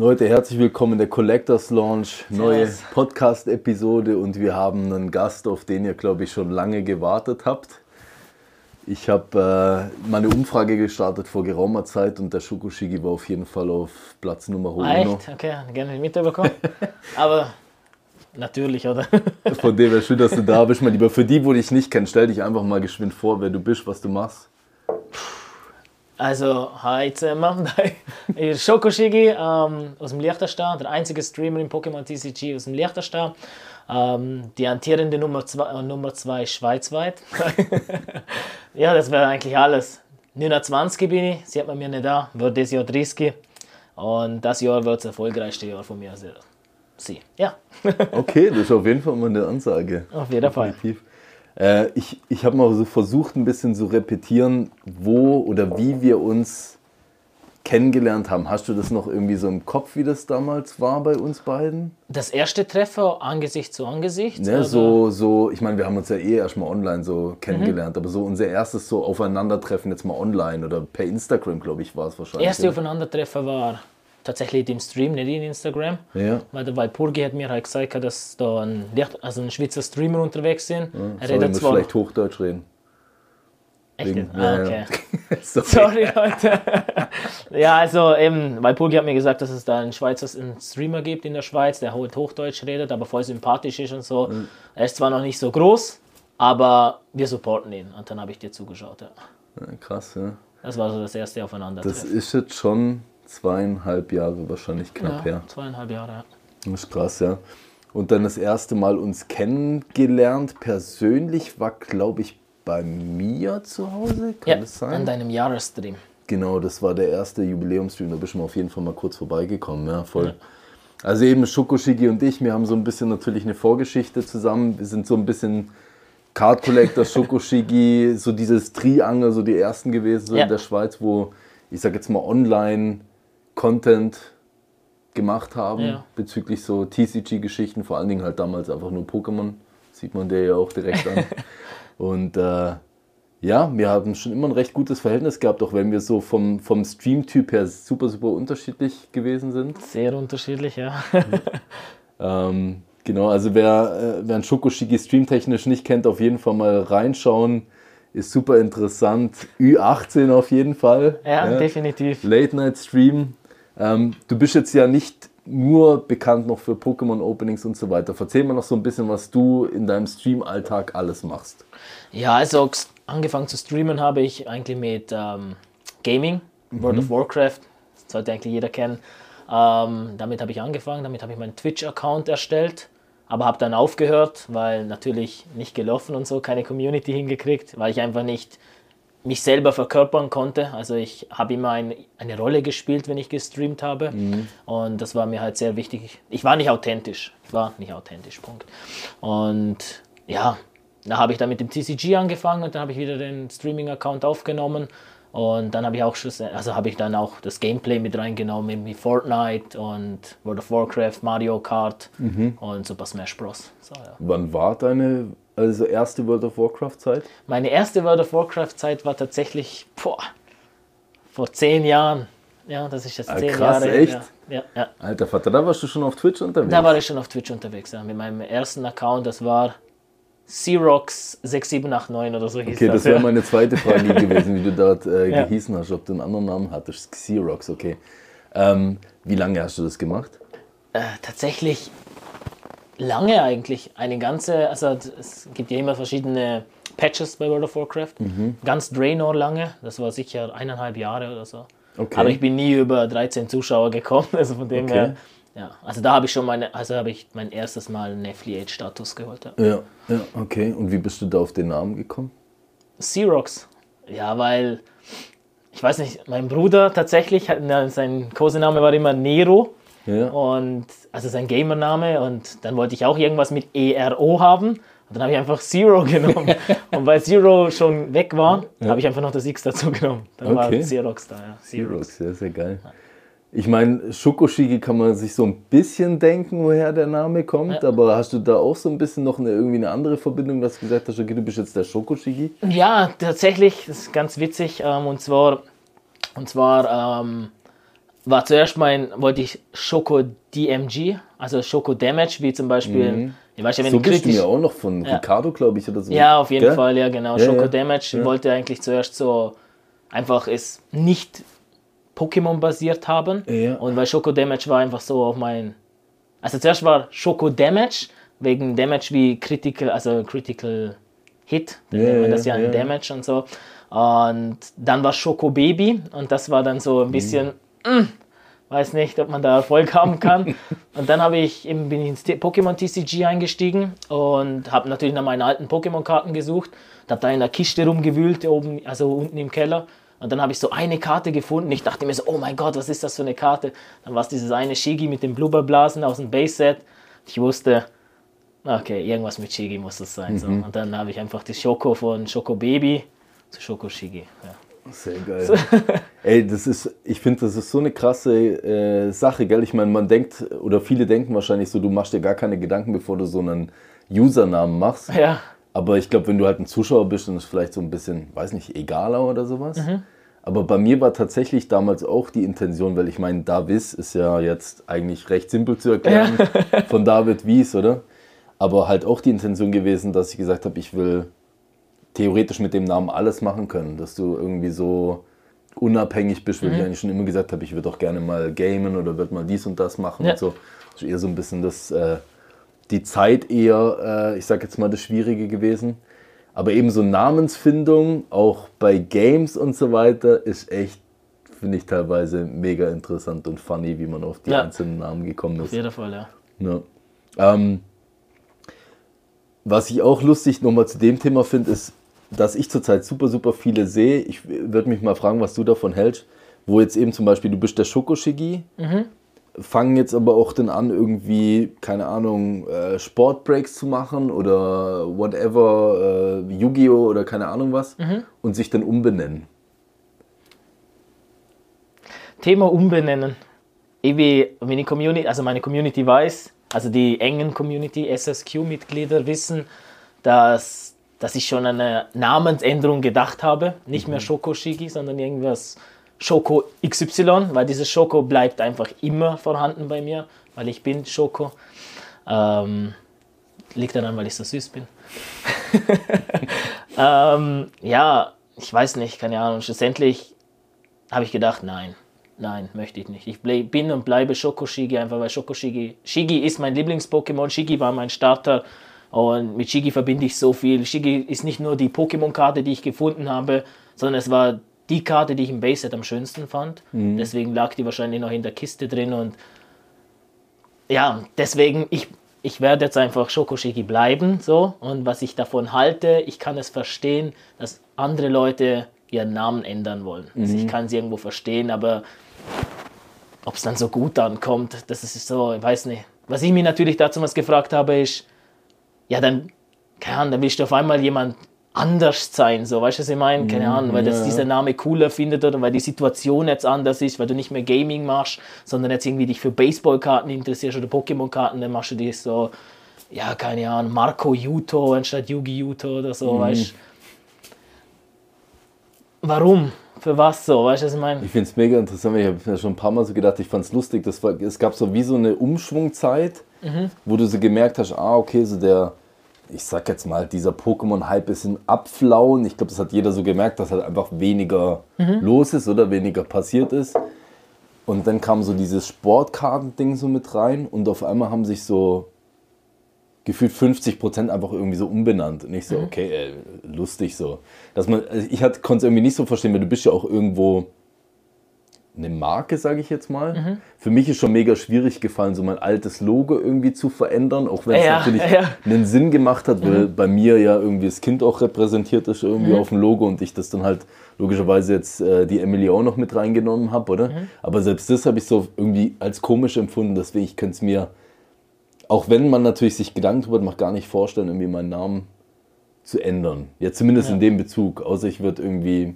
Leute, herzlich willkommen in der Collectors Launch, neue Podcast-Episode und wir haben einen Gast, auf den ihr, glaube ich, schon lange gewartet habt. Ich habe äh, meine Umfrage gestartet vor geraumer Zeit und der Schokoshigi war auf jeden Fall auf Platz Nummer 1. Echt? Okay, gerne mitbekommen. Aber natürlich, oder? Von dem her schön, dass du da bist, mein Lieber. Für die, wo dich nicht kennen, stell dich einfach mal geschwind vor, wer du bist, was du machst. Also, hi zusammen. Ich bin Schokoshigi ähm, aus dem Liechtenstein, der einzige Streamer im Pokémon TCG aus dem Liechtenstein. Ähm, die amtierende Nummer 2 äh, Nummer zwei schweizweit. ja, das wäre eigentlich alles. 29 bin ich, sieht man mir nicht da, wird dieses Jahr 30. Und das Jahr wird das erfolgreichste Jahr von mir sein. Sie, ja. okay, das ist auf jeden Fall mal eine Ansage. Auf jeden Fall. Definitiv. Äh, ich ich habe mal so versucht, ein bisschen zu repetieren, wo oder wie wir uns kennengelernt haben. Hast du das noch irgendwie so im Kopf, wie das damals war bei uns beiden? Das erste Treffer Angesicht zu Angesicht? Ne, so, so, ich meine, wir haben uns ja eh erstmal online so kennengelernt, mhm. aber so unser erstes so Aufeinandertreffen jetzt mal online oder per Instagram, glaube ich, war es wahrscheinlich. Erste Aufeinandertreffer war tatsächlich im Stream, nicht in Instagram. Ja. Weil der Walpurgi hat mir halt gesagt, dass da ein, also ein Schweizer Streamer unterwegs sind. Ja, er redet zwar vielleicht Hochdeutsch reden. Echt? Wegen, ah, okay. Sorry. Sorry. Leute. ja, also eben, Walpurgi hat mir gesagt, dass es da einen Schweizer einen Streamer gibt in der Schweiz, der halt Hochdeutsch redet, aber voll sympathisch ist und so. Mhm. Er ist zwar noch nicht so groß, aber wir supporten ihn. Und dann habe ich dir zugeschaut, ja. ja. Krass, ja. Das war so das erste Aufeinandertreffen. Das ist jetzt schon zweieinhalb Jahre wahrscheinlich knapp ja, her. Zweieinhalb Jahre, ja. Das ist krass, ja. Und dann das erste Mal uns kennengelernt, persönlich, war, glaube ich, bei mir zu Hause. Kann ja, das sein? an deinem Jahresstream. Genau, das war der erste Jubiläumstream. Da bist du auf jeden Fall mal kurz vorbeigekommen. Ja, voll. Ja. Also eben Schokoshigi und ich, wir haben so ein bisschen natürlich eine Vorgeschichte zusammen. Wir sind so ein bisschen Card Collector, Schokoshigi, so dieses Triangel, so die ersten gewesen so ja. in der Schweiz, wo ich sag jetzt mal online Content gemacht haben ja. bezüglich so TCG-Geschichten, vor allen Dingen halt damals einfach nur Pokémon, sieht man der ja auch direkt an. Und äh, ja, wir haben schon immer ein recht gutes Verhältnis gehabt, auch wenn wir so vom, vom Stream-Typ her super, super unterschiedlich gewesen sind. Sehr unterschiedlich, ja. ähm, genau, also wer, äh, wer einen Schokoshigi streamtechnisch nicht kennt, auf jeden Fall mal reinschauen ist super interessant. Ü18 auf jeden Fall. Ja, ja. definitiv. Late Night Stream. Ähm, du bist jetzt ja nicht nur bekannt noch für Pokémon Openings und so weiter. Erzähl mal noch so ein bisschen, was du in deinem Stream-Alltag alles machst. Ja, also angefangen zu streamen habe ich eigentlich mit ähm, Gaming, mhm. World of Warcraft, das sollte eigentlich jeder kennen. Ähm, damit habe ich angefangen, damit habe ich meinen Twitch-Account erstellt, aber habe dann aufgehört, weil natürlich nicht gelaufen und so, keine Community hingekriegt, weil ich einfach nicht mich selber verkörpern konnte. Also ich habe immer ein, eine Rolle gespielt, wenn ich gestreamt habe. Mhm. Und das war mir halt sehr wichtig. Ich war nicht authentisch. Ich war nicht authentisch, Punkt. Und ja, da habe ich dann mit dem TCG angefangen und dann habe ich wieder den Streaming-Account aufgenommen. Und dann habe ich auch also habe ich dann auch das Gameplay mit reingenommen, wie Fortnite und World of Warcraft, Mario Kart mhm. und Super Smash Bros. So, ja. Wann war deine also erste World of Warcraft-Zeit? Meine erste World of Warcraft-Zeit war tatsächlich boah, vor zehn Jahren. Ja, das ist jetzt ah, zehn krass, Jahre. echt? Ja, ja. Alter Vater, da warst du schon auf Twitch unterwegs? Da war ich schon auf Twitch unterwegs, ja. Mit meinem ersten Account, das war Xerox 6789 oder so hieß okay, das. Okay, das wäre ja. meine zweite Frage gewesen, wie du dort äh, ja. gehießen hast, ob du einen anderen Namen hattest. Xerox, okay. Ähm, wie lange hast du das gemacht? Äh, tatsächlich lange eigentlich. Eine ganze, also es gibt ja immer verschiedene Patches bei World of Warcraft. Mhm. Ganz Draenor lange, das war sicher eineinhalb Jahre oder so. Okay. Aber ich bin nie über 13 Zuschauer gekommen, also von dem okay. her. Ja, also da habe ich schon meine, also habe ich mein erstes Mal einen Affiliate-Status geholt. Ja. ja, ja, okay. Und wie bist du da auf den Namen gekommen? Xerox. Ja, weil ich weiß nicht, mein Bruder tatsächlich, hat, sein Kosename war immer Nero. Ja. Und also sein Gamername und dann wollte ich auch irgendwas mit ERO haben. Und dann habe ich einfach Zero genommen. und weil Zero schon weg war, habe ich einfach noch das X dazu genommen. Dann Okay. war Xerox da, ja. Xerox, sehr, sehr geil. Ich meine, Schokoshigi kann man sich so ein bisschen denken, woher der Name kommt, aber hast du da auch so ein bisschen noch eine, irgendwie eine andere Verbindung, dass du gesagt hast, okay, du bist jetzt der Schokoshigi? Ja, tatsächlich, das ist ganz witzig. Ähm, und zwar, und zwar ähm, war zuerst mein, wollte ich Schoko DMG, also Schoko Damage, wie zum Beispiel, ich weiß ja, wenn So du bist du kritisch. mir auch noch von Ricardo, glaube ich, oder so. Ja, auf jeden Gell? Fall, ja, genau. Ja, Schoko ja. Damage Ja. wollte eigentlich zuerst so einfach es nicht Pokémon basiert haben. Ja. Und weil Schoko Damage war einfach so auf mein. Also zuerst war Schoko Damage, wegen Damage wie Critical, also Critical Hit, dann Ja, nennt man ja, das ja, ja. ein Damage und so. Und dann war Schoko Baby und das war dann so ein bisschen. Mm, weiß nicht, ob man da Erfolg haben kann. und dann habe ich eben bin ich ins Pokémon TCG eingestiegen und habe natürlich nach meinen alten Pokémon-Karten gesucht. Und habe da in der Kiste rumgewühlt, oben, also unten im Keller. Und dann habe ich so eine Karte gefunden. Ich dachte mir so, oh mein Gott, was ist das für eine Karte? Dann war es dieses eine Shigi mit den Blubberblasen aus dem Base-Set. Ich wusste, okay, irgendwas mit Shigi muss es sein. So. Und dann habe ich einfach die Schoko von Schoko Baby zu Schoko Shigi. Ja. Sehr geil. Ey, das ist, ich finde, das ist so eine krasse äh, Sache, gell? Ich meine, man denkt, oder viele denken wahrscheinlich so, du machst dir gar keine Gedanken, bevor du so einen Usernamen machst. ja. Aber ich glaube, wenn du halt ein Zuschauer bist, dann ist es vielleicht so ein bisschen, weiß nicht, egaler oder sowas. Mhm. Aber bei mir war tatsächlich damals auch die Intention, weil ich meine, Davis ist ja jetzt eigentlich recht simpel zu erklären, von David Wies, oder? Aber halt auch die Intention gewesen, dass ich gesagt habe, ich will theoretisch mit dem Namen alles machen können, dass du irgendwie so unabhängig bist, Mhm. weil ich eigentlich schon immer gesagt habe, ich würde auch gerne mal gamen oder würde mal dies und das machen Ja. und so. Das ist eher so ein bisschen das, äh, die Zeit eher, äh, ich sag jetzt mal, das Schwierige gewesen. Aber eben so Namensfindung, auch bei Games und so weiter, ist echt, finde ich teilweise mega interessant und funny, wie man auf die Ja. einzelnen Namen gekommen Auf ist. jeden Fall, ja. Ja. Ähm, was ich auch lustig nochmal zu dem Thema finde, ist, dass ich zurzeit super, super viele sehe. Ich würde mich mal fragen, was du davon hältst. Wo jetzt eben zum Beispiel, du bist der Schokoshigi, fangen jetzt aber auch dann an, irgendwie, keine Ahnung, äh, Sportbreaks zu machen oder whatever, äh, Yu-Gi-Oh! oder keine Ahnung was und sich dann umbenennen. Thema umbenennen. Irgendwie, wenn die Community, also meine Community weiß, also die engen Community SSQ-Mitglieder wissen, dass, dass ich schon an eine Namensänderung gedacht habe. Nicht mehr Schoko Shigi, sondern irgendwas Schoko XY, weil dieses Schoko bleibt einfach immer vorhanden bei mir, weil ich bin Schoko. Ähm, liegt daran, weil ich so süß bin. ähm, ja, ich weiß nicht, keine Ahnung. Schlussendlich habe ich gedacht, nein, nein, möchte ich nicht. Ich bin und bleibe Schokoshigi, einfach weil Schokoshigi, Shigi ist mein Lieblings-Pokémon, Shigi war mein Starter und mit Shigi verbinde ich so viel. Shigi ist nicht nur die Pokémon-Karte, die ich gefunden habe, sondern es war die Karte, die ich im Base-Set am schönsten fand. Deswegen lag die wahrscheinlich noch in der Kiste drin und ja, deswegen, ich, ich werde jetzt einfach Schokoshigi bleiben, so. Und was ich davon halte, ich kann es verstehen, dass andere Leute ihren Namen ändern wollen. Also ich kann es irgendwo verstehen, aber ob es dann so gut ankommt, das ist so, ich weiß nicht. Was ich mir natürlich dazu was gefragt habe, ist, ja, dann, keine Ahnung, dann willst du auf einmal jemand anders sein, so, weißt du, was ich meine? Keine Ahnung, weil das dieser Name cooler findet oder weil die Situation jetzt anders ist, weil du nicht mehr Gaming machst, sondern jetzt irgendwie dich für Baseballkarten interessierst oder Pokémon-Karten, dann machst du dich so, ja, keine Ahnung, Marco Yuto anstatt Yugi Yuto oder so, weißt du? Warum? Für was so, weißt du, was ich meine? Ich finde es mega interessant, weil ich habe mir schon ein paar Mal so gedacht, ich fand es lustig. Das war, es gab so wie so eine Umschwungzeit, wo du so gemerkt hast, ah, okay, so der, ich sag jetzt mal, dieser Pokémon-Hype ist in Abflauen. Ich glaube, das hat jeder so gemerkt, dass halt einfach weniger los ist oder weniger passiert ist. Und dann kam so dieses Sportkarten-Ding so mit rein und auf einmal haben sich so gefühlt 50% einfach irgendwie so umbenannt. Und ich so, okay, äh, lustig so. Dass man, also ich konnte es irgendwie nicht so verstehen, weil du bist ja auch irgendwo eine Marke, sage ich jetzt mal. Mhm. Für mich ist schon mega schwierig gefallen, so mein altes Logo irgendwie zu verändern, auch wenn es Ja, natürlich ja. Mhm. einen Sinn gemacht hat, weil bei mir ja irgendwie das Kind auch repräsentiert ist irgendwie auf dem Logo und ich das dann halt logischerweise jetzt äh, die Emily auch noch mit reingenommen habe, oder? Mhm. Aber selbst das habe ich so irgendwie als komisch empfunden, deswegen ich könnte es mir, auch wenn man natürlich sich Gedanken drüber macht, gar nicht vorstellen, irgendwie meinen Namen zu ändern. Ja, zumindest in dem Bezug, außer ich würde irgendwie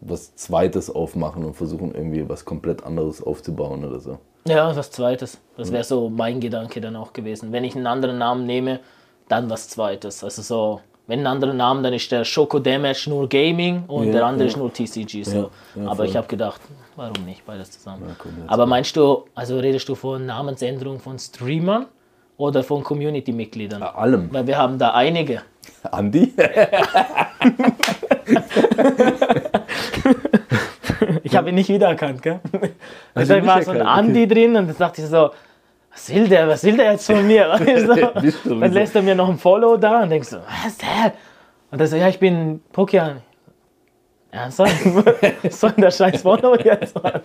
was Zweites aufmachen und versuchen irgendwie was komplett anderes aufzubauen oder so. Ja, was Zweites. Das wäre so mein Gedanke dann auch gewesen. Wenn ich einen anderen Namen nehme, dann was Zweites. Also so, wenn ein anderer Name, dann ist der Schoko Damage nur Gaming und Ja, der andere ja. ist nur TCG. So. Ja, ja, Aber ich habe gedacht, warum nicht beides zusammen? komm, Aber meinst du, also redest du von Namensänderung von Streamern oder von Community-Mitgliedern? Allem. Weil wir haben da einige. Andi? Ich habe ihn nicht wiedererkannt, gell? Da nicht war so ein? Andi drin und dann dachte ich so, was will der, was will der jetzt von mir? Weißt du? Dann lässt er mir noch ein Follow da und denkst so, was ist der? Und dann so, ja, ich bin Pokian. Ernsthaft? Was soll denn der scheiß Follow jetzt? Mann?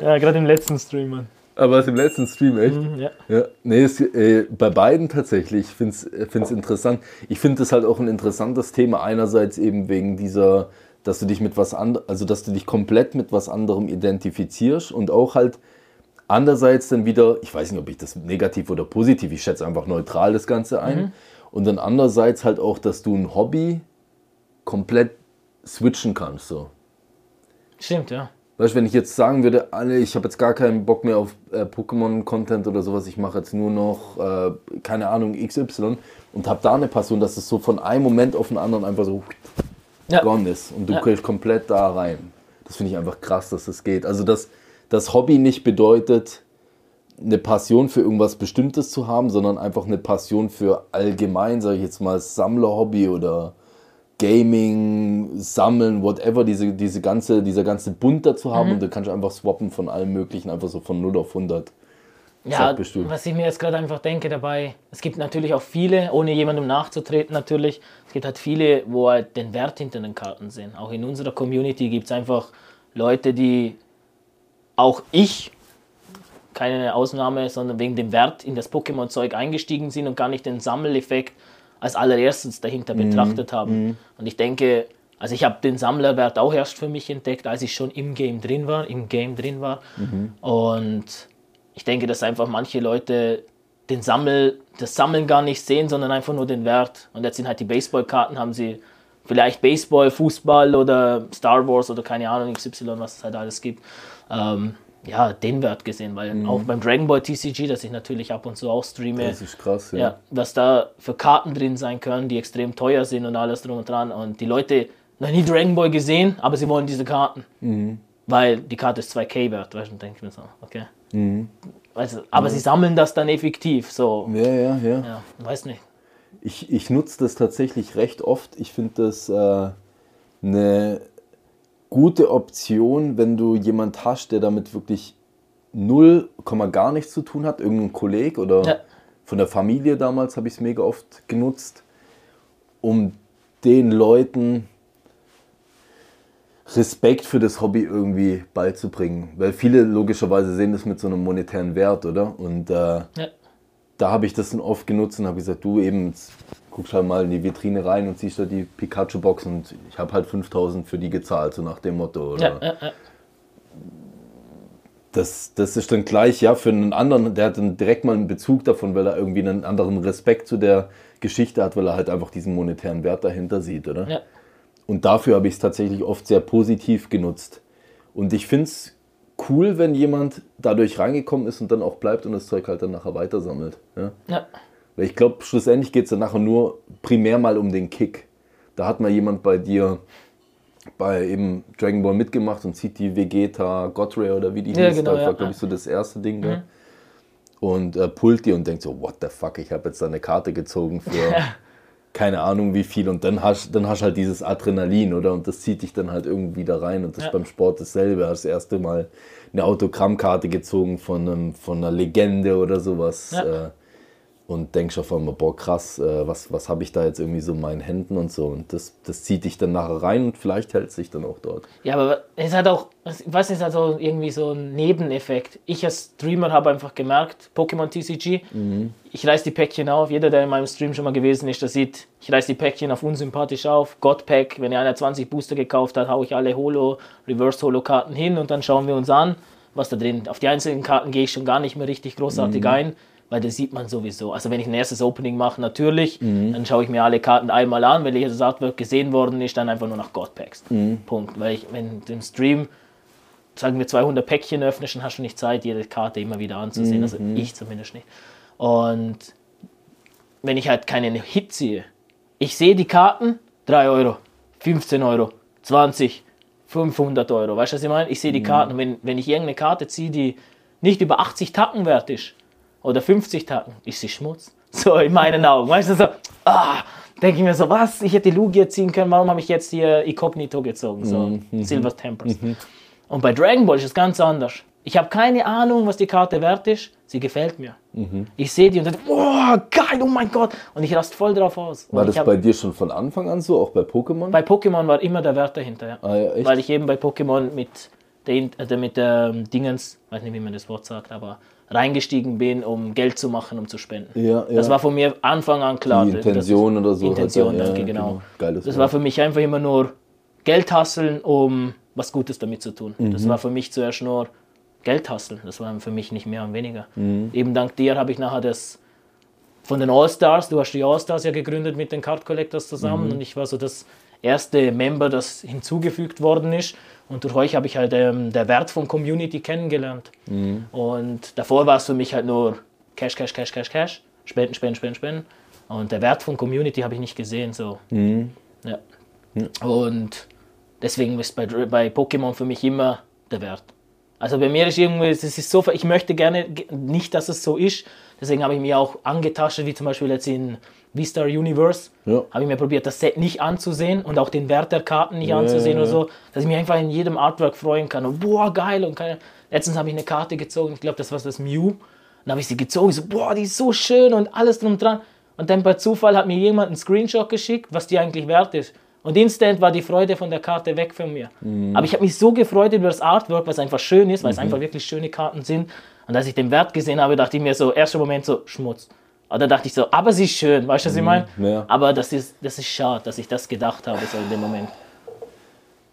Ja, gerade im letzten Stream, Mann. Aber es im letzten Stream, echt? Ja. Ja, nee, es, äh, bei beiden tatsächlich. Ich finde es interessant. Ich finde das halt auch ein interessantes Thema. Einerseits eben wegen dieser, dass du dich mit was anderem, also dass du dich komplett mit was anderem identifizierst und auch halt andererseits dann wieder, ich weiß nicht, ob ich das negativ oder positiv, ich schätze einfach neutral das Ganze ein. Und dann andererseits halt auch, dass du ein Hobby komplett switchen kannst. So. Stimmt, ja. Weißt du, wenn ich jetzt sagen würde, alle, ich habe jetzt gar keinen Bock mehr auf äh, Pokémon-Content oder sowas, ich mache jetzt nur noch, äh, keine Ahnung, XY und habe da eine Passion, dass es so von einem Moment auf den anderen einfach so Ja. gone ist und du Ja. gehst komplett da rein. Das finde ich einfach krass, dass das geht. Also, dass das Hobby nicht bedeutet, eine Passion für irgendwas Bestimmtes zu haben, sondern einfach eine Passion für allgemein, sage ich jetzt mal, Sammlerhobby oder Gaming, Sammeln, whatever, diese, diese ganze, dieser ganze Bund dazu haben und du kannst einfach swappen von allem Möglichen, einfach so von 0 auf 100. Ja, was ich mir jetzt gerade einfach denke dabei, es gibt natürlich auch viele, ohne jemandem nachzutreten natürlich, es gibt halt viele, wo halt den Wert hinter den Karten sehen. Auch in unserer Community gibt es einfach Leute, die auch ich, keine Ausnahme, sondern wegen dem Wert in das Pokémon-Zeug eingestiegen sind und gar nicht den Sammeleffekt als allererstes dahinter betrachtet haben. Und ich denke, also ich habe den Sammlerwert auch erst für mich entdeckt, als ich schon im Game drin war, im Game drin war. Und ich denke, dass einfach manche Leute den Sammel, das Sammeln gar nicht sehen, sondern einfach nur den Wert. Und jetzt sind halt die Baseballkarten, haben sie vielleicht Baseball, Fußball oder Star Wars oder keine Ahnung, XY, was es halt alles gibt. Ähm, ja, den Wert gesehen, weil auch beim Dragon Ball TCG, das ich natürlich ab und zu auch streame, Das ist krass, ja. ja, was da für Karten drin sein können, die extrem teuer sind und alles drum und dran. Und die Leute noch nie Dragon Ball gesehen, aber sie wollen diese Karten. Weil die Karte ist 2K wert, weißt du, denke ich mir so, okay. Also, aber sie sammeln das dann effektiv, so. Ja, ja, ja. Ja, weiß nicht. Ich, ich nutze das tatsächlich recht oft. Ich finde das äh, eine gute Option, wenn du jemand hast, der damit wirklich null, Komma gar nichts zu tun hat, irgendein Kolleg oder Ja. von der Familie damals habe ich es mega oft genutzt, um den Leuten Respekt für das Hobby irgendwie beizubringen. Weil viele logischerweise sehen das mit so einem monetären Wert, oder? Und äh, Ja. da habe ich das dann oft genutzt und habe gesagt, du eben, guckst halt mal in die Vitrine rein und siehst da die Pikachu-Box und ich habe halt 5000 für die gezahlt, so nach dem Motto. Oder? Ja, ja, ja. Das, das ist dann gleich, ja, für einen anderen, der hat dann direkt mal einen Bezug davon, weil er irgendwie einen anderen Respekt zu der Geschichte hat, weil er halt einfach diesen monetären Wert dahinter sieht, oder? ja. Und dafür habe ich es tatsächlich oft sehr positiv genutzt. Und ich finde es cool, wenn jemand dadurch reingekommen ist und dann auch bleibt und das Zeug halt dann nachher weitersammelt. Ja? ja. Weil ich glaube, schlussendlich geht es dann nachher nur primär mal um den Kick. Da hat mal jemand bei dir bei eben Dragon Ball mitgemacht und sieht die Vegeta Godray oder wie die Ja, hieß. genau, das ja, war, glaube ja. ich, so das erste Ding. da. Und äh, pullt die und denkt so, what the fuck, ich habe jetzt da eine Karte gezogen für keine Ahnung wie viel. Und dann hast dann hast halt dieses Adrenalin, oder? Und das zieht dich dann halt irgendwie da rein. Und das Ja. ist beim Sport dasselbe. Hast das erste Mal eine Autogrammkarte gezogen von, einem, von einer Legende oder sowas. Ja. Äh, und denkst auf einmal, boah, krass, äh, was, was habe ich da jetzt irgendwie so in meinen Händen und so. Und das, das zieht dich dann nachher rein und vielleicht hält sich dann auch dort. Ja, aber es hat auch, ich weiß nicht, es hat so irgendwie so einen Nebeneffekt. Ich als Streamer habe einfach gemerkt, Pokémon TCG, ich reiß die Päckchen auf. Jeder, der in meinem Stream schon mal gewesen ist, der sieht, ich reiß die Päckchen auf unsympathisch auf. Godpack, wenn ihr einer 20 Booster gekauft hat, hau ich alle Holo, Reverse Holo Karten hin und dann schauen wir uns an, was da drin. Auf die einzelnen Karten gehe ich schon gar nicht mehr richtig großartig ein weil das sieht man sowieso. Also wenn ich ein erstes Opening mache, natürlich, dann schaue ich mir alle Karten einmal an, weil das Artwork gesehen worden ist, dann einfach nur nach Godpacks. Punkt. Weil ich, wenn du im Stream, sagen wir 200 Päckchen öffnest, dann hast du nicht Zeit, jede Karte immer wieder anzusehen. Also ich zumindest nicht. Und wenn ich halt keinen Hit sehe, ich sehe die Karten, 3 Euro, 15 Euro, 20, 500 Euro. Weißt du, was ich meine? Ich sehe die Karten. Wenn, wenn ich irgendeine Karte ziehe, die nicht über 80 Tacken wert ist, oder 50 Tacken, ist sie Schmutz. So in meinen Augen. Weißt du, so, ah, denke ich mir so, was? Ich hätte Lugia ziehen können, warum habe ich jetzt hier Incognito gezogen? So, Silver Tempers. Und bei Dragon Ball ist es ganz anders. Ich habe keine Ahnung, was die Karte wert ist. Sie gefällt mir. Ich sehe die und denke, oh, geil, oh mein Gott. Und ich raste voll drauf aus. War das hab, bei dir schon von Anfang an so, auch bei Pokémon? bei Pokémon war immer der Wert dahinter, ja. Ah, ja? Weil ich eben bei Pokémon mit der, In- äh, mit ähm, Dingens, weiß nicht, wie man das Wort sagt, aber reingestiegen bin, um Geld zu machen, um zu spenden. Ja, ja. Das war von mir Anfang an klar. Die Das- Intention oder so. Intention, hat er- danke, ja, genau. Geiles Das war für mich einfach immer nur Geld hasseln, um was Gutes damit zu tun. Das Mhm. war für mich zuerst nur Geld hasseln. Das war für mich nicht mehr und weniger. Mhm. Eben dank dir habe ich nachher das von den All-Stars, du hast die All-Stars ja gegründet mit den Card Collectors zusammen Mhm. und ich war so das erste Member, das hinzugefügt worden ist. Und durch euch habe ich halt ähm, der Wert von Community kennengelernt. Mhm. Und davor war es für mich halt nur Cash, Cash, Cash, Cash, Cash, Spenden, Spenden, Spenden, Spenden. Und der Wert von Community habe ich nicht gesehen. So. Mhm. Ja. Und deswegen ist bei, bei Pokémon für mich immer der Wert. Also bei mir ist irgendwie, es ist so, ich möchte gerne ge- nicht, dass es so ist. Deswegen habe ich mir auch angetastet, wie zum Beispiel jetzt in V-Star Universe, Ja. habe ich mir probiert, das Set nicht anzusehen und auch den Wert der Karten nicht anzusehen ja, oder so, dass ich mich einfach in jedem Artwork freuen kann. Und boah, geil. Und keine, letztens habe ich eine Karte gezogen, ich glaube, das war das Mew. Dann habe ich sie gezogen, so, boah, die ist so schön und alles drum dran. Und dann bei Zufall hat mir jemand einen Screenshot geschickt, was die eigentlich wert ist. Und instant war die Freude von der Karte weg von mir. Aber ich habe mich so gefreut über das Artwork, was einfach schön ist, weil es einfach wirklich schöne Karten sind. Und als ich den Wert gesehen habe, dachte ich mir so, erster Moment so, Schmutz. Und dann dachte ich so, aber sie ist schön, weißt du, was ich meine? ja. Aber das ist, das ist schade, dass ich das gedacht habe so in dem Moment.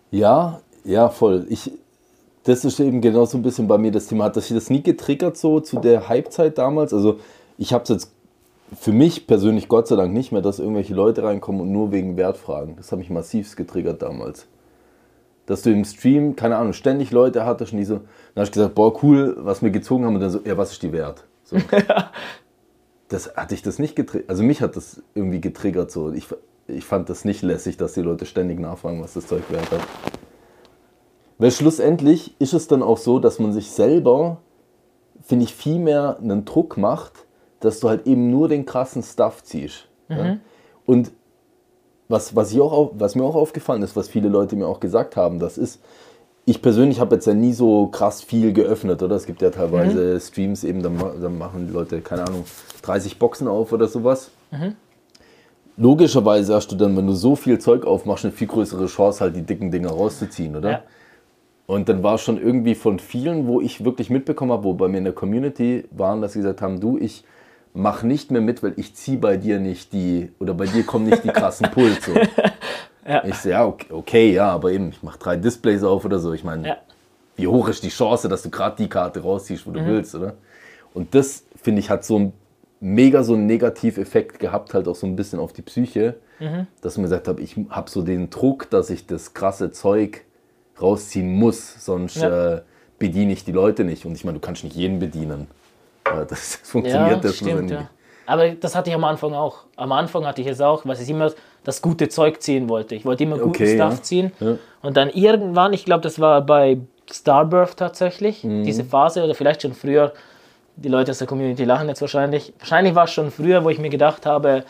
Ja, ja, voll. Ich, das ist eben genau so ein bisschen bei mir das Thema. Hat das das nie getriggert so zu der Halbzeit damals? Also ich habe es jetzt für mich persönlich Gott sei Dank nicht mehr, dass irgendwelche Leute reinkommen und nur wegen Wert fragen. Das hat mich massivst getriggert damals. Dass du im Stream, keine Ahnung, ständig Leute hattest und die so, dann hast du gesagt, boah, cool, was wir gezogen haben und dann so, ja, was ist die Wert? So. das hatte ich das nicht getriggert. Also mich hat das irgendwie getriggert so. Ich, ich fand das nicht lässig, dass die Leute ständig nachfragen, was das Zeug wert hat. Weil schlussendlich ist es dann auch so, dass man sich selber, finde ich, viel mehr einen Druck macht, dass du halt eben nur den krassen Stuff ziehst. Ja? Und was, was, ich auch, was mir auch aufgefallen ist, was viele Leute mir auch gesagt haben, das ist, ich persönlich habe jetzt ja nie so krass viel geöffnet, oder? Es gibt ja teilweise Streams eben, da, ma- da machen die Leute, keine Ahnung, 30 Boxen auf oder sowas. Logischerweise hast du dann, wenn du so viel Zeug aufmachst, eine viel größere Chance, halt die dicken Dinger rauszuziehen, oder? Ja. Und dann war schon irgendwie von vielen, wo ich wirklich mitbekommen habe, wo bei mir in der Community waren, dass sie gesagt haben, du, ich mach nicht mehr mit, weil ich ziehe bei dir nicht die, oder bei dir kommen nicht die krassen Puls. So. Ich so, ja, okay, okay, ja, aber eben, ich mache drei Displays auf oder so. Ich meine, Ja. wie hoch ist die Chance, dass du gerade die Karte rausziehst, wo du willst, oder? Und das, finde ich, hat so ein mega so einen Negativeffekt gehabt, halt auch so ein bisschen auf die Psyche, dass ich mir gesagt habe, ich habe so den Druck, dass ich das krasse Zeug rausziehen muss, sonst Ja. äh, bediene ich die Leute nicht. Und ich meine, du kannst nicht jeden bedienen. Äh, Das funktioniert das stimmt, ja. Aber das hatte ich am Anfang auch. Am Anfang hatte ich es auch, weil ich immer das gute Zeug ziehen wollte. Ich wollte immer guten Okay, Stuff ja. ziehen. Ja. Und dann irgendwann, ich glaube, das war bei Starbirth tatsächlich, Mhm. diese Phase oder vielleicht schon früher. Die Leute aus der Community lachen jetzt wahrscheinlich. Wahrscheinlich war es schon früher, wo ich mir gedacht habe,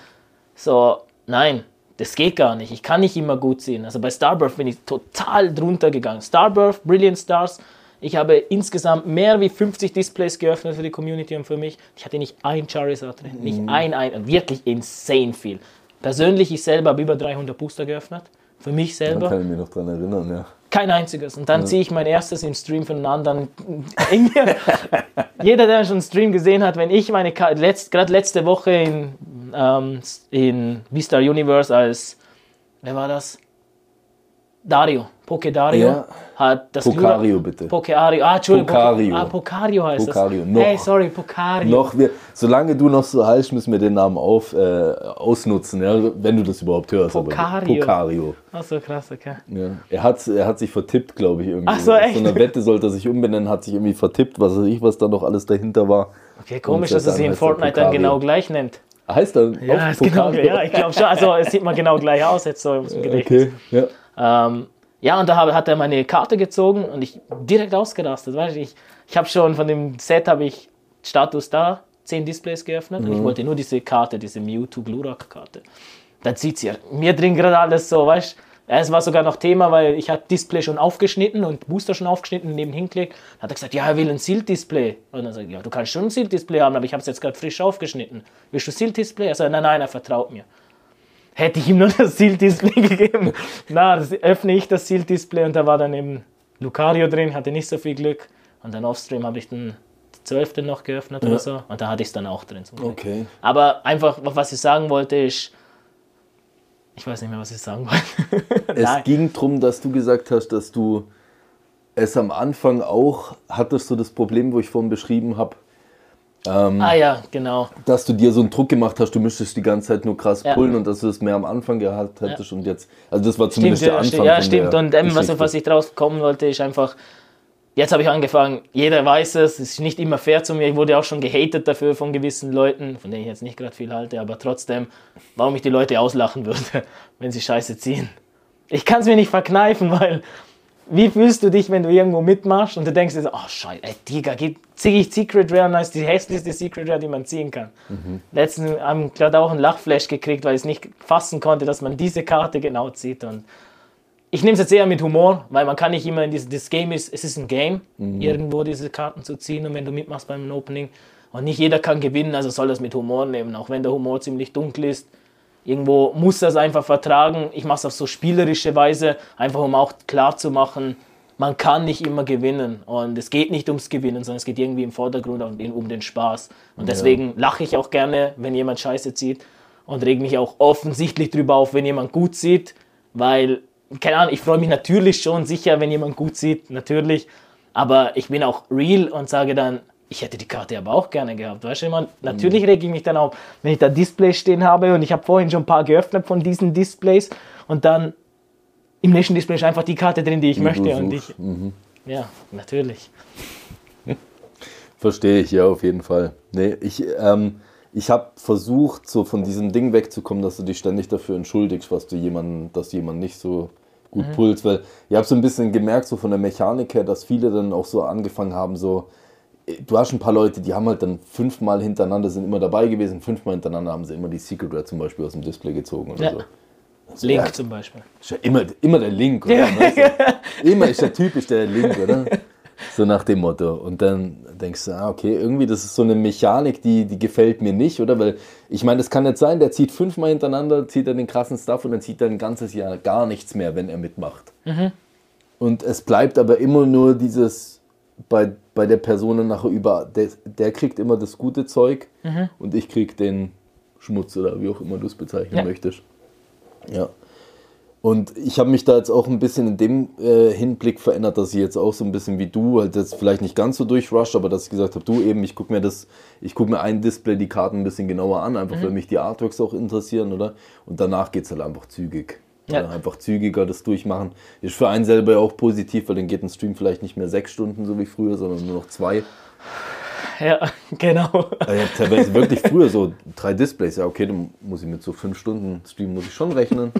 so, nein, das geht gar nicht. Ich kann nicht immer gut ziehen. Also bei Starbirth bin ich total drunter gegangen. Starbirth, Brilliant Stars, Ich habe insgesamt mehr wie 50 Displays geöffnet für die Community und für mich. Ich hatte nicht ein Charizard drin, nicht Mhm. ein, ein, wirklich insane viel. Persönlich, ich selber habe über 300 Booster geöffnet. Für mich Da selber. kann ich mich noch dran erinnern, ja. Kein einziges. Und dann ziehe ich mein erstes im Stream von einem anderen. Jeder, der schon einen Stream gesehen hat, wenn ich meine, letzt, gerade letzte Woche in, ähm, in Vista Universe als, wer war das? Dario, Poke Dario, Ja. hat das Pocario, bitte. Pokeario, ah, Entschuldigung. Pocario. Poke- Ah, Pocario heißt Pocario, das. noch. Hey, sorry, Pocario. Noch, wir, solange du noch so heißt, müssen wir den Namen auf, äh, ausnutzen, ja, wenn du das überhaupt hörst. aber- Pocario. Pocario. Ach so, krass, okay. Ja. Er, hat, er hat sich vertippt, glaube ich, irgendwie. Ach so, echt? So einer Wette sollte er sich umbenennen, hat sich irgendwie vertippt, was weiß ich, was da noch alles dahinter war. Okay, komisch, dass er sich in Fortnite dann genau gleich nennt. Heißt er Ja, genau, ja ich glaube schon. Also, es sieht mal genau gleich aus jetzt so im Gedächtnis. Okay, ja. Ähm, ja, und da hat er meine Karte gezogen und ich direkt ausgerastet. Weißt ich, ich habe schon von dem Set habe ich Status da, 10 Displays geöffnet und ich wollte nur diese Karte, diese Mewtwo Glurak Karte. Da zieht sie ja mir drin gerade alles so, weißt du. Es war sogar noch Thema, weil ich habe Display schon aufgeschnitten und Booster schon aufgeschnitten und nebenhin gelegt. Dann hat er gesagt, ja, er will ein Sealed-Display. Und dann ich, ja, du kannst schon ein Sealed-Display haben, aber ich habe es jetzt gerade frisch aufgeschnitten. Willst du Sealed-Display? Er sagt, nein, nein, er vertraut mir hätte ich ihm nur das Seal-Display gegeben. Na, das öffne ich das Seal-Display und da war dann eben Lucario drin, hatte nicht so viel Glück. Und dann offstream habe ich den 12. noch geöffnet oder so. Und da hatte ich es dann auch drin. Zum Glück. Okay. Aber einfach, was ich sagen wollte, ist. Ich weiß nicht mehr, was ich sagen wollte. Es ging darum, dass du gesagt hast, dass du es am Anfang auch hattest, so das Problem, wo ich vorhin beschrieben habe, Ah ja, genau. dass du dir so einen Druck gemacht hast, du müsstest die ganze Zeit nur krass Ja. pullen und dass du das mehr am Anfang gehabt hättest und jetzt, also das war Stimmt, zumindest der ja, Anfang. stimmt. Ja, stimmt. der Und ähm, was, was ich draus kommen wollte, ist einfach, jetzt habe ich angefangen, jeder weiß es, es ist nicht immer fair zu mir. Ich wurde auch schon gehatet dafür von gewissen Leuten, von denen ich jetzt nicht gerade viel halte, aber trotzdem, warum ich die Leute auslachen würde, wenn sie Scheiße ziehen. Ich kann es mir nicht verkneifen, weil wie fühlst du dich, wenn du irgendwo mitmachst und du denkst dir so, oh Scheiße, ey, Digga, geht- zieh ich Secret Rare und dann ist die hässlichste Secret Rare, die man ziehen kann. Letztens haben gerade auch einen Lachflash gekriegt, weil ich es nicht fassen konnte, dass man diese Karte genau zieht und ich nehme es jetzt eher mit Humor, weil man kann nicht immer in dieses, das Game ist, es ist ein Game, irgendwo diese Karten zu ziehen und wenn du mitmachst beim Opening und nicht jeder kann gewinnen, also soll das mit Humor nehmen, auch wenn der Humor ziemlich dunkel ist. Irgendwo muss das einfach vertragen. Ich mache es auf so spielerische Weise, einfach um auch klar zu machen, man kann nicht immer gewinnen und es geht nicht ums Gewinnen, sondern es geht irgendwie im Vordergrund um den, um den Spaß. Und deswegen lache ich auch gerne, wenn jemand Scheiße zieht und reg mich auch offensichtlich drüber auf, wenn jemand gut sieht, weil, keine Ahnung, ich freue mich natürlich schon sicher, wenn jemand gut sieht, natürlich, aber ich bin auch real und sage dann, ich hätte die Karte aber auch gerne gehabt, weißt du, man, natürlich rege ich mich dann auf, wenn ich da Displays stehen habe und ich habe vorhin schon ein paar geöffnet von diesen Displays und dann im nächsten Display ist einfach die Karte drin, die ich möchte du und ich, suchst. Mhm. ja, natürlich. Verstehe ich, ja, auf jeden Fall. Nee, ich, ähm, ich habe versucht, so von diesem Ding wegzukommen, dass du dich ständig dafür entschuldigst, was du jemanden, dass du jemanden nicht so gut pulst, weil ich habe so ein bisschen gemerkt, so von der Mechanik her, dass viele dann auch so angefangen haben, so, du hast ein paar Leute, die haben halt dann fünfmal hintereinander, sind immer dabei gewesen, fünfmal hintereinander haben sie immer die Secret Rare zum Beispiel aus dem Display gezogen oder Ja. so. Link ja. zum Beispiel. Ist ja immer, immer der Link, oder? Weißt du? Immer ist der typisch der Link, oder? So nach dem Motto. Und dann denkst du, ah, okay, irgendwie, das ist so eine Mechanik, die, die gefällt mir nicht, oder? Weil ich meine, es kann nicht sein, der zieht fünfmal hintereinander, zieht er den krassen Stuff und dann zieht er ein ganzes Jahr gar nichts mehr, wenn er mitmacht. Und es bleibt aber immer nur dieses, bei, bei der Person nachher über, der, der kriegt immer das gute Zeug und ich krieg den Schmutz oder wie auch immer du es bezeichnen Ja. möchtest. Ja. Und ich habe mich da jetzt auch ein bisschen in dem äh, Hinblick verändert, dass ich jetzt auch so ein bisschen wie du, halt jetzt vielleicht nicht ganz so durchrush, aber dass ich gesagt habe, du eben, ich gucke mir das, ich gucke mir ein Display die Karten ein bisschen genauer an, einfach weil mich die Artworks auch interessieren, oder? Und danach geht es halt einfach zügig. Ja. Oder Einfach zügiger das durchmachen. Ist für einen selber ja auch positiv, weil dann geht ein Stream vielleicht nicht mehr sechs Stunden, so wie früher, sondern nur noch zwei. Ja, genau. Ich habe teilweise wirklich früher so drei Displays. Ja, okay, dann muss ich mit so fünf Stunden Stream muss ich schon rechnen.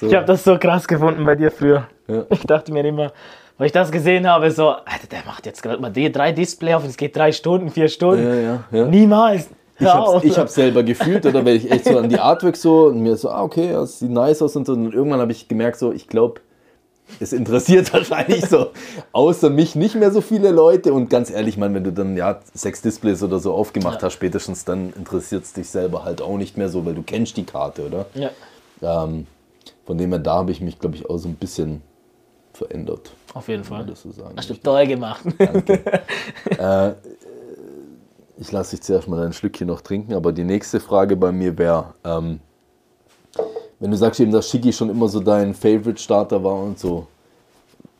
So. Ich habe das so krass gefunden bei dir früher. Ja. Ich dachte mir immer, weil ich das gesehen habe, so, Alter, der macht jetzt gerade mal drei Display auf und es geht drei Stunden, vier Stunden. Ja, ja, ja. Niemals. Ich hab's, auf. ich hab's selber gefühlt, oder weil ich echt so an die Artwork so und mir so, ah, okay, das sieht nice aus und so. Und irgendwann habe ich gemerkt, so, ich glaube, es interessiert wahrscheinlich so außer mich nicht mehr so viele Leute. Und ganz ehrlich, man, wenn du dann ja sechs Displays oder so aufgemacht Ja. hast, spätestens dann interessiert es dich selber halt auch nicht mehr so, weil du kennst die Karte, oder? Ja, Ähm, von dem her, da habe ich mich, glaube ich, auch so ein bisschen verändert. auf jeden Fall. das so sagen Hast du toll gemacht. Ich lasse dich zuerst mal ein Schlückchen noch trinken, aber die nächste Frage bei mir wäre, ähm, wenn du sagst eben, dass Shiggy schon immer so dein Favorite-Starter war und so,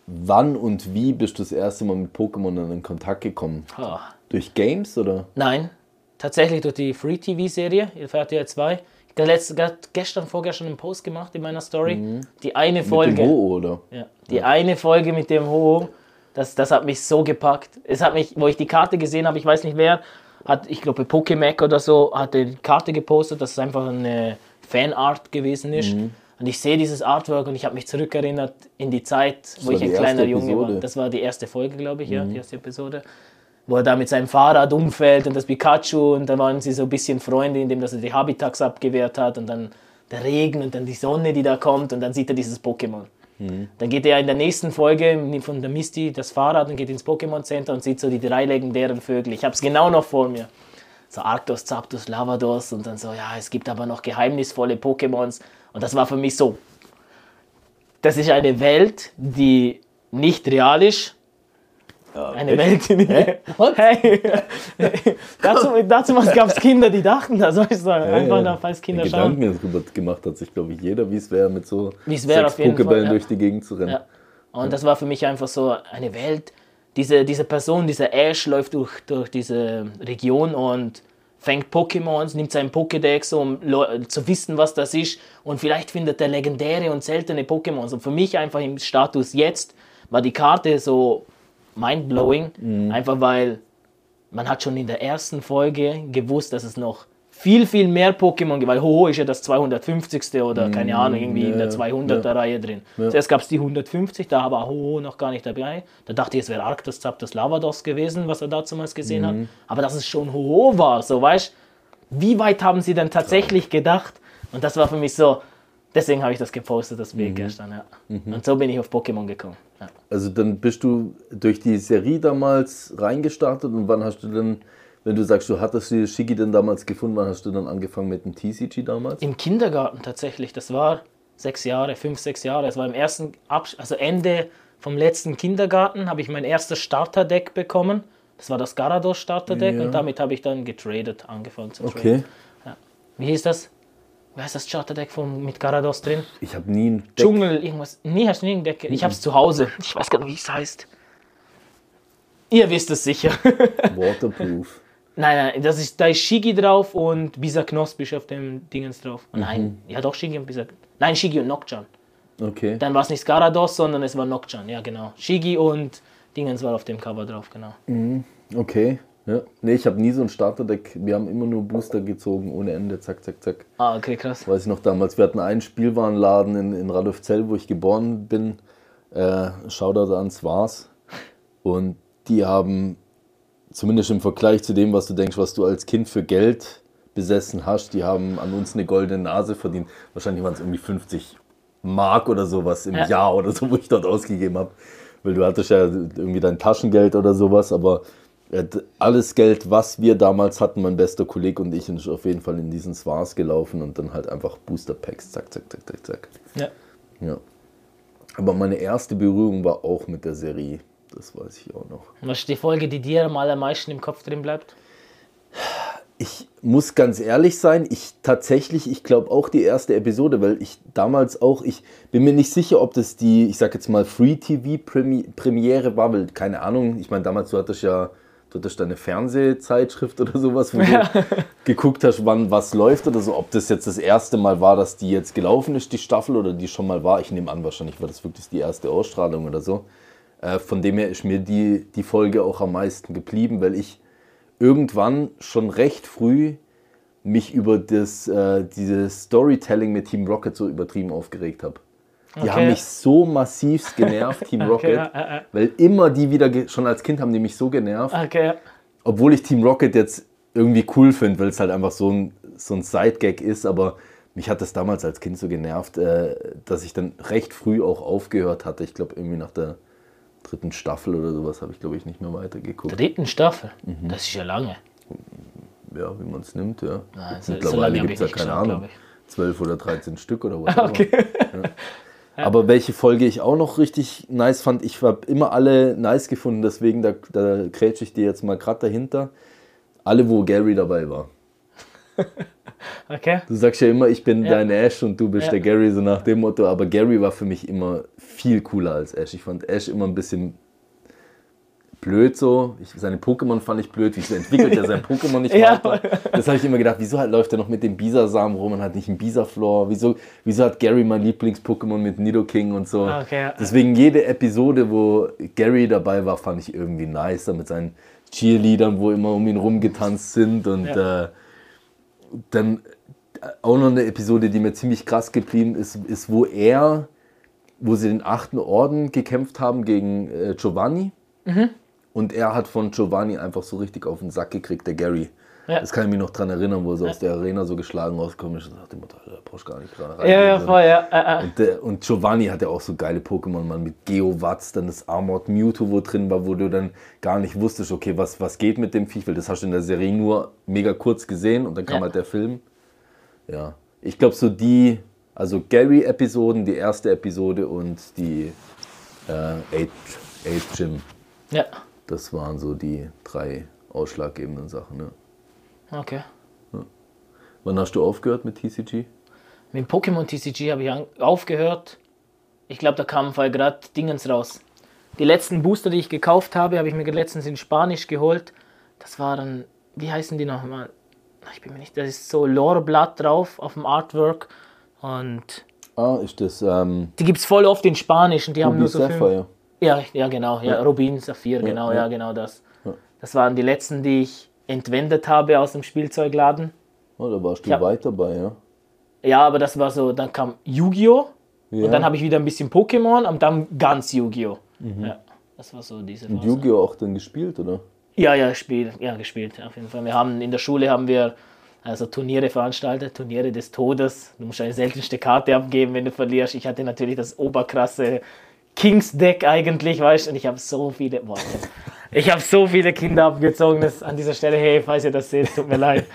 wann und wie bist du das erste Mal mit Pokémon dann in Kontakt gekommen? Oh. Durch Games oder? Nein, tatsächlich durch die Free-TV-Serie, RTL 2. Ich habe gestern, vorgestern einen Post gemacht in meiner Story. Die eine Mit dem Folge. Ho oder? Ja, die eine Folge mit dem Ho, das, das hat mich so gepackt. Es hat mich, wo ich die Karte gesehen habe, ich weiß nicht wer, hat, ich glaube Pokémec oder so, hat die Karte gepostet, dass es einfach eine Fanart gewesen ist. Mhm. Und ich sehe dieses Artwork und ich habe mich zurückerinnert in die Zeit, wo war ich ein kleiner Junge war. Episode. Mhm. Das war die erste Folge, glaube ich, ja, die erste Episode. Wo er da mit seinem Fahrrad umfällt und das Pikachu und da waren sie so ein bisschen Freunde, indem dass er die Habitats abgewehrt hat und dann der Regen und dann die Sonne, die da kommt und dann sieht er dieses Pokémon. Dann geht er in der nächsten Folge von der Misty das Fahrrad und geht ins Pokémon Center und sieht so die drei legendären Vögel. Ich habe es genau noch vor mir. So Arctos, Zapdos, Lavados und dann so, ja, es gibt aber noch geheimnisvolle Pokémons. Und das war für mich so, das ist eine Welt, die nicht real ist. Eine Welt, die nicht. Hey. dazu dazu gab es Kinder, die dachten, da soll ich sagen, einfach ja. da falls Kinder schauen. Gedanken darüber gemacht hat sich, glaube ich, jeder, wie es wäre, mit so wäre sechs Pokébällen ja. durch die Gegend zu rennen. Ja. Und das war für mich einfach so eine Welt. Diese, diese Person, dieser Ash läuft durch, durch diese Region und fängt Pokémons, nimmt seinen Pokédex, um zu wissen, was das ist. Und vielleicht findet er legendäre und seltene Pokémons. Und für mich einfach im Status jetzt war die Karte so mindblowing. Einfach weil man hat schon in der ersten Folge gewusst, dass es noch viel, viel mehr Pokémon gibt, weil Ho-Oh ist ja das 250. oder keine Ahnung, irgendwie in der 200er Reihe drin. Zuerst gab es die 150, da war Ho-Oh noch gar nicht dabei. Da dachte ich, es wäre Arctos, Zapdos, Lavados gewesen, was er damals gesehen hat. Aber dass es schon Ho-Oh war, so weißt wie weit haben sie denn tatsächlich gedacht? Und das war für mich so, deswegen habe ich das gepostet, das Bild gestern, ja. Und so bin ich auf Pokémon gekommen. Ja. Also dann bist du durch die Serie damals reingestartet und wann hast du dann, wenn du sagst, du hattest die Shigi dann damals gefunden, wann hast du dann angefangen mit dem TCG damals? Im Kindergarten tatsächlich, das war sechs Jahre, fünf, sechs Jahre. Es war im ersten, Abs also Ende vom letzten Kindergarten, habe ich mein erstes Starterdeck bekommen. Das war das Garados Starterdeck Ja. und damit habe ich dann getradet, angefangen zu traden. Okay. Wie hieß das? Wie heißt das Starterdeck von, mit Garados drin? Ich habe nie ein Deck. Dschungel, irgendwas. Nee, hast du nie ein Deck? Ich habe es zu Hause. Ich weiß gar nicht, wie es heißt. Ihr wisst es sicher. Waterproof. Nein, nein, das ist, da ist Shigi drauf und Bisa Knosp auf dem Dingens drauf. Nein, ja doch Shigi und Bisa. Nein, Shigi und Nocturne. Okay. Dann war es nicht Garados, sondern es war Nocturne, ja genau. Shigi und Dingens war auf dem Cover drauf, genau. Okay. Ja. Nee, ich habe nie so ein Starterdeck. Wir haben immer nur Booster gezogen, ohne Ende. Zack, zack, zack. Ah, okay, krass. Weiß ich noch damals. Wir hatten einen Spielwarenladen in, in Radolfzell, wo ich geboren bin. Äh, Shoutout an Swars. Und die haben, zumindest im Vergleich zu dem, was du denkst, was du als Kind für Geld besessen hast, die haben an uns eine goldene Nase verdient. Wahrscheinlich waren es irgendwie 50 Mark oder sowas im Ja. Jahr oder so, wo ich dort ausgegeben habe. Weil du hattest ja irgendwie dein Taschengeld oder sowas, aber alles Geld, was wir damals hatten, mein bester Kollege und ich, ist auf jeden Fall in diesen Swars gelaufen und dann halt einfach Booster Packs, zack, zack, zack, zack, zack. Ja. Ja. Aber meine erste Berührung war auch mit der Serie. Das weiß ich auch noch. Und was ist die Folge, die dir am allermeisten im Kopf drin bleibt? Ich muss ganz ehrlich sein, ich tatsächlich, ich glaube auch die erste Episode, weil ich damals auch, ich bin mir nicht sicher, ob das die, ich sag jetzt mal, Free-TV-Premiere war, weil keine Ahnung, ich meine, damals du hattest ja, du hattest deine Fernsehzeitschrift oder sowas, wo du geguckt hast, wann was läuft oder so, ob das jetzt das erste Mal war, dass die jetzt gelaufen ist, die Staffel, oder die schon mal war. Ich nehme an, wahrscheinlich war das wirklich die erste Ausstrahlung oder so. Äh, von dem her ist mir die, die Folge auch am meisten geblieben, weil ich irgendwann schon recht früh mich über das, äh, dieses Storytelling mit Team Rocket so übertrieben aufgeregt habe. Die Okay. haben mich so massivst genervt, Team Rocket, ja, ja, ja. weil immer die wieder, schon als Kind haben die mich so genervt, Okay, ja. obwohl ich Team Rocket jetzt irgendwie cool finde, weil es halt einfach so ein, so ein Side-Gag ist, aber mich hat das damals als Kind so genervt, äh, dass ich dann recht früh auch aufgehört hatte. Ich glaube, irgendwie nach der dritten Staffel oder sowas habe ich, glaube ich, nicht mehr weitergeguckt. Dritten Staffel? Mhm. Das ist ja lange. Ja, wie man es nimmt, ja. Nein, so- so Mittlerweile hab gibt es ja keine geschaut, Ahnung. glaub ich. 12 oder 13 Stück oder was. Okay. Aber welche Folge ich auch noch richtig nice fand, ich habe immer alle nice gefunden, deswegen da, da grätsche ich dir jetzt mal gerade dahinter. Alle, wo Gary dabei war. Okay. Du sagst ja immer, ich bin Ja. dein Ash und du bist Ja. der Gary, so nach dem Motto. Aber Gary war für mich immer viel cooler als Ash. Ich fand Ash immer ein bisschen blöd so. Ich, seine Pokémon fand ich blöd. Wieso entwickelt er sein Pokémon nicht Ja. weiter? Das habe ich immer gedacht, wieso halt läuft er noch mit dem Bisasam rum und hat nicht einen Bisaflor? Wieso, wieso hat Gary mein Lieblings-Pokémon mit Nidoking und so? Okay, ja. Deswegen jede Episode, wo Gary dabei war, fand ich irgendwie nice. Mit seinen Cheerleadern, wo immer um ihn rumgetanzt sind und Ja. äh, dann auch noch eine Episode, die mir ziemlich krass geblieben ist, ist, wo er, wo sie den achten Orden gekämpft haben gegen äh, Giovanni. Mhm. Und er hat von Giovanni einfach so richtig auf den Sack gekriegt, der Gary. Ja. Das kann ich mich noch dran erinnern, wo er so aus der Arena so geschlagen rausgekommen ist und sagte, Mutter, da brauchst du gar nicht rein. Ja, ja, voll, ja. Äh, äh. Und, der, und Giovanni hatte auch so geile Pokémon, man mit Geowatz, dann das Armored Mewtwo, wo drin war, wo du dann gar nicht wusstest, okay, was, was geht mit dem Viech, weil das hast du in der Serie nur mega kurz gesehen und dann kam Ja. halt der Film. Ja, ich glaube so die, also Gary-Episoden, die erste Episode und die äh, Eight Gym, Ja. Das waren so die drei ausschlaggebenden Sachen. Ne? Okay. Wann hast du aufgehört mit TCG? Mit dem Pokémon TCG habe ich aufgehört. Ich glaube, da kamen voll gerade Dingens raus. Die letzten Booster, die ich gekauft habe, habe ich mir letztens in Spanisch geholt. Das waren, wie heißen die nochmal? Ich bin mir nicht, das ist so Loreblatt drauf auf dem Artwork. Und Ah, ist das ähm, die gibt es voll oft in Spanisch und die haben Ruby nur so fünf- Sapphire? Ja, ja, genau. Ja, Rubin, Saphir, genau, ja, ja. genau das. Das waren die letzten, die ich entwendet habe aus dem Spielzeugladen. Oh, da warst du Ja. weit dabei, ja? Ja, aber das war so, dann kam Yu-Gi-Oh! Ja. Und dann habe ich wieder ein bisschen Pokémon und dann ganz Yu-Gi-Oh! Ja, das war so diese Und Phase. Yu-Gi-Oh! auch dann gespielt, oder? Ja, ja, gespielt, ja, gespielt, auf jeden Fall. Wir haben in der Schule haben wir also Turniere veranstaltet, Turniere des Todes. Du musst eine seltenste Karte abgeben, wenn du verlierst. Ich hatte natürlich das oberkrasse Kings-Deck eigentlich, weißt du, und ich habe so viele, boah, ich habe so viele Kinder abgezogen, dass an dieser Stelle, hey, falls ihr das seht, tut mir leid.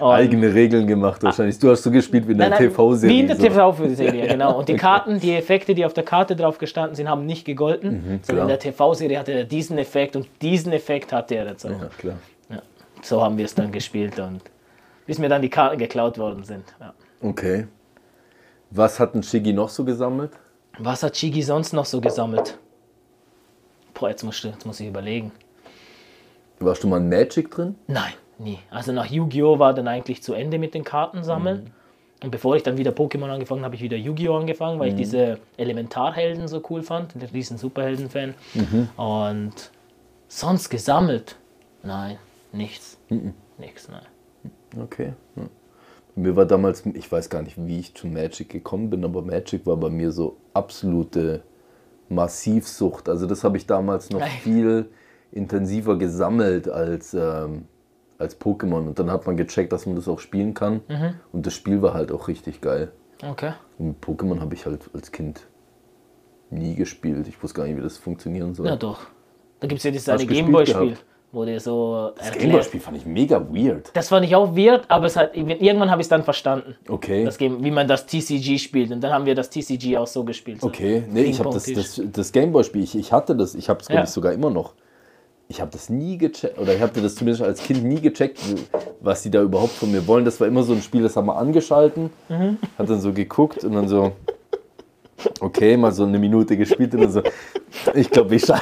Und- Eigene Regeln gemacht wahrscheinlich. Du hast so gespielt wie in der TV-Serie. Wie in der so. TV-Serie, genau. Und die Karten, die Effekte, die auf der Karte drauf gestanden sind, haben nicht gegolten. sondern Mhm, klar. in der TV-Serie hatte er diesen Effekt und diesen Effekt hatte er auch. Ja, klar. Ja. So haben wir es dann gespielt und bis mir dann die Karten geklaut worden sind. Ja. Okay. Was hat ein Shiggy noch so gesammelt? Was hat Chigi sonst noch so gesammelt? Boah, jetzt muss, ich- jetzt muss ich überlegen. Warst du mal in Magic drin? Nein, nie. Also nach Yu-Gi-Oh! war dann eigentlich zu Ende mit den Karten sammeln. Und bevor ich dann wieder Pokémon angefangen habe, habe ich wieder Yu-Gi-Oh! angefangen, weil ich diese Elementarhelden so cool fand. Ich bin ein riesen Superhelden-Fan. Und sonst gesammelt? Nein, nichts. Nichts, nein. Okay. Ja. Mir war damals, ich weiß gar nicht, wie ich zu Magic gekommen bin, aber Magic war bei mir so absolute Massivsucht. Also das habe ich damals noch viel intensiver gesammelt als, ähm, als Pokémon. Und dann hat man gecheckt, dass man das auch spielen kann. Mhm. Und das Spiel war halt auch richtig geil. Okay. Und Pokémon habe ich halt als Kind nie gespielt. Ich wusste gar nicht, wie das funktionieren soll. Ja, doch. Da gibt es ja dieses eine Gameboy-Spiel? Wo der so das. Gameboy-Spiel fand ich mega weird. Das fand ich auch weird, aber es hat, irgendwann habe ich es dann verstanden. Okay. Das Game, wie man das TCG spielt. Und dann haben wir das TCG auch so gespielt. So. Okay, nee, ich habe das, das, das Gameboy-Spiel, ich, ich hatte das, ich habe es, glaube Ja. ich, sogar immer noch. Ich habe das nie gecheckt, oder ich habe das zumindest als Kind nie gecheckt, was die da überhaupt von mir wollen. Das war immer so ein Spiel, das haben wir angeschalten, Mhm. hat dann so geguckt und dann so, okay, mal so eine Minute gespielt und dann so, ich glaube, ich, schal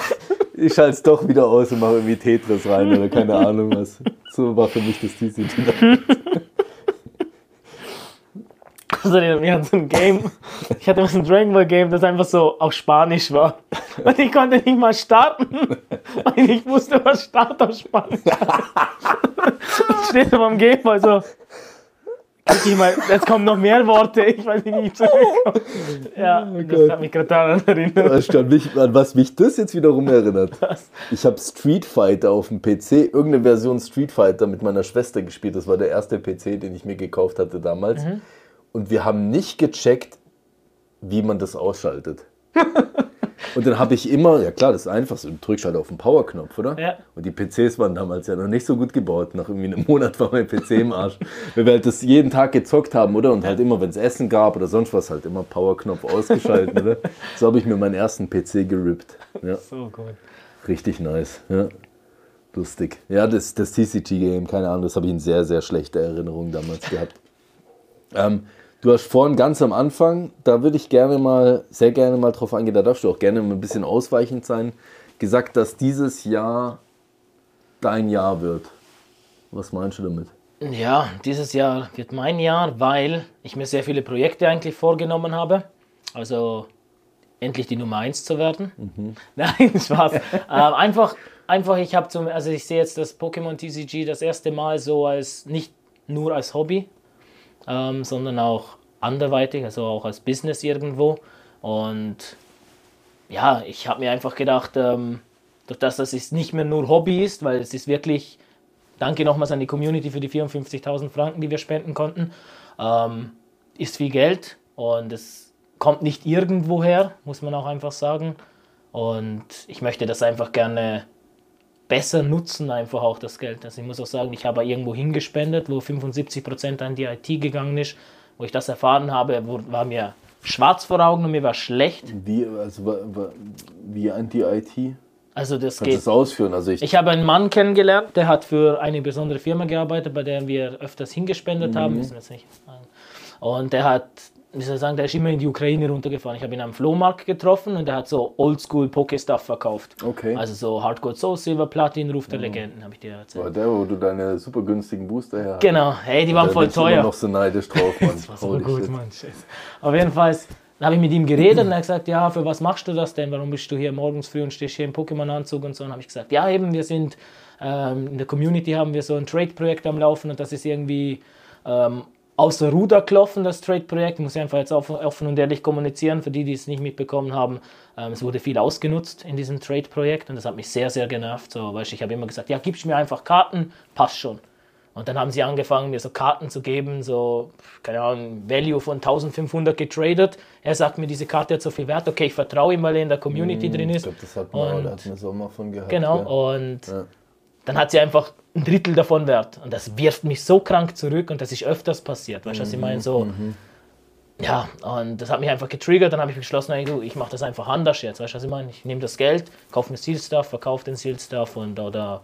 ich schalte es doch wieder aus und mache irgendwie Tetris rein oder keine Ahnung was. So war für mich das TCG. Also wir hatten so ein Game, ich hatte so ein Dragon Ball Game, das einfach so auf Spanisch war. Und ich konnte nicht mal starten, weil ich wusste, was Start auf Spanisch heißt. Steht so beim Game Boy so, krieg ich mal, jetzt kommen noch mehr Worte, ich weiß nicht, wie ich zurückkomme. Ja, das Gott. hat mich gerade daran erinnert. An, mich, an was mich das jetzt wiederum erinnert? Ich habe Street Fighter auf dem PC, irgendeine Version Street Fighter mit meiner Schwester gespielt. Das war der erste PC, den ich mir gekauft hatte damals. Mhm. und wir haben nicht gecheckt, wie man das ausschaltet. Und dann habe ich immer, ja klar, das ist einfach so, du drückst halt auf den Powerknopf, oder? Ja. Und die PCs waren damals ja noch nicht so gut gebaut. Nach irgendwie einem Monat war mein PC im Arsch. Weil wir halt das jeden Tag gezockt haben, oder? Und halt immer, wenn es Essen gab oder sonst was, halt immer Powerknopf ausgeschaltet, oder? So habe ich mir meinen ersten PC gerippt. Ja, So gut. richtig nice. Ja. Lustig. Ja, das, das TCG-Game, keine Ahnung, das habe ich in sehr, sehr schlechter Erinnerung damals gehabt. Ähm, du hast vorhin ganz am Anfang, da würde ich gerne mal, sehr gerne mal drauf eingehen, da darfst du auch gerne mal ein bisschen ausweichend sein, gesagt, dass dieses Jahr dein Jahr wird. Was meinst du damit? Ja, dieses Jahr wird mein Jahr, weil ich mir sehr viele Projekte eigentlich vorgenommen habe. Also endlich die Nummer 1 zu werden. Nein, Spaß. ähm, einfach, einfach, ich habe zum, also ich sehe jetzt das Pokémon TCG das erste Mal so als nicht nur als Hobby, ähm, sondern auch anderweitig, also auch als Business irgendwo. Und ja, ich habe mir einfach gedacht, ähm, durch das, dass es nicht mehr nur Hobby ist, weil es ist wirklich, danke nochmals an die Community für die 54.000 Franken, die wir spenden konnten, ähm, ist viel Geld und es kommt nicht irgendwo her, muss man auch einfach sagen. Und ich möchte das einfach gerne besser nutzen, einfach auch das Geld. Also ich muss auch sagen, ich habe irgendwo hingespendet, wo 75% an die IT gegangen ist. Wo ich das erfahren habe, war mir schwarz vor Augen und mir war schlecht. Wie, also, wie Anti-IT? Also das Kannst du geht. das ausführen? Also ich, Ich habe einen Mann kennengelernt, der hat für eine besondere Firma gearbeitet, bei der wir öfters hingespendet haben, müssen wir jetzt nicht. Und der hat, wie soll ich sagen, der ist immer in die Ukraine runtergefahren. Ich habe ihn am Flohmarkt getroffen und der hat so Oldschool Poké-Stuff verkauft. Okay. Also so Hardcore Soul Silver, Platin, Ruf der Legenden, habe ich dir erzählt. war der, wo du deine super günstigen Booster her Genau, hey, die waren Da voll bin ich teuer. noch so neidisch drauf, Mann. Das war so gut, shit. Mann. Auf jeden Fall, dann habe ich mit ihm geredet und er hat gesagt, ja, für was machst du das denn? Warum bist du hier morgens früh und stehst hier im Pokémon-Anzug und so? Und habe ich gesagt, ja, eben, wir sind ähm, in der Community haben wir so ein Trade-Projekt am Laufen und das ist irgendwie ähm, außer Ruder gelaufen, das Trade-Projekt. Muss ich einfach jetzt offen, offen und ehrlich kommunizieren, für die, die es nicht mitbekommen haben. Ähm, es wurde viel ausgenutzt in diesem Trade-Projekt und das hat mich sehr, sehr genervt. So, weißt, ich habe immer gesagt, ja, gibst mir einfach Karten, passt schon. Und dann haben sie angefangen, mir so Karten zu geben, so, keine Ahnung, Value von 1500 getradet. Er sagt mir, diese Karte hat so viel Wert. Okay, ich vertraue ihm, weil er in der Community drin Ich ist. glaube, das hat man, Und- hat man so mal von gehört. Genau, gell? und Ja. Dann hat sie einfach ein Drittel davon wert. Und das wirft mich so krank zurück und das ist öfters passiert. Weißt du, was ich meine? So, ja, und das hat mich einfach getriggert. Dann habe ich beschlossen, ich mache das einfach anders jetzt. Weißt du, was ich meine? Ich nehme das Geld, kaufe mir Seal-Stuff, verkaufe den Seal-Stuff und oder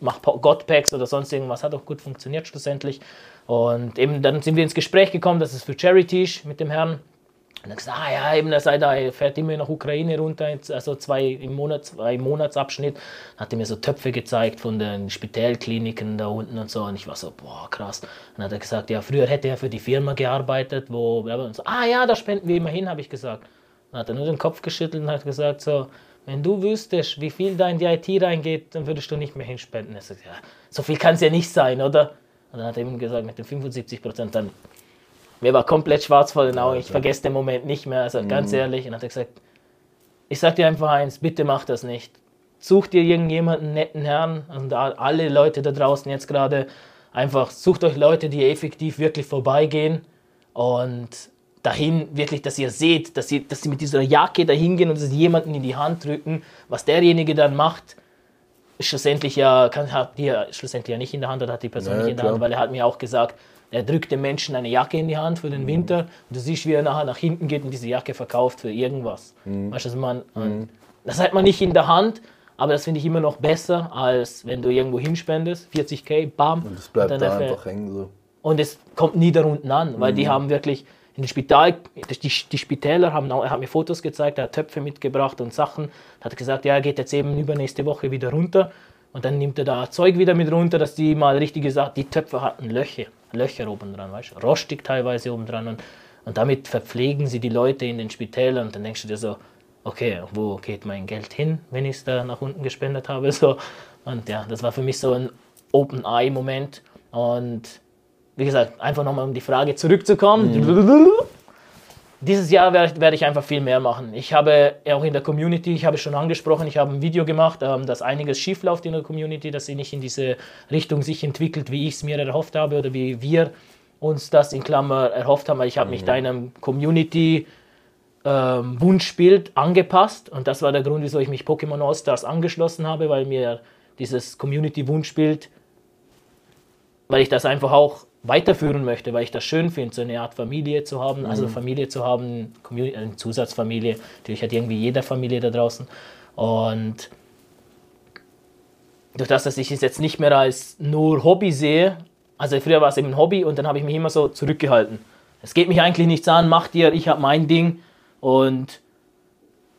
mach Pa- God-Packs oder sonst irgendwas. Hat auch gut funktioniert schlussendlich. Und eben dann sind wir ins Gespräch gekommen, dass es für Charity ist mit dem Herrn. Und dann gesagt, ah ja, eben, er sei da, er fährt immer nach Ukraine runter, also zwei im Monat, zwei Monatsabschnitt. Hat er mir so Töpfe gezeigt von den Spitalkliniken da unten und so. Und ich war so, boah, krass. Dann hat er gesagt, ja, früher hätte er für die Firma gearbeitet, wo, und so, ah ja, da spenden wir immer hin, habe ich gesagt. Dann hat er nur den Kopf geschüttelt und hat gesagt, so, wenn du wüsstest, wie viel da in die IT reingeht, dann würdest du nicht mehr hinspenden. Er sagt, ja, so viel kann es ja nicht sein, oder? Und dann hat er ihm gesagt, mit den 75 Prozent, dann mir war komplett schwarz vor den Augen. Ich vergesse den Moment nicht mehr. Also ganz ehrlich. Und hat er gesagt, ich sag dir einfach eins, bitte mach das nicht. Such dir irgendjemanden netten Herrn und alle Leute da draußen jetzt gerade einfach sucht euch Leute, die effektiv wirklich vorbeigehen und dahin wirklich, dass ihr seht, dass sie, dass sie mit dieser Jacke dahin gehen und sie jemanden in die Hand drücken. Was derjenige dann macht, ist schlussendlich ja, kann, hat die schlussendlich ja nicht in der Hand oder hat die Person Ja, nicht in der klar. Hand, weil er hat mir auch gesagt, er drückt dem Menschen eine Jacke in die Hand für den Winter. Und du siehst, wie er nachher nach hinten geht und diese Jacke verkauft für irgendwas. Weißt du, was man, und das hat man nicht in der Hand, aber das finde ich immer noch besser, als wenn du irgendwo hinspendest, 40k, bam. Und es bleibt dann da einfach hängen so. und es kommt nie da unten an, weil die haben wirklich in den Spital, die, die Spitäler haben, auch- er hat mir Fotos gezeigt, er hat Töpfe mitgebracht und Sachen, hat gesagt, ja, er geht jetzt eben übernächste Woche wieder runter. Und dann nimmt er da Zeug wieder mit runter, dass die mal richtige Sachen, die Töpfe hatten Löcher, Löcher oben dran, weißt du, rostig teilweise oben dran und, und damit verpflegen sie die Leute in den Spitälern und dann denkst du dir so, okay, wo geht mein Geld hin, wenn ich es da nach unten gespendet habe, so? Und ja, das war für mich so ein Open-Eye-Moment und wie gesagt, einfach nochmal um die Frage zurückzukommen. Dieses Jahr werde werde ich einfach viel mehr machen. Ich habe auch in der Community, ich habe es schon angesprochen, ich habe ein Video gemacht, ähm, dass einiges schief läuft in der Community, dass sie nicht in diese Richtung sich entwickelt, wie ich es mir erhofft habe oder wie wir uns das in Klammer erhofft haben, weil ich habe mich deinem Community ähm, Wunschbild angepasst und das war der Grund, wieso ich mich Pokémon All-Stars angeschlossen habe, weil mir dieses Community Wunschbild, weil ich das einfach auch weiterführen möchte, weil ich das schön finde, so eine Art Familie zu haben, also Familie zu haben, eine Zusatzfamilie, natürlich hat irgendwie jede Familie da draußen und durch das, dass ich es jetzt nicht mehr als nur Hobby sehe, also früher war es eben ein Hobby und dann habe ich mich immer so zurückgehalten. Es geht mich eigentlich nichts an, mach dir, ich habe mein Ding und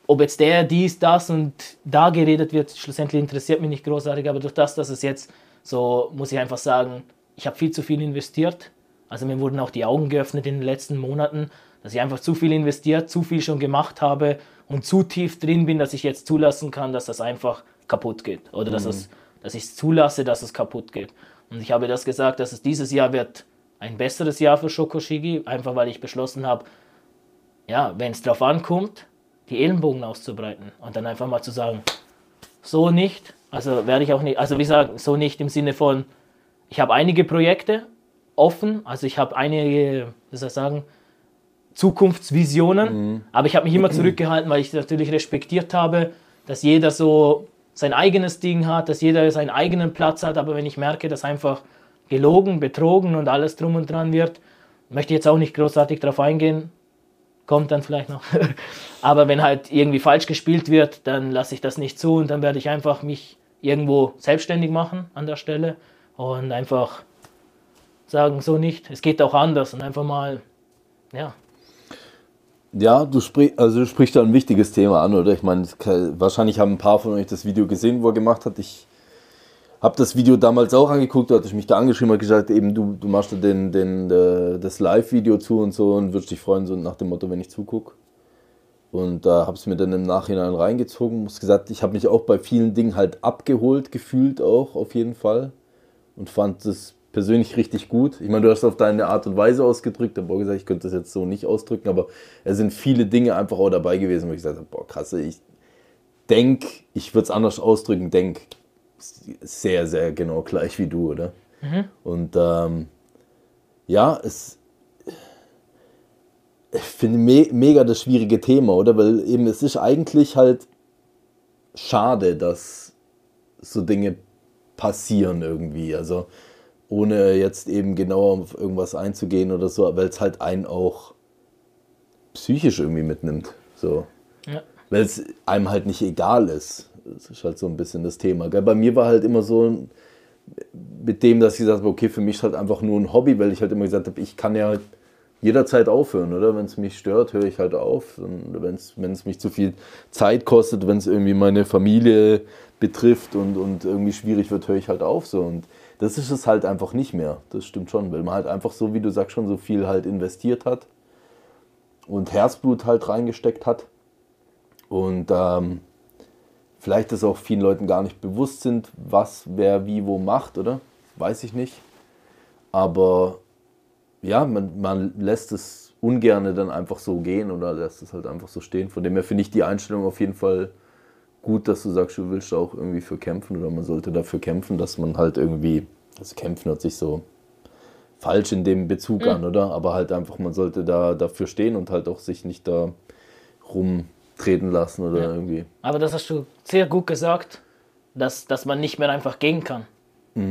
ob jetzt der, dies, das und da geredet wird, schlussendlich interessiert mich nicht großartig, aber durch das, dass es jetzt so, muss ich einfach sagen, ich habe viel zu viel investiert. Also mir wurden auch die Augen geöffnet in den letzten Monaten, dass ich einfach zu viel investiert, zu viel schon gemacht habe und zu tief drin bin, dass ich jetzt zulassen kann, dass das einfach kaputt geht oder dass, es, dass ich es zulasse, dass es kaputt geht. Und ich habe das gesagt, dass es dieses Jahr wird ein besseres Jahr für Shokoshigi, einfach weil ich beschlossen habe, ja, wenn es drauf ankommt, die Ellenbogen auszubreiten und dann einfach mal zu sagen, so nicht, also werde ich auch nicht, also wie gesagt, so nicht im Sinne von, ich habe einige Projekte offen, also ich habe einige, wie soll ich sagen, Zukunftsvisionen, aber ich habe mich immer zurückgehalten, weil ich natürlich respektiert habe, dass jeder so sein eigenes Ding hat, dass jeder seinen eigenen Platz hat, aber wenn ich merke, dass einfach gelogen, betrogen und alles drum und dran wird, möchte ich jetzt auch nicht großartig darauf eingehen, kommt dann vielleicht noch. aber wenn halt irgendwie falsch gespielt wird, dann lasse ich das nicht zu und dann werde ich einfach mich irgendwo selbstständig machen an der Stelle und einfach sagen, so nicht, es geht auch anders und einfach mal, ja, Ja, du, sprich, also du sprichst da ein wichtiges Thema an, oder? Ich meine, wahrscheinlich haben ein paar von euch das Video gesehen, wo er gemacht hat. Ich habe das Video damals auch angeguckt, da hatte ich mich da angeschrieben und gesagt, eben du, du machst den, den, äh, das Live-Video zu und so und würdest dich freuen, so nach dem Motto, wenn ich zugucke. Und da habe es mir dann im Nachhinein reingezogen. Muss gesagt, ich habe mich auch bei vielen Dingen halt abgeholt gefühlt auch, auf jeden Fall. Und fand es persönlich richtig gut. Ich meine, du hast es auf deine Art und Weise ausgedrückt. Auch gesagt, ich könnte das jetzt so nicht ausdrücken, aber es sind viele Dinge einfach auch dabei gewesen, wo ich gesagt habe, boah, krass, ich denke, ich würde es anders ausdrücken, denk sehr, sehr genau gleich wie du, oder? Und ähm, ja, es ich finde me mega das schwierige Thema, oder? Weil eben es ist eigentlich halt schade, dass so Dinge passieren irgendwie. Also ohne jetzt eben genauer auf irgendwas einzugehen oder so, weil es halt einen auch psychisch irgendwie mitnimmt. So. ja. Weil es einem halt nicht egal ist. Das ist halt so ein bisschen das Thema. Gell? Bei mir war halt immer so mit dem, dass ich gesagt habe, okay, für mich ist halt einfach nur ein Hobby, weil ich halt immer gesagt habe, ich kann ja halt jederzeit aufhören, oder? Wenn es mich stört, höre ich halt auf. Wenn es mich zu viel Zeit kostet, wenn es irgendwie meine Familie betrifft und, und irgendwie schwierig wird, höre ich halt auf. So. Und das ist es halt einfach nicht mehr. Das stimmt schon, weil man halt einfach so, wie du sagst, schon so viel halt investiert hat und Herzblut halt reingesteckt hat. Und ähm, vielleicht ist auch vielen Leuten gar nicht bewusst sind, was wer wie wo macht, oder? Weiß ich nicht. Aber ja, man, man lässt es ungerne dann einfach so gehen oder lässt es halt einfach so stehen. Von dem her finde ich die Einstellung auf jeden Fall gut, dass du sagst, du willst auch irgendwie für kämpfen oder man sollte dafür kämpfen, dass man halt irgendwie, das Kämpfen hört sich so falsch in dem Bezug an, oder? Aber halt einfach, man sollte da dafür stehen und halt auch sich nicht da rumtreten lassen oder irgendwie. Aber das hast du sehr gut gesagt, dass, dass man nicht mehr einfach gehen kann.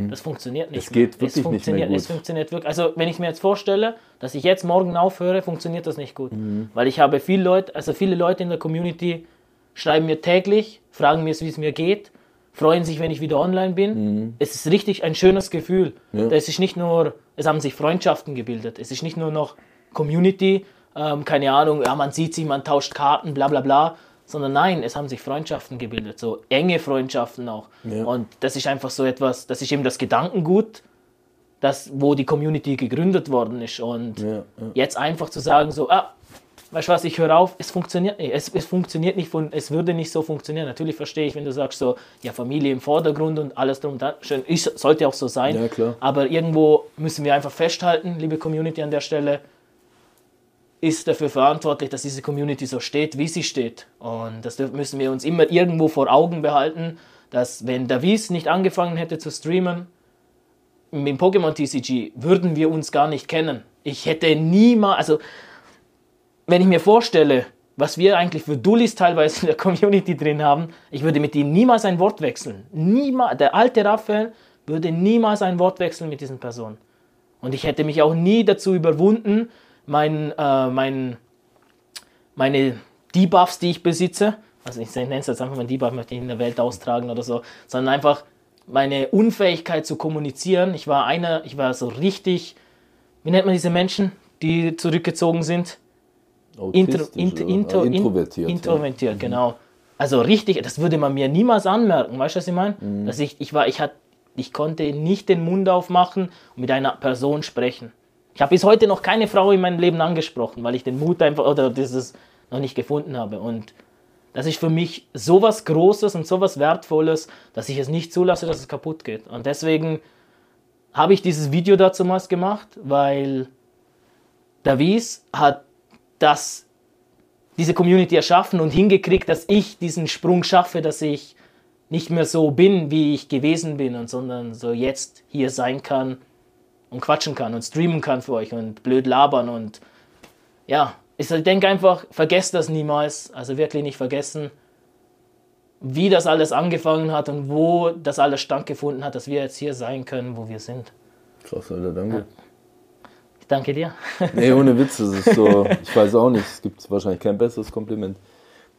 Das funktioniert nicht. Es geht mehr. wirklich nicht mehr gut. Es funktioniert wirklich. Also wenn ich mir jetzt vorstelle, dass ich jetzt morgen aufhöre, funktioniert das nicht gut. Mhm. Weil ich habe viele Leute, also viele Leute in der Community schreiben mir täglich, fragen mir, wie es mir geht, freuen sich, wenn ich wieder online bin. Es ist richtig ein schönes Gefühl. Mhm. Ja. Es ist nicht nur, es haben sich Freundschaften gebildet. Es ist nicht nur noch Community, ähm, keine Ahnung, ja, man sieht sich, man tauscht Karten, bla bla bla. Sondern nein, es haben sich Freundschaften gebildet, so enge Freundschaften auch. Ja. Und das ist einfach so etwas, das ist eben das Gedankengut, das, wo die Community gegründet worden ist. Und ja. jetzt einfach zu sagen, so, ah, weißt du was, ich höre auf, es funktioniert nicht. Es, es funktioniert nicht, von, es würde nicht so funktionieren. Natürlich verstehe ich, wenn du sagst, so, ja, Familie im Vordergrund und alles drum und dran. Schön, ist, sollte auch so sein. Ja, klar. Aber irgendwo müssen wir einfach festhalten, liebe Community an der Stelle, ist dafür verantwortlich, dass diese Community so steht, wie sie steht. Und das müssen wir uns immer irgendwo vor Augen behalten, dass wenn Davies nicht angefangen hätte zu streamen, mit Pokémon TCG würden wir uns gar nicht kennen. Ich hätte niemals, also wenn ich mir vorstelle, was wir eigentlich für Dullis teilweise in der Community drin haben, ich würde mit ihm niemals ein Wort wechseln. Niemals, der alte Raphael würde niemals ein Wort wechseln mit diesen Personen. Und ich hätte mich auch nie dazu überwunden, mein, äh, mein, meine Debuffs, die ich besitze, also ich nenne es jetzt einfach mal Debuff, möchte ich in der Welt austragen oder so, sondern einfach meine Unfähigkeit zu kommunizieren. Ich war einer, ich war so richtig, wie nennt man diese Menschen, die zurückgezogen sind? Intro, Autistisch int, oder? intro, Ah, in- introvertiert. Introvertiert, genau. Also richtig, das würde man mir niemals anmerken, weißt du, was ich meine? Mhm. Dass ich, ich war, ich hatte, ich konnte nicht den Mund aufmachen und mit einer Person sprechen. Ich habe bis heute noch keine Frau in meinem Leben angesprochen, weil ich den Mut einfach oder dieses noch nicht gefunden habe. Und das ist für mich sowas Großes und sowas Wertvolles, dass ich es nicht zulasse, dass es kaputt geht. Und deswegen habe ich dieses Video damals gemacht, weil Davies hat das, diese Community erschaffen und hingekriegt, dass ich diesen Sprung schaffe, dass ich nicht mehr so bin, wie ich gewesen bin, und sondern so jetzt hier sein kann und quatschen kann und streamen kann für euch und blöd labern und ja, ich denke einfach, vergesst das niemals, also wirklich nicht vergessen, wie das alles angefangen hat und wo das alles stattgefunden hat, dass wir jetzt hier sein können, wo wir sind. Krass, Alter, danke. Ich danke dir. Nee, ohne Witz, das ist so, ich weiß auch nicht, es gibt wahrscheinlich kein besseres Kompliment.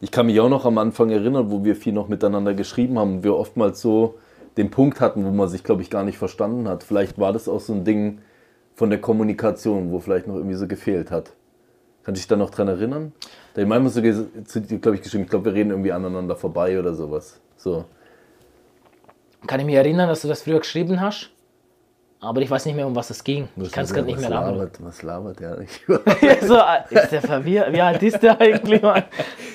Ich kann mich auch noch am Anfang erinnern, wo wir viel noch miteinander geschrieben haben, wir oftmals so den Punkt hatten, wo man sich, glaube ich, gar nicht verstanden hat. Vielleicht war das auch so ein Ding von der Kommunikation, wo vielleicht noch irgendwie so gefehlt hat. Kannst du dich da noch dran erinnern? Da ges- zu dir, glaube ich, geschrieben, ich glaube, wir reden irgendwie aneinander vorbei oder sowas. So. Kann ich mich erinnern, dass du das früher geschrieben hast? Aber ich weiß nicht mehr, um was es ging. Ich kann es gerade nicht mehr labert, Was labert der eigentlich? so, äh, ist der verwirrt? Wie alt ist der eigentlich? Mann?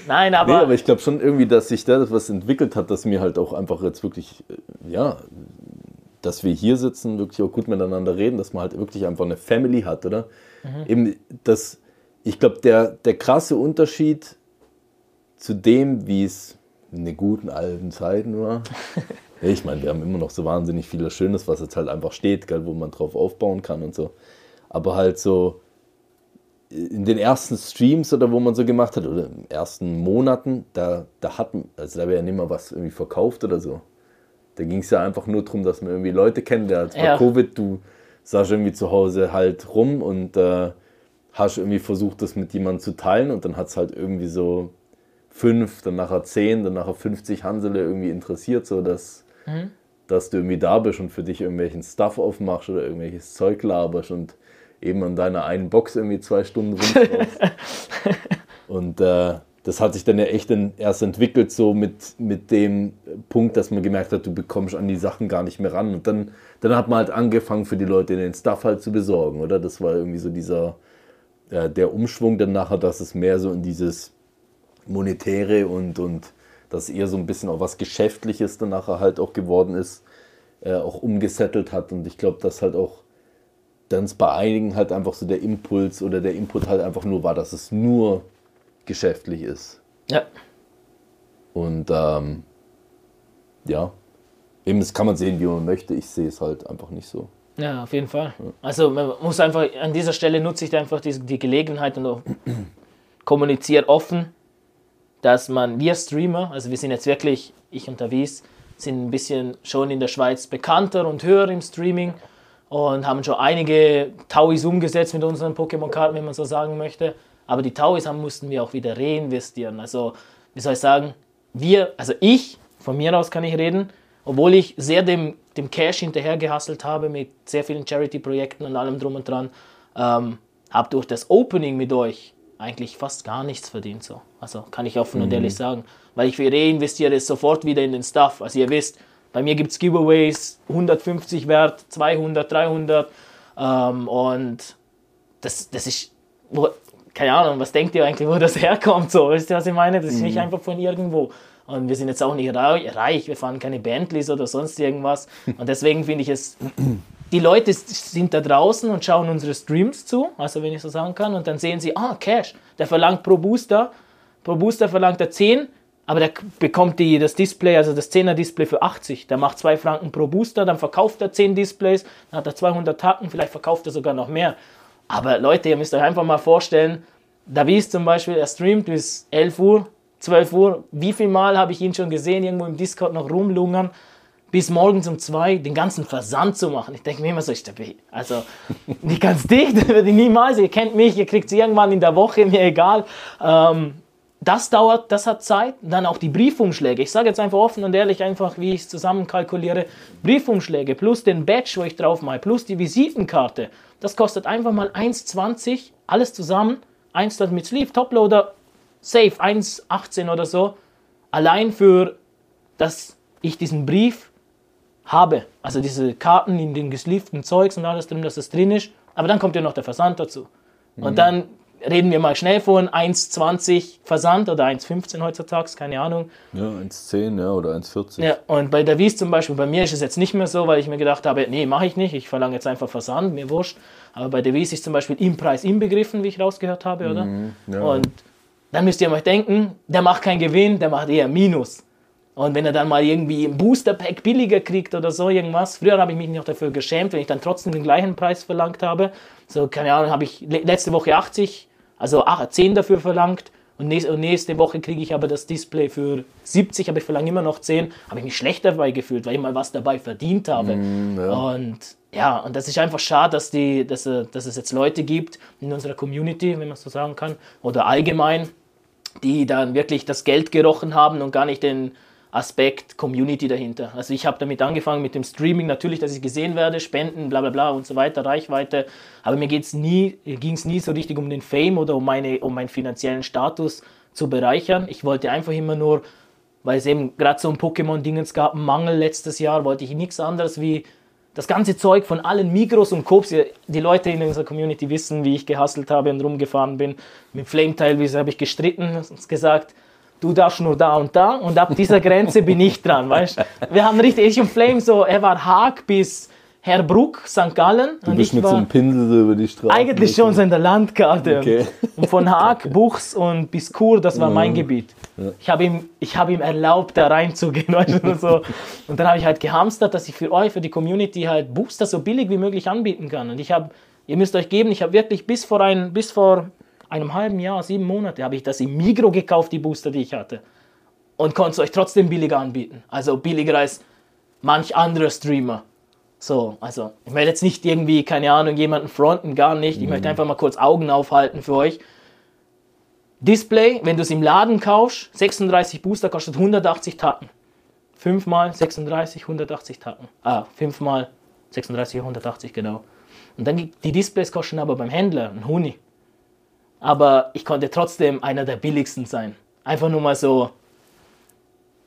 Nein, aber, Nee, aber ich glaube schon irgendwie, dass sich da was entwickelt hat, dass mir halt auch einfach jetzt wirklich, äh, ja, dass wir hier sitzen, wirklich auch gut miteinander reden, dass man halt wirklich einfach eine Family hat, oder? Eben das, ich glaube, der, der krasse Unterschied zu dem, wie es in den guten alten Zeiten war. ich meine, wir haben immer noch so wahnsinnig vieles Schönes, was jetzt halt einfach steht, gell, wo man drauf aufbauen kann und so. Aber halt so, in den ersten Streams oder wo man so gemacht hat, oder in den ersten Monaten, da, da hat man, also da wäre ja nicht mal was irgendwie verkauft oder so. Da ging es ja einfach nur darum, dass man irgendwie Leute kennenlernt. Bei Ja. Covid, du saßt irgendwie zu Hause halt rum und äh, hast irgendwie versucht, das mit jemandem zu teilen und dann hat es halt irgendwie so fünf, dann nachher zehn, dann nachher 50 Hansele irgendwie interessiert, so dass, dass du irgendwie da bist und für dich irgendwelchen Stuff aufmachst oder irgendwelches Zeug laberst und eben an deiner einen Box irgendwie zwei Stunden rumschaust. und äh, das hat sich dann ja echt erst entwickelt, so mit, mit dem Punkt, dass man gemerkt hat, du bekommst an die Sachen gar nicht mehr ran. Und dann, dann hat man halt angefangen, für die Leute den Stuff halt zu besorgen, oder? Das war irgendwie so dieser, äh, der Umschwung dann nachher, dass es mehr so in dieses Monetäre und, und dass eher so ein bisschen auch was Geschäftliches dann nachher halt auch geworden ist, äh, auch umgesettelt hat. Und ich glaube, dass halt auch dann bei einigen halt einfach so der Impuls oder der Input halt einfach nur war, dass es nur geschäftlich ist. ja, Und ähm, ja, eben das kann man sehen, wie man möchte. Ich sehe es halt einfach nicht so. ja, auf jeden Fall. Also man muss einfach, an dieser Stelle nutze ich einfach die, die Gelegenheit und auch kommuniziere offen, dass man, wir Streamer, also wir sind jetzt wirklich, ich und Davies, sind ein bisschen schon in der Schweiz bekannter und höher im Streaming und haben schon einige Tauis umgesetzt mit unseren Pokémon-Karten, wenn man so sagen möchte. Aber die Tauis haben, mussten wir auch wieder reinvestieren. Also, wie soll ich sagen, wir, also ich, von mir aus kann ich reden, obwohl ich sehr dem, dem Cash hinterher gehustelt habe mit sehr vielen Charity-Projekten und allem drum und dran, ähm, habe durch das Opening mit euch eigentlich fast gar nichts verdient. So. Also kann ich offen und ehrlich sagen. Weil ich reinvestiere es sofort wieder in den Stuff. Also ihr wisst, bei mir gibt es Giveaways, 150 wert, 200, 300. Ähm, und das, das ist, wo, keine Ahnung, was denkt ihr eigentlich, wo das herkommt? So, wisst ihr, was ich meine? Das ist nicht einfach von irgendwo. Und wir sind jetzt auch nicht reich, wir fahren keine Bentleys oder sonst irgendwas. Und deswegen finde ich es, die Leute sind da draußen und schauen unsere Streams zu, also wenn ich so sagen kann, und dann sehen sie, ah, Cash, der verlangt pro Booster, pro Booster verlangt er 10, aber der bekommt die, das Display, also das 10er Display für 80. Der macht 2 Franken pro Booster, dann verkauft er 10 Displays, dann hat er 200 Tacken, vielleicht verkauft er sogar noch mehr. Aber Leute, ihr müsst euch einfach mal vorstellen, Davies zum Beispiel, er streamt bis 11 Uhr, 12 Uhr. Wie viel Mal habe ich ihn schon gesehen, irgendwo im Discord noch rumlungern, bis morgens um 2 den ganzen Versand zu machen? Ich denke mir immer so, ich denke, also nicht ganz dicht, würde ich niemals. Ihr kennt mich, ihr kriegt es irgendwann in der Woche, mir egal. Ähm, das dauert, das hat Zeit. Dann auch die Briefumschläge. Ich sage jetzt einfach offen und ehrlich, einfach wie ich es zusammenkalkuliere. Briefumschläge plus den Badge, wo ich drauf mache, plus die Visitenkarte. Das kostet einfach mal 1,20, alles zusammen. Eins das mit Sleeve, Toploader, safe, 1,18 oder so. Allein für, dass ich diesen Brief habe. Also diese Karten in den gesleevten Zeugs und alles drin, dass das drin ist. Aber dann kommt ja noch der Versand dazu. Und dann reden wir mal schnell von 1,20 Versand oder 1,15 heutzutage, keine Ahnung. Ja, 1,10 ja, oder 1,40. Ja, und bei der Wies zum Beispiel, bei mir ist es jetzt nicht mehr so, weil ich mir gedacht habe, nee, mache ich nicht, ich verlange jetzt einfach Versand, mir wurscht. Aber bei der Wies ist zum Beispiel im Preis inbegriffen, wie ich rausgehört habe, oder? ja. Und dann müsst ihr mal denken, der macht keinen Gewinn, der macht eher Minus. Und wenn er dann mal irgendwie ein Booster-Pack billiger kriegt oder so irgendwas, früher habe ich mich noch dafür geschämt, wenn ich dann trotzdem den gleichen Preis verlangt habe. So, keine Ahnung, habe ich le- letzte Woche 80, also 8, 10 dafür verlangt. Und nächste, Woche kriege ich aber das Display für 70, aber ich verlange immer noch 10. Habe ich mich schlecht dabei gefühlt, weil ich mal was dabei verdient habe. Und ja, und das ist einfach schade, dass, die, dass, dass es jetzt Leute gibt in unserer Community, wenn man so sagen kann, oder allgemein, die dann wirklich das Geld gerochen haben und gar nicht den Aspekt Community dahinter. Also ich habe damit angefangen mit dem Streaming, natürlich, dass ich gesehen werde, Spenden, bla bla bla und so weiter, Reichweite. Aber mir ging es nie so richtig um den Fame oder um, meine, um meinen finanziellen Status zu bereichern. Ich wollte einfach immer nur, weil es eben gerade so ein Pokémon-Dingens gab, Mangel letztes Jahr, wollte ich nichts anderes wie das ganze Zeug von allen Migros und Coops. Die Leute in unserer Community wissen, wie ich gehustelt habe und rumgefahren bin. Mit Flame teilweise habe ich gestritten und gesagt, du darfst nur da und da und ab dieser Grenze bin ich dran, weißt Wir haben richtig, ich und Flame so, er war Haag bis Herbruck, St. Gallen Du und bist ich mit so einem Pinsel so über die Straße. eigentlich schon so in der Landkarte. Okay. Und von Haag, Buchs und bis Chur, das war mein Gebiet. Ich habe ihm, ich hab ihm erlaubt, da reinzugehen. Weißt du, so. Und dann habe ich halt gehamstert, dass ich für euch, für die Community halt Booster so billig wie möglich anbieten kann. Und ich habe, ihr müsst euch geben, ich habe wirklich bis vor, ein, bis vor einem halben Jahr, sieben Monate, habe ich das im Migro gekauft, die Booster, die ich hatte. Und konnte es euch trotzdem billiger anbieten. Also billiger als manch anderer Streamer. So, also ich will jetzt nicht irgendwie, keine Ahnung, jemanden fronten, gar nicht. Ich möchte einfach mal kurz Augen aufhalten für euch. Display, wenn du es im Laden kaufst, 36 Booster kostet 180 Tacken. 5 mal 36, 180 Tacken. Ah, 5 mal 36, 180, genau. Und dann die- die Displays kosten aber beim Händler ein Huni. Aber ich konnte trotzdem einer der billigsten sein. Einfach nur mal so,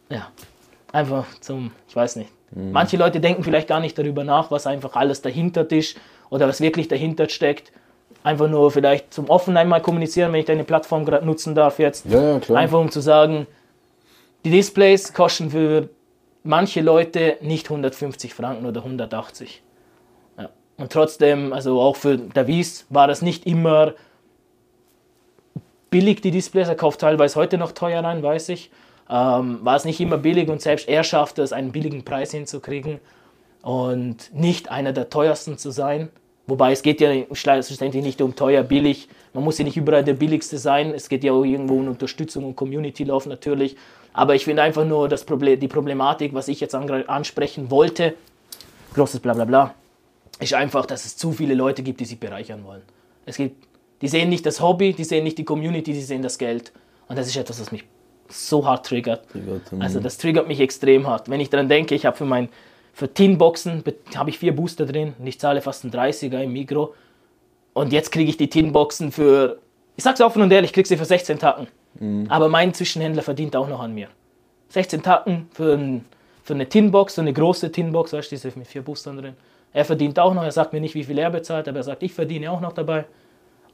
ja, einfach zum, ich weiß nicht. Manche Leute denken vielleicht gar nicht darüber nach, was einfach alles dahinter ist oder was wirklich dahinter steckt. Einfach nur vielleicht zum offen einmal kommunizieren, wenn ich deine Plattform gerade nutzen darf jetzt. Ja, ja, klar. Einfach um zu sagen, die Displays kosten für manche Leute nicht 150 Franken oder 180. Ja. Und trotzdem, also auch für Davies war das nicht immer billig, die Displays. Er kauft teilweise heute noch teuer rein, weiß ich. Ähm, war es nicht immer billig und selbst er schaffte es, einen billigen Preis hinzukriegen und nicht einer der teuersten zu sein. Wobei es geht ja schlussendlich nicht um teuer, billig. Man muss ja nicht überall der billigste sein. Es geht ja auch irgendwo um Unterstützung und Community Love natürlich. Aber ich finde einfach nur das Problem, die Problematik, was ich jetzt ansprechen wollte, großes Blablabla, ist einfach, dass es zu viele Leute gibt, die sich bereichern wollen. Es gibt, die sehen nicht das Hobby, die sehen nicht die Community, die sehen das Geld. Und das ist etwas, was mich so hart triggert. Mhm. Also das triggert mich extrem hart. Wenn ich daran denke, ich habe für mein für Tinboxen be- habe ich vier Booster drin und ich zahle fast einen 30er im Mikro. Und jetzt kriege ich die Tinboxen für, ich sag's offen und ehrlich, ich krieg sie für 16 Tacken. Aber mein Zwischenhändler verdient auch noch an mir. 16 Tacken für, ein, für eine Tinbox, so eine große Tinbox, weißt du, diese mit vier Boostern drin. Er verdient auch noch, er sagt mir nicht, wie viel er bezahlt, aber er sagt, ich verdiene auch noch dabei.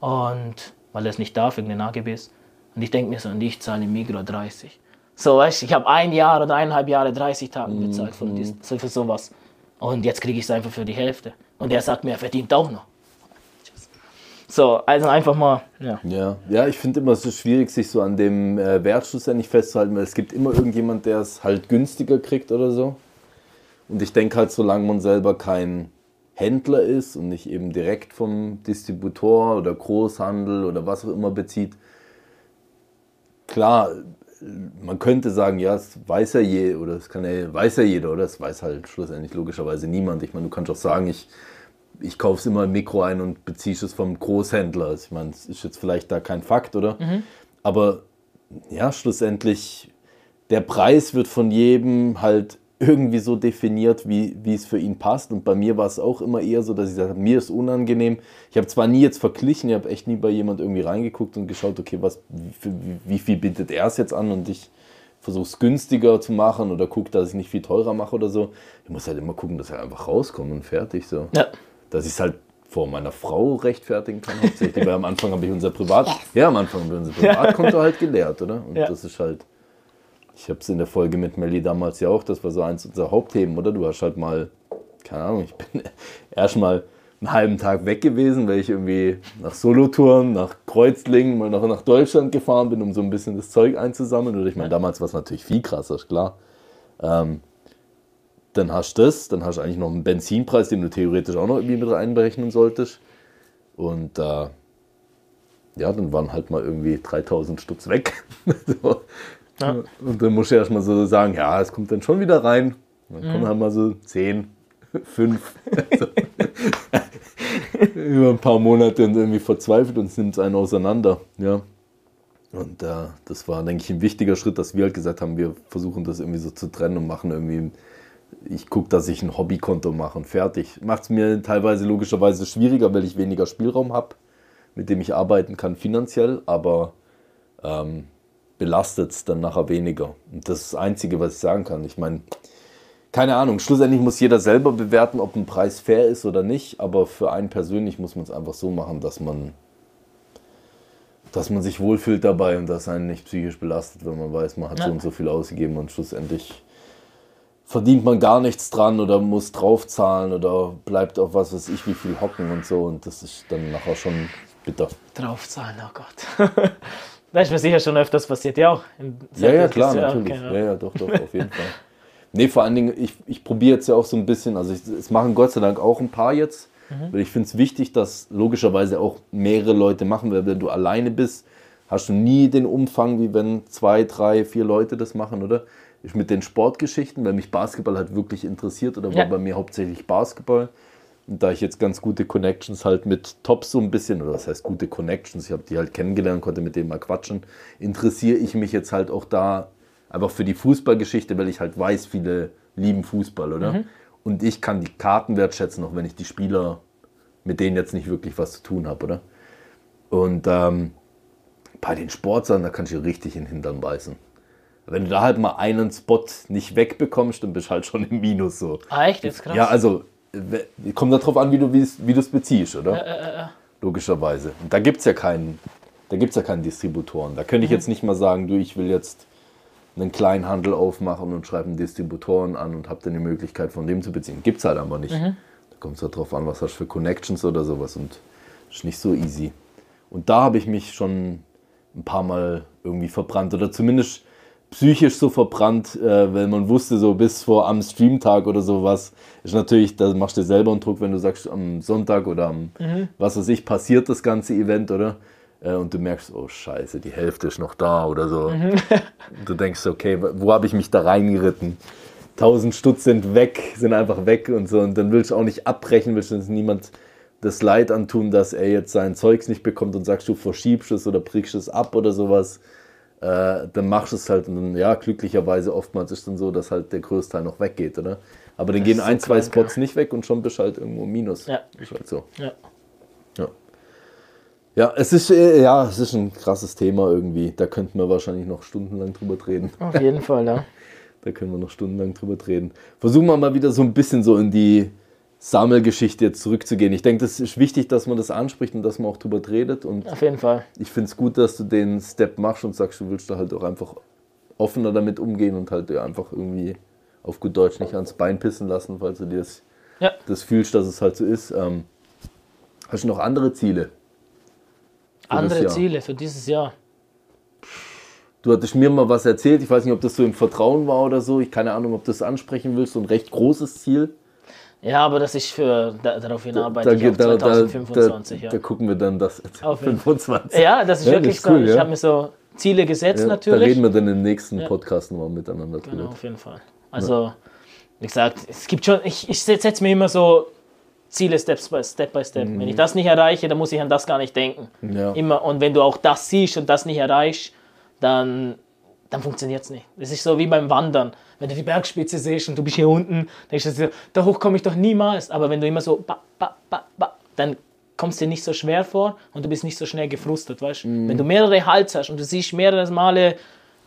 Und weil er es nicht darf, wegen den AGBs. Und ich denke mir so, und ich zahle im Migro 30. So, weißt du, ich habe ein Jahr oder eineinhalb Jahre 30 Tage bezahlt für, dies, so für sowas. Und jetzt kriege ich es einfach für die Hälfte. Und er sagt mir, er verdient auch noch. So, also einfach mal, ja. Ja, ja ich finde immer, ist schwierig, sich so an dem äh, Wert schlussendlich festzuhalten, weil es gibt immer irgendjemand, der es halt günstiger kriegt oder so. Und ich denke halt, solange man selber kein Händler ist und nicht eben direkt vom Distributor oder Großhandel oder was auch immer bezieht, klar, man könnte sagen, ja, das weiß ja je oder das kann ja, weiß ja jeder, oder? Das weiß halt schlussendlich logischerweise niemand. Ich meine, du kannst auch sagen, ich, ich kaufe es immer im Mikro ein und beziehe es vom Großhändler. Also ich meine, es ist jetzt vielleicht da kein Fakt, oder? Mhm. Aber ja, schlussendlich, der Preis wird von jedem halt irgendwie so definiert, wie, wie es für ihn passt. Und bei mir war es auch immer eher so, dass ich gesagt habe, mir ist unangenehm. Ich habe zwar nie jetzt verglichen, ich habe echt nie bei jemand irgendwie reingeguckt und geschaut, okay, was, wie, wie viel bietet er es jetzt an und ich versuche es günstiger zu machen oder gucke, dass ich nicht viel teurer mache oder so. Ich muss halt immer gucken, dass er einfach rauskommt und fertig so. Ja. Dass ich es halt vor meiner Frau rechtfertigen kann, hauptsächlich, weil am Anfang habe ich unser Privat, ja, am Anfang haben wir unser Privatkonto halt gelehrt, oder? Und ja. das ist halt, ich habe es in der Folge mit Melly damals ja auch, das war so eins unserer Hauptthemen, oder? Du hast halt mal, keine Ahnung, ich bin erst mal einen halben Tag weg gewesen, weil ich irgendwie nach Solotouren, nach Kreuzlingen, mal noch nach Deutschland gefahren bin, um so ein bisschen das Zeug einzusammeln. Oder ich meine, damals war es natürlich viel krasser, ist klar. Ähm, dann hast du das, dann hast du eigentlich noch einen Benzinpreis, den du theoretisch auch noch irgendwie mit einberechnen solltest. Und äh, ja, dann waren halt mal irgendwie 3000 Stutz weg. so. Ja. Und dann musst du erstmal so sagen, ja, es kommt dann schon wieder rein. Dann kommen mhm. halt mal so 10, 5. Also, über ein paar Monate und irgendwie verzweifelt und nimmt es einen auseinander. Ja. Und äh, das war, denke ich, ein wichtiger Schritt, dass wir halt gesagt haben, wir versuchen das irgendwie so zu trennen und machen irgendwie, ich gucke, dass ich ein Hobbykonto mache und fertig. Macht es mir teilweise logischerweise schwieriger, weil ich weniger Spielraum habe, mit dem ich arbeiten kann finanziell, aber ähm, belastet es dann nachher weniger. Und das ist das Einzige, was ich sagen kann. Ich meine, keine Ahnung, schlussendlich muss jeder selber bewerten, ob ein Preis fair ist oder nicht, aber für einen persönlich muss man es einfach so machen, dass man, dass man sich wohlfühlt dabei und dass einen nicht psychisch belastet, wenn man weiß, man hat ja. so und so viel ausgegeben und schlussendlich verdient man gar nichts dran oder muss draufzahlen oder bleibt auf was weiß ich wie viel hocken und so und das ist dann nachher schon bitter. Draufzahlen, oh Gott. Das ist mir sicher schon öfters passiert, ja auch. Ja, ja, klar, natürlich. Okay, ja. ja, ja, doch, doch, auf jeden Fall. Nee, vor allen Dingen, ich, ich probiere jetzt ja auch so ein bisschen, also ich, es machen Gott sei Dank auch ein paar jetzt, mhm. weil ich finde es wichtig, dass logischerweise auch mehrere Leute machen, weil wenn du alleine bist, hast du nie den Umfang, wie wenn zwei, drei, vier Leute das machen, oder? Ich mit den Sportgeschichten, weil mich Basketball halt wirklich interessiert oder war ja. bei mir hauptsächlich Basketball. Da ich jetzt ganz gute Connections halt mit Tops so ein bisschen, oder was heißt gute Connections, ich habe die halt kennengelernt, konnte mit denen mal quatschen, interessiere ich mich jetzt halt auch da einfach für die Fußballgeschichte, weil ich halt weiß, viele lieben Fußball, oder? Mhm. Und ich kann die Karten wertschätzen, auch wenn ich die Spieler mit denen jetzt nicht wirklich was zu tun habe, oder? Und ähm, bei den Sportlern, da kannst du richtig in den Hintern beißen. Wenn du da halt mal einen Spot nicht wegbekommst, dann bist du halt schon im Minus so. Ah, echt? Jetzt krass. Ja, also kommt darauf an, wie du es beziehst, oder? Ja, ja, ja. Logischerweise. Und da gibt es ja keinen, da gibt's ja keinen Distributoren. Da könnte ich mhm. jetzt nicht mal sagen, du, ich will jetzt einen kleinen Handel aufmachen und schreibe einen Distributoren an und habe dann die Möglichkeit, von dem zu beziehen. Gibt es halt aber nicht. Mhm. Da kommt es halt drauf an, was hast du für Connections oder sowas und ist nicht so easy. Und da habe ich mich schon ein paar Mal irgendwie verbrannt oder zumindest psychisch so verbrannt, äh, weil man wusste, so bis vor am Streamtag oder sowas, ist natürlich, da machst du selber einen Druck, wenn du sagst, am Sonntag oder am, mhm. was weiß ich, passiert das ganze Event, oder? Äh, und du merkst, oh Scheiße, die Hälfte ist noch da oder so. Mhm. du denkst, okay, wo habe ich mich da reingeritten? Tausend Stutz sind weg, sind einfach weg und so. Und dann willst du auch nicht abbrechen, willst du niemand das Leid antun, dass er jetzt sein Zeugs nicht bekommt und sagst, du verschiebst es oder brichst es ab oder sowas äh, dann machst du es halt und dann, ja, glücklicherweise oftmals ist es dann so, dass halt der größte Teil noch weggeht, oder? Aber dann das gehen ein, so zwei Spots nicht weg und schon bist du halt irgendwo minus. Ja. Ist halt so. Ja. Ja, ja es, ist, äh, ja, es ist ein krasses Thema irgendwie. Da könnten wir wahrscheinlich noch stundenlang drüber reden. Auf jeden Fall, ja. da können wir noch stundenlang drüber reden. Versuchen wir mal wieder so ein bisschen so in die Sammelgeschichte jetzt zurückzugehen. Ich denke, das ist wichtig, dass man das anspricht und dass man auch drüber redet. Und Auf jeden Fall. Ich finde es gut, dass du den Step machst und sagst, du willst da halt auch einfach offener damit umgehen und halt ja, einfach irgendwie auf gut Deutsch nicht ans Bein pissen lassen, falls du dir das, ja. das fühlst, dass es halt so ist. Ähm, hast du noch andere Ziele? Andere? Ziele für dieses Jahr. Du hattest mir mal was erzählt, ich weiß nicht, ob das so im Vertrauen war oder so. Ich keine Ahnung, ob du das ansprechen willst, so ein recht großes Ziel. Ja, aber das ist für, da, daraufhin arbeite Da, ich auf da, da, 2025. da, ja. da gucken wir dann das Auf jeden 25. ja, das ist Ja, wirklich das ist so. cool, Ich ja. habe mir so Ziele gesetzt Ja, Da natürlich. reden wir dann im nächsten Podcast nochmal miteinander drüber. Genau, auf jeden Fall. Also, wie gesagt, es gibt schon, ich, ich setze mir immer so Ziele Step by Step. By Step. Wenn ich das nicht erreiche, dann muss ich an das gar nicht denken. Mhm. Ja. Immer. Und wenn du auch das siehst und das nicht erreichst, dann, dann funktioniert es nicht. Das ist so wie beim Wandern. Wenn du die Bergspitze siehst und du bist hier unten, denkst du, dir, da hoch komme ich doch niemals. Aber wenn du immer so, ba, ba, ba, ba, dann kommst du dir nicht so schwer vor und du bist nicht so schnell gefrustet, weißt Mhm. Wenn du mehrere Hals hast und du siehst mehrere Male,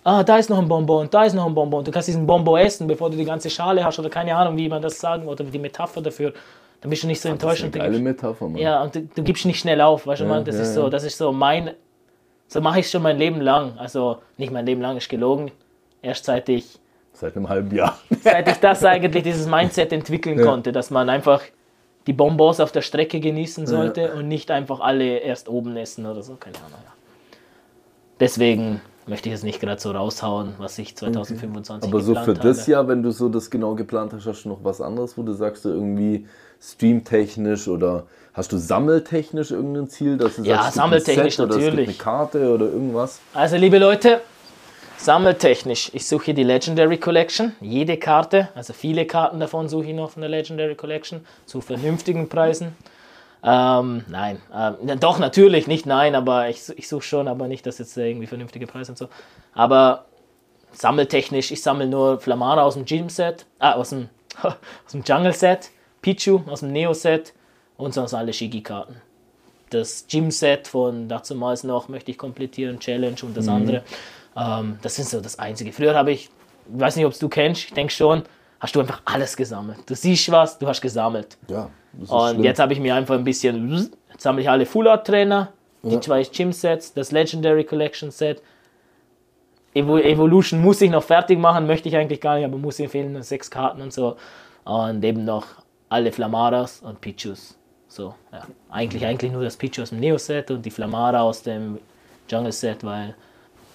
ah, da ist noch ein Bonbon, da ist noch ein Bonbon, du kannst diesen Bonbon essen, bevor du die ganze Schale hast oder keine Ahnung, wie man das sagen oder die Metapher dafür, dann bist du nicht so Das enttäuscht. ist und eine du geile Metapher, Mann. ja, und du, du gibst nicht schnell auf, weißt du, man, das ja, ist so, ja. das ist so mein, so mache ich schon mein Leben lang. Also nicht mein Leben lang ist gelogen. Erst seit ich, Seit einem halben Jahr. seit ich das eigentlich, dieses Mindset entwickeln konnte, dass man einfach die Bonbons auf der Strecke genießen sollte und nicht einfach alle erst oben essen oder so, keine Ahnung. Ja. Deswegen möchte ich es nicht gerade so raushauen, was ich 2025 Aber so für das habe. Jahr, wenn du so das genau geplant hast, hast du noch was anderes, wo du sagst, du irgendwie streamtechnisch oder hast du sammeltechnisch irgendein Ziel? Dass du Ja, sagst, es gibt ein sammeltechnisch Set natürlich. eine Karte oder irgendwas? Also, liebe Leute, sammeltechnisch, ich suche hier die Legendary Collection. Jede Karte, also viele Karten davon suche ich noch von der Legendary Collection zu vernünftigen Preisen. Ähm, nein, ähm, doch natürlich, nicht nein, aber ich, ich suche schon, aber nicht, dass jetzt irgendwie vernünftige Preise und so. Aber sammeltechnisch, ich sammle nur Flamara aus dem Gym-Set, ah, aus dem, aus dem Jungle-Set, Pichu aus dem Neo-Set und sonst alle Shigi-Karten das Gym-Set von dazumals noch möchte ich komplettieren, Challenge und das andere. Ähm, das sind so das Einzige. Früher habe ich, ich weiß nicht, ob es du kennst, ich denke schon, hast du einfach alles gesammelt. Du siehst was, du hast gesammelt. Ja, das ist Und schlimm. jetzt habe ich mir einfach ein bisschen, jetzt sammle ich alle Full Art Trainer, die zwei Gym-Sets, das Legendary Collection Set. Evo Evolution muss ich noch fertig machen, möchte ich eigentlich gar nicht, aber muss ich fehlen sechs Karten und so. Und eben noch alle Flamaras und Pichus. So, ja. Eigentlich, eigentlich nur das Pichu aus dem Neo-Set und die Flamara aus dem Jungle-Set, weil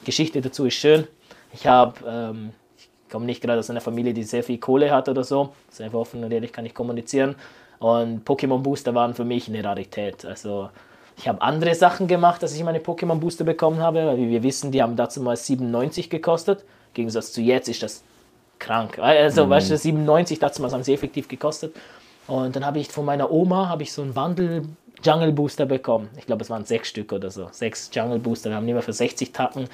Geschichte dazu ist schön. Ich habe, ähm, ich komme nicht gerade aus einer Familie, die sehr viel Kohle hat oder so. Sehr einfach offen und ehrlich kann ich kommunizieren. Und Pokémon Booster waren für mich eine Rarität. Also ich habe andere Sachen gemacht, dass ich meine Pokémon Booster bekommen habe, weil wie wir wissen, die haben dazu mal 97 gekostet. Im Gegensatz zu jetzt ist das krank. Also, weißt du, 97 dazu mal haben sie effektiv gekostet. Und dann habe ich von meiner Oma habe ich so einen Wandel Jungle Booster bekommen. Ich glaube, es waren sechs Stück oder so. Sechs Jungle Booster. Wir haben immer für 60 Tacken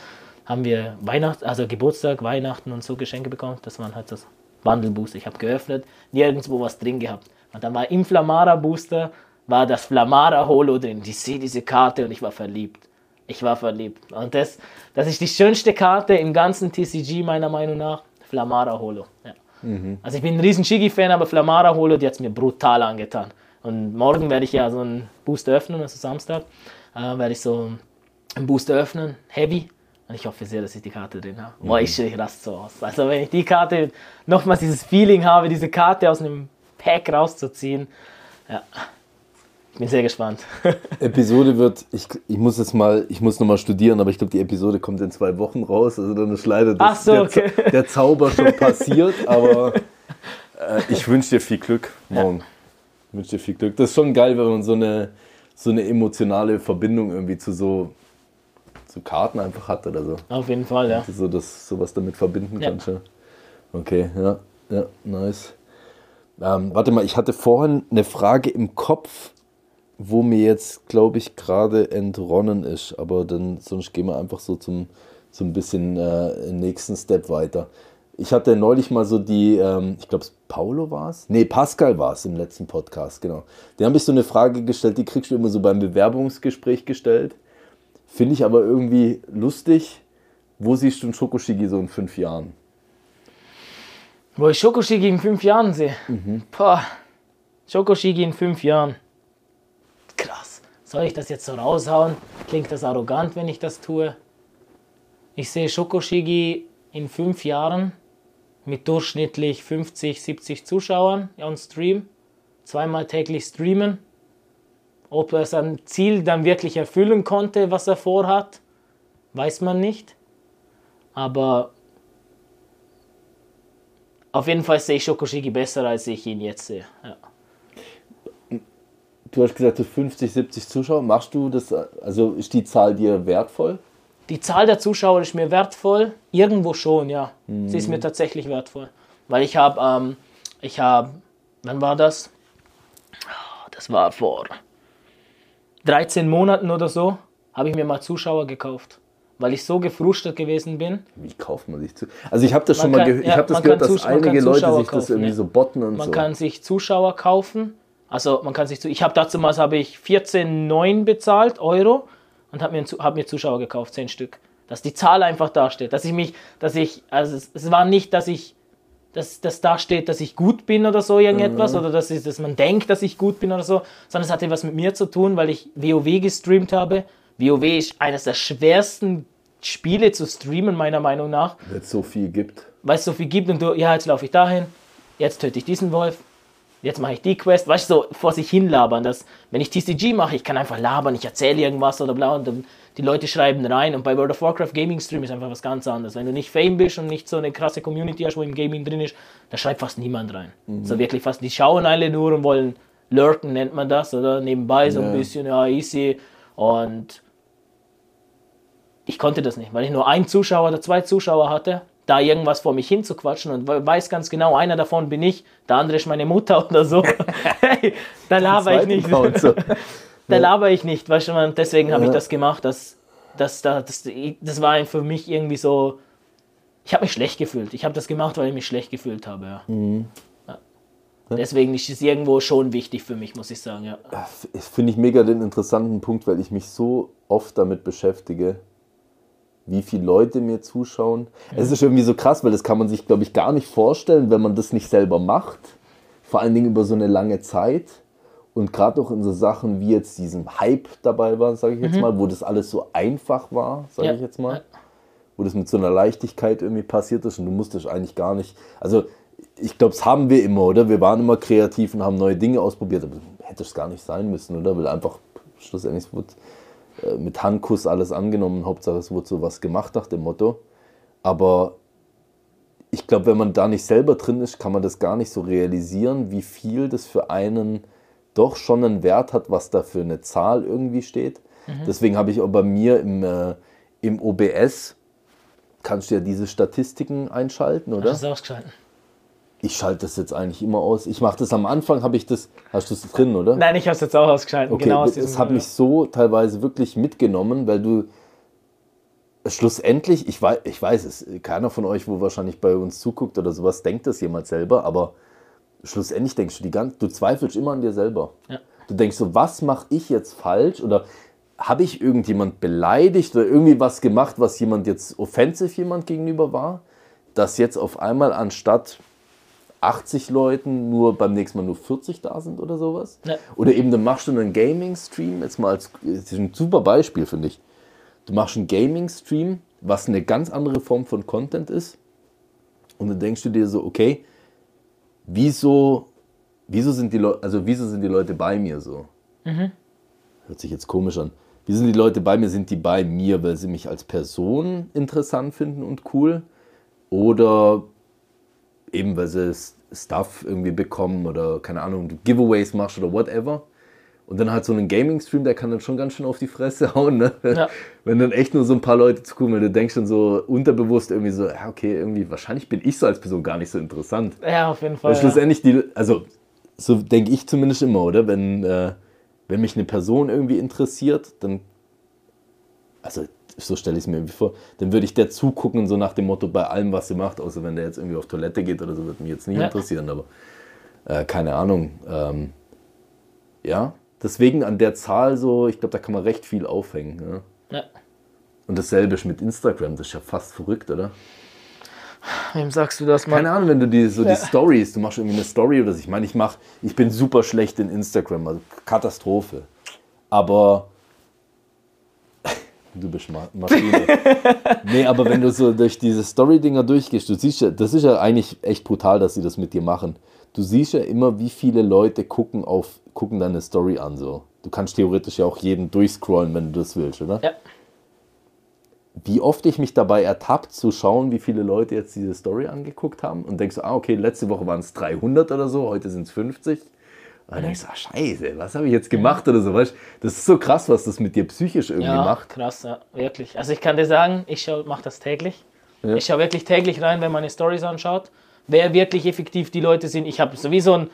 haben wir Weihnachten, also Geburtstag, Weihnachten und so Geschenke bekommen. Das waren halt das Bundle Booster. Ich habe geöffnet, nirgendwo was drin gehabt. Und dann war im Flamara Booster war das Flamara Holo drin. Ich sehe diese Karte und ich war verliebt. Ich war verliebt. Und das, das ist die schönste Karte im ganzen TCG meiner Meinung nach. Flamara Holo. Ja. Also ich bin ein riesen Shigi-Fan, aber Flamara Holo, die hat es mir brutal angetan. Und morgen werde ich ja so einen Booster öffnen, also Samstag, äh, werde ich so einen Booster öffnen, Heavy. Und ich hoffe sehr, dass ich die Karte drin habe. Boah, ich, ich raste so aus. Also wenn ich die Karte, nochmals dieses Feeling habe, diese Karte aus einem Pack rauszuziehen, ja. Ich bin sehr gespannt. Episode wird, ich, ich muss jetzt mal, ich muss nochmal studieren, aber ich glaube, die Episode kommt in zwei Wochen raus. Also dann ist leider das, so, der, okay. Der Zauber schon passiert, aber äh, ich wünsche dir viel Glück morgen. Ich wünsche dir viel Glück. Das ist schon geil, wenn man so eine, so eine emotionale Verbindung irgendwie zu so, zu Karten einfach hat oder so. Auf jeden Fall, ja. So das sowas damit verbinden Ja. kannst. Ja. Okay, ja, ja, nice. Ähm, warte mal, ich hatte vorhin eine Frage im Kopf, wo mir jetzt, glaube ich, gerade entronnen ist. Aber dann sonst gehen wir einfach so zum ein bisschen äh, nächsten Step weiter. Ich hatte neulich mal so die, ähm, ich glaube, Paulo war es? Nee, Pascal war es im letzten Podcast, genau. Der habe ich so eine Frage gestellt, die kriegst du immer so beim Bewerbungsgespräch gestellt. Finde ich aber irgendwie lustig. Wo siehst du einen Schokoshigi so in fünf Jahren? Wo ich Schokoshigi in fünf Jahren sehe. Mhm. Boah, Schokoshigi in fünf Jahren. Krass. Soll ich das jetzt so raushauen? Klingt das arrogant, wenn ich das tue? Ich sehe Schokoshigi in fünf Jahren mit durchschnittlich 50, 70 Zuschauern on Stream. Zweimal täglich streamen. Ob er sein Ziel dann wirklich erfüllen konnte, was er vorhat, weiß man nicht. Aber auf jeden Fall sehe ich Shokoshiki besser, als ich ihn jetzt sehe. Ja. Du hast gesagt, so 50, 70 Zuschauer. Machst du das, also ist die Zahl dir wertvoll? Die Zahl der Zuschauer ist mir wertvoll. Irgendwo schon, ja. Sie ist mir tatsächlich wertvoll. Weil ich habe, ähm, ich habe, wann war das? Das war vor 13 Monaten oder so, habe ich mir mal Zuschauer gekauft. Weil ich so gefrustet gewesen bin. Wie kauft man sich zu? Also ich habe das Man schon mal kann- gehört, ich ja, habe das man gehört, dass man einige Leute sich das kaufen, irgendwie ja. so botten und Man so. kann sich Zuschauer kaufen. Also man kann sich zu. Ich habe damals habe ich 14,9 bezahlt Euro und habe mir, hab mir Zuschauer gekauft, 10 Stück. Dass die Zahl einfach dasteht. Dass ich mich, dass ich, also es, es war nicht, dass ich, dass das da steht, dass ich gut bin oder so irgendetwas Mhm. oder dass, ich, dass man denkt, dass ich gut bin oder so, sondern es hatte was mit mir zu tun, weil ich WoW gestreamt habe. WoW ist eines der schwersten Spiele zu streamen meiner Meinung nach Wenn es so viel gibt. weil es so viel gibt und du, ja, jetzt laufe ich dahin, jetzt töte ich diesen Wolf, jetzt mache ich die Quest, weißt du, so vor sich hin labern. Das, wenn ich TCG mache, ich kann einfach labern, ich erzähle irgendwas oder bla und dann die Leute schreiben rein und bei World of Warcraft Gaming Stream ist einfach was ganz anderes. Wenn du nicht Fame bist und nicht so eine krasse Community hast, wo im Gaming drin ist, da schreibt fast niemand rein. So wirklich fast, die schauen alle nur und wollen lurken, nennt man das, oder nebenbei so ein bisschen, ja, easy und ich konnte das nicht, weil ich nur einen Zuschauer oder zwei Zuschauer hatte, da irgendwas vor mich hinzuquatschen und we- weiß ganz genau, einer davon bin ich, der andere ist meine Mutter oder so. hey, da laber ich nicht. So. Da laber ich nicht, weißt du, man, deswegen habe ich Ja. das gemacht. Das, das, das, das, war für mich irgendwie so. Ich habe mich schlecht gefühlt. Ich habe das gemacht, weil ich mich schlecht gefühlt habe. Ja. Mhm. Deswegen ist es irgendwo schon wichtig für mich, muss ich sagen. Ja. Das finde ich mega den interessanten Punkt, weil ich mich so oft damit beschäftige, wie viele Leute mir zuschauen. Es ist irgendwie so krass, weil das kann man sich, glaube ich, gar nicht vorstellen, wenn man das nicht selber macht. Vor allen Dingen über so eine lange Zeit. Und gerade auch in so Sachen wie jetzt diesen Hype dabei war, sage ich jetzt mal, wo das alles so einfach war, sage Mhm. Ja, ich jetzt mal. ja. Wo das mit so einer Leichtigkeit irgendwie passiert ist und du musstest eigentlich gar nicht. Also, ich glaube, das haben wir immer, oder? Wir waren immer kreativ und haben neue Dinge ausprobiert, aber hätte es gar nicht sein müssen, oder? Weil einfach schlussendlich wurde mit Handkuss alles angenommen. Hauptsache, es wurde so was gemacht nach dem Motto. Aber ich glaube, wenn man da nicht selber drin ist, kann man das gar nicht so realisieren, wie viel das für einen doch schon einen Wert hat, was da für eine Zahl irgendwie steht. Deswegen habe ich auch bei mir im, äh, im OBS, kannst du ja diese Statistiken einschalten, oder? Das ist ausgeschalten. Ich schalte das jetzt eigentlich immer aus. Ich mache das am Anfang, habe ich das, hast du es drin, oder? Nein, ich habe es jetzt auch ausgeschalten. Okay, genau das hat mich so teilweise wirklich mitgenommen, weil du schlussendlich, ich weiß, ich weiß es, keiner von euch, wo wahrscheinlich bei uns zuguckt oder sowas, denkt das jemals selber, aber schlussendlich denkst du die ganze, du zweifelst immer an dir selber. Ja. Du denkst so, was mache ich jetzt falsch oder habe ich irgendjemand beleidigt oder irgendwie was gemacht, was jemand jetzt offensiv jemand gegenüber war, dass jetzt auf einmal anstatt 80 Leuten nur beim nächsten Mal nur 40 da sind oder sowas. Ja. Oder eben dann machst du einen Gaming-Stream, jetzt mal als das ist ein super Beispiel, finde ich. Du machst einen Gaming-Stream, was eine ganz andere Form von Content ist. Und dann denkst du dir so, okay, wieso, wieso sind die Leute, also wieso sind die Leute bei mir so? Hört sich jetzt komisch an. Wie sind die Leute bei mir? Sind die bei mir, weil sie mich als Person interessant finden und cool? Oder eben, weil sie Stuff irgendwie bekommen oder keine Ahnung, Giveaways machst oder whatever. Und dann halt so einen Gaming-Stream, der kann dann schon ganz schön auf die Fresse hauen, ne? Ja. Wenn dann echt nur so ein paar Leute zugucken, weil du denkst dann so unterbewusst irgendwie so, ja, okay, irgendwie, wahrscheinlich bin ich so als Person gar nicht so interessant. Ja, auf jeden Fall. Weil Ja. schlussendlich die, also so denke ich zumindest immer, oder? Wenn, äh, wenn mich eine Person irgendwie interessiert, dann, also so stelle ich es mir irgendwie vor, dann würde ich der zugucken, so nach dem Motto bei allem, was sie macht, außer wenn der jetzt irgendwie auf Toilette geht oder so, würde mich jetzt nicht Ja. interessieren, aber äh, keine Ahnung. Ähm, ja, deswegen an der Zahl so, ich glaube, da kann man recht viel aufhängen. Ja? Ja. Und dasselbe ist mit Instagram, das ist ja fast verrückt, oder? Wem sagst du das, Mann? Keine Ahnung, wenn du die, so Ja. die Stories, du machst irgendwie eine Story oder so. Ich meine, ich mach, ich bin super schlecht in Instagram, also Katastrophe. Aber du bist Ma Maschine. nee, aber wenn du so durch diese Story-Dinger durchgehst, du siehst ja, das ist ja eigentlich echt brutal, dass sie das mit dir machen. Du siehst ja immer, wie viele Leute gucken auf, gucken deine Story an so. du kannst theoretisch ja auch jeden durchscrollen, wenn du das willst, oder? Ja. Wie oft ich mich dabei ertappt, zu schauen, wie viele Leute jetzt diese Story angeguckt haben und denkst ah, okay, letzte Woche waren es 300 oder so, heute sind es 50. Und dann denkst du, ah, scheiße, was habe ich jetzt gemacht oder so, weißt? Das ist so krass, was das mit dir psychisch irgendwie Ja, macht. krass, ja, wirklich. Also ich kann dir sagen, ich mache das täglich. Ich schaue wirklich täglich rein, wenn man meine Stories anschaut, wer wirklich effektiv die Leute sind. Ich habe sowieso ein,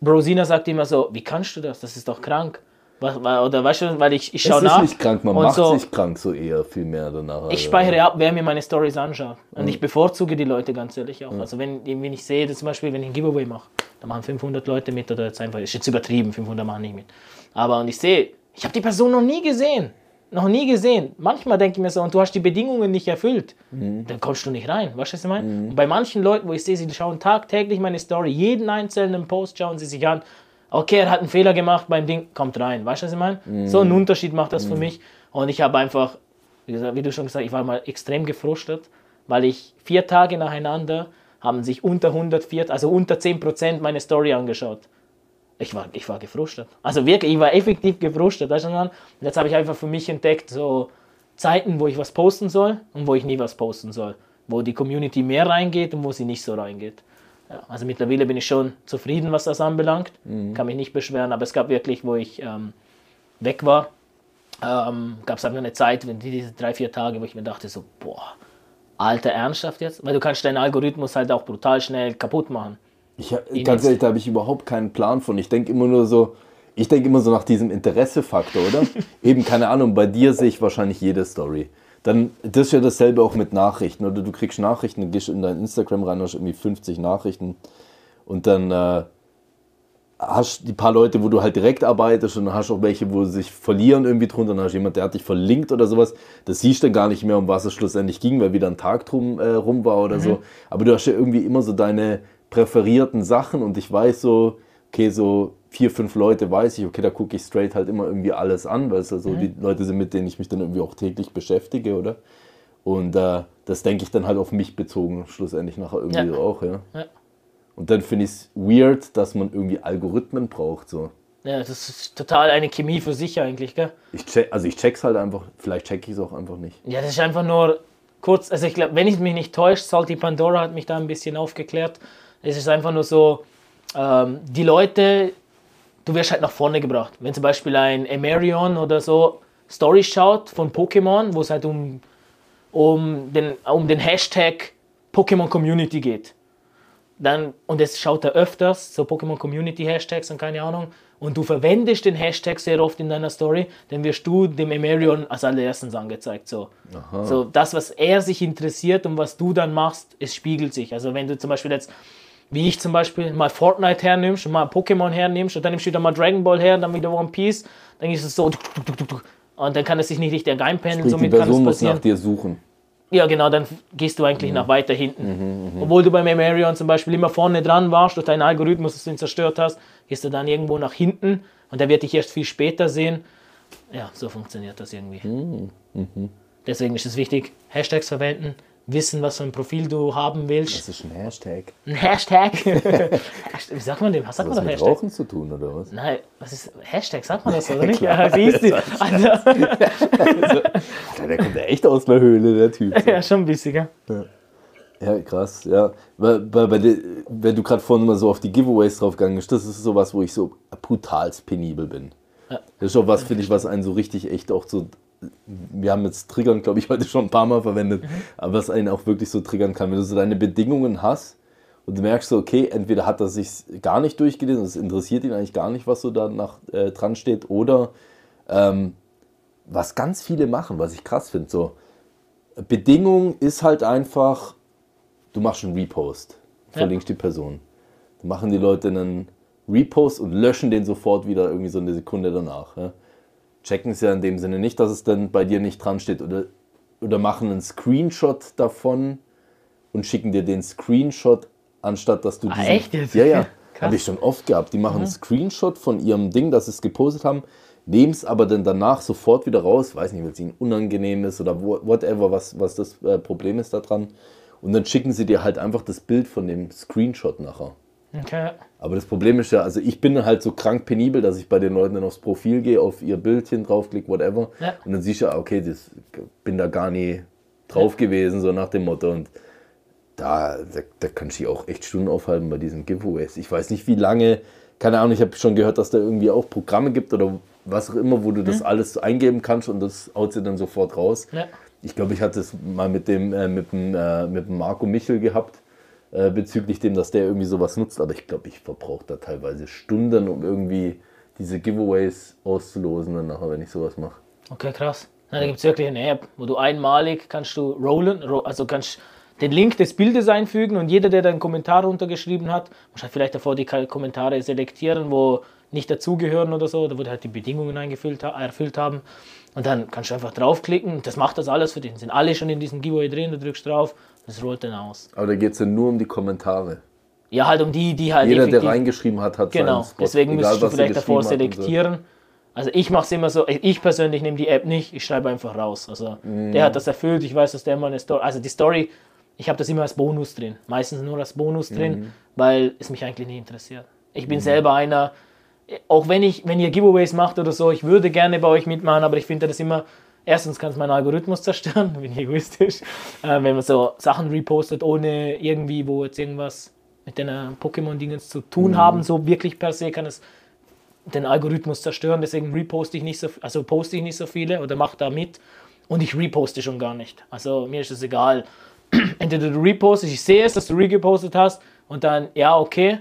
Brosina sagt immer so, wie kannst du das? Das ist doch krank. Was, oder weißt du, weil ich, ich Es schaue ist nach. nicht krank, man macht so, sich krank so eher viel mehr danach. Ich Also, speichere ab, wer mir meine Stories anschaut. Und Mhm. ich bevorzuge die Leute ganz ehrlich auch. Also wenn, wenn ich sehe, dass zum Beispiel, wenn ich ein Giveaway mache, da machen 500 Leute mit oder jetzt einfach, ist jetzt übertrieben, 500 machen nicht mit. Aber und ich sehe, ich habe die Person noch nie gesehen. Noch nie gesehen. Manchmal denke ich mir so, und du hast die Bedingungen nicht erfüllt, Mhm. dann kommst du nicht rein. Weißt du, was ich meine? Und bei manchen Leuten, wo ich sehe, sie schauen tagtäglich meine Story, jeden einzelnen Post schauen sie sich an. Okay, er hat einen Fehler gemacht beim Ding, kommt rein. Weißt du, was ich meine? So einen Unterschied macht das für mich. Und ich habe einfach, wie, gesagt, wie du schon gesagt hast, ich war mal extrem gefrustet, weil ich vier Tage nacheinander haben sich unter 104, also unter 10% meine Story angeschaut. Ich war, ich war gefrustet. Also wirklich, ich war effektiv gefrustet. Weißt du? Und jetzt habe ich einfach für mich entdeckt, so Zeiten, wo ich was posten soll und wo ich nie was posten soll. Wo die Community mehr reingeht und wo sie nicht so reingeht. Ja, also mittlerweile bin ich schon zufrieden, was das anbelangt. Kann mich nicht beschweren, aber es gab wirklich, wo ich ähm, weg war, ähm, gab es einfach eine Zeit, wenn die, diese drei, vier Tage, wo ich mir dachte, so, boah, alter Ernsthaft jetzt? Weil du kannst deinen Algorithmus halt auch brutal schnell kaputt machen. Ich, ganz ehrlich, da habe ich überhaupt keinen Plan von. Ich denke immer nur so, ich denke immer so nach diesem Interessefaktor, oder? Eben, keine Ahnung, bei dir sehe ich wahrscheinlich jede Story. Dann, das ist ja dasselbe auch mit Nachrichten, oder? Du kriegst Nachrichten, dann gehst du in dein Instagram rein, hast irgendwie 50 Nachrichten und dann äh, hast die paar Leute, wo du halt direkt arbeitest und dann hast auch welche, wo sich verlieren irgendwie drunter, dann hast du jemand, der hat dich verlinkt oder sowas. Das siehst du dann gar nicht mehr, um was es schlussendlich ging, weil wieder ein Tag drum äh, rum war oder so. Aber du hast ja irgendwie immer so deine präferierten Sachen und ich weiß so, okay, so vier, fünf Leute weiß ich, okay, da gucke ich straight halt immer irgendwie alles an, weil es also die Leute sind, mit denen ich mich dann irgendwie auch täglich beschäftige, oder? Und äh, das denke ich dann halt auf mich bezogen, schlussendlich nachher irgendwie Ja. auch, ja. Ja. Und dann finde ich es weird, dass man irgendwie Algorithmen braucht, so. Ja, das ist total eine Chemie für sich eigentlich, gell? Ich check, also ich check's halt einfach, vielleicht check ich es auch einfach nicht. Ja, das ist einfach nur kurz, also ich glaube, wenn ich mich nicht täusche, Salty Pandora hat mich da ein bisschen aufgeklärt. Es ist einfach nur so, ähm, die Leute, du wirst halt nach vorne gebracht. Wenn zum Beispiel ein Emerion oder so Stories schaut von Pokémon, wo es halt um, um, den, um den Hashtag Pokémon Community geht. Dann, und es schaut er öfters, so Pokémon Community Hashtags und keine Ahnung, und du verwendest den Hashtag sehr oft in deiner Story, dann wirst du dem Emerion als allererstes angezeigt. So. so das, was er sich interessiert und was du dann machst, es spiegelt sich. Also wenn du zum Beispiel jetzt, wie ich zum Beispiel, mal Fortnite hernimmst und mal Pokémon hernimmst und dann nimmst du wieder mal Dragon Ball her, dann wieder One Piece, dann ist es so und dann kann es sich nicht richtig einpendeln, Sprich, die somit kann es Person muss passieren. nach dir suchen. Ja, genau, dann gehst du eigentlich nach weiter hinten. Obwohl du beim Emerion zum Beispiel immer vorne dran warst, durch deinen Algorithmus, dass du ihn zerstört hast, gehst du dann irgendwo nach hinten und der wird dich erst viel später sehen. Ja, so funktioniert das irgendwie. Deswegen ist es wichtig, Hashtags verwenden, wissen, was für ein Profil du haben willst. Das ist ein Hashtag. Ein Hashtag. Wie sagt man dem? Was sagt man doch mit Hashtag? Rauchen zu tun, oder was? Nein, was ist Hashtag? Sagt man das so, oder nicht? Ja, siehst du. Also, Alter, der kommt ja echt aus der Höhle, der Typ. ja, schon ein bisschen, gell? Ja, krass, ja. Weil, weil, wenn du gerade vorhin mal so auf die Giveaways draufgegangen bist, das ist sowas, wo ich so brutal penibel bin. Ja. Das ist auch was, finde ich, was einen so richtig echt auch so. Wir haben jetzt Triggern, glaube ich, heute schon ein paar Mal verwendet, aber was einen auch wirklich so triggern kann, wenn du so deine Bedingungen hast und du merkst so, okay, entweder hat er sich gar nicht durchgelesen, es interessiert ihn eigentlich gar nicht, was so da nach, äh, dran steht, oder ähm, was ganz viele machen, was ich krass finde, so Bedingung ist halt einfach, du machst einen Repost, verlinkst die Person. Dann machen die Leute einen Repost und löschen den sofort wieder irgendwie so eine Sekunde danach. Ja. Checken es ja in dem Sinne nicht, dass es dann bei dir nicht dran steht oder, oder machen einen Screenshot davon und schicken dir den Screenshot, anstatt dass du diesen... echt jetzt? Ja, ja. Habe ich schon oft gehabt. Die machen einen Screenshot von ihrem Ding, das sie es gepostet haben, nehmen es aber dann danach sofort wieder raus, weiß nicht, weil es ihnen unangenehm ist oder whatever, was, was das äh, Problem ist da dran. Und dann schicken sie dir halt einfach das Bild von dem Screenshot nachher. Okay. Aber das Problem ist ja, also ich bin halt so krank penibel, dass ich bei den Leuten dann aufs Profil gehe, auf ihr Bildchen draufklicke, whatever. Ja. Und dann siehst du ja, okay, das bin da gar nie drauf gewesen, so nach dem Motto. Und da, da, da kannst du auch echt Stunden aufhalten bei diesen Giveaways. Ich weiß nicht, wie lange, keine Ahnung, ich habe schon gehört, dass da irgendwie auch Programme gibt oder was auch immer, wo du das alles eingeben kannst und das haut sie dann sofort raus. Ja. Ich glaube, ich hatte es mal mit dem, äh, mit dem, äh, mit dem Marco Michel gehabt, äh, bezüglich dem, dass der irgendwie sowas nutzt. Aber ich glaube, ich verbrauche da teilweise Stunden, um irgendwie diese Giveaways auszulosen, dann nachher, wenn ich sowas mache. Okay, krass. Na, da gibt es wirklich eine App, wo du einmalig kannst du rollen, ro also kannst den Link des Bildes einfügen und jeder, der da einen Kommentar runtergeschrieben hat, muss halt vielleicht davor die Kommentare selektieren, wo nicht dazugehören oder so, oder wo die halt die Bedingungen eingefüllt erfüllt haben. Und dann kannst du einfach draufklicken, das macht das alles für dich. Sind alle schon in diesem Giveaway drin, du drückst drauf, das rollt dann aus. Aber da geht es ja nur um die Kommentare. Ja, halt um die, die halt Jeder, der reingeschrieben hat, hat Genau, deswegen egal, müsstest du vielleicht davor selektieren. Also ich mache es immer so, ich persönlich nehme die App nicht, ich schreibe einfach raus. Also Mhm. der hat das erfüllt, ich weiß, dass der mal eine Story, also die Story, ich habe das immer als Bonus drin, meistens nur als Bonus Mhm. drin, weil es mich eigentlich nicht interessiert. Ich bin selber einer, auch wenn ich, wenn ihr Giveaways macht oder so, ich würde gerne bei euch mitmachen, aber ich finde das immer, erstens kann es meinen Algorithmus zerstören, bin ich egoistisch, äh, wenn man so Sachen repostet, ohne irgendwie, wo jetzt irgendwas mit den äh, Pokémon-Dingens zu tun haben, so wirklich per se kann es den Algorithmus zerstören, deswegen reposte ich nicht so, also poste ich nicht so viele oder mache da mit. Und ich reposte schon gar nicht. Also mir ist es egal. Entweder du repostest, ich sehe es, dass du repostet hast und dann, ja, okay,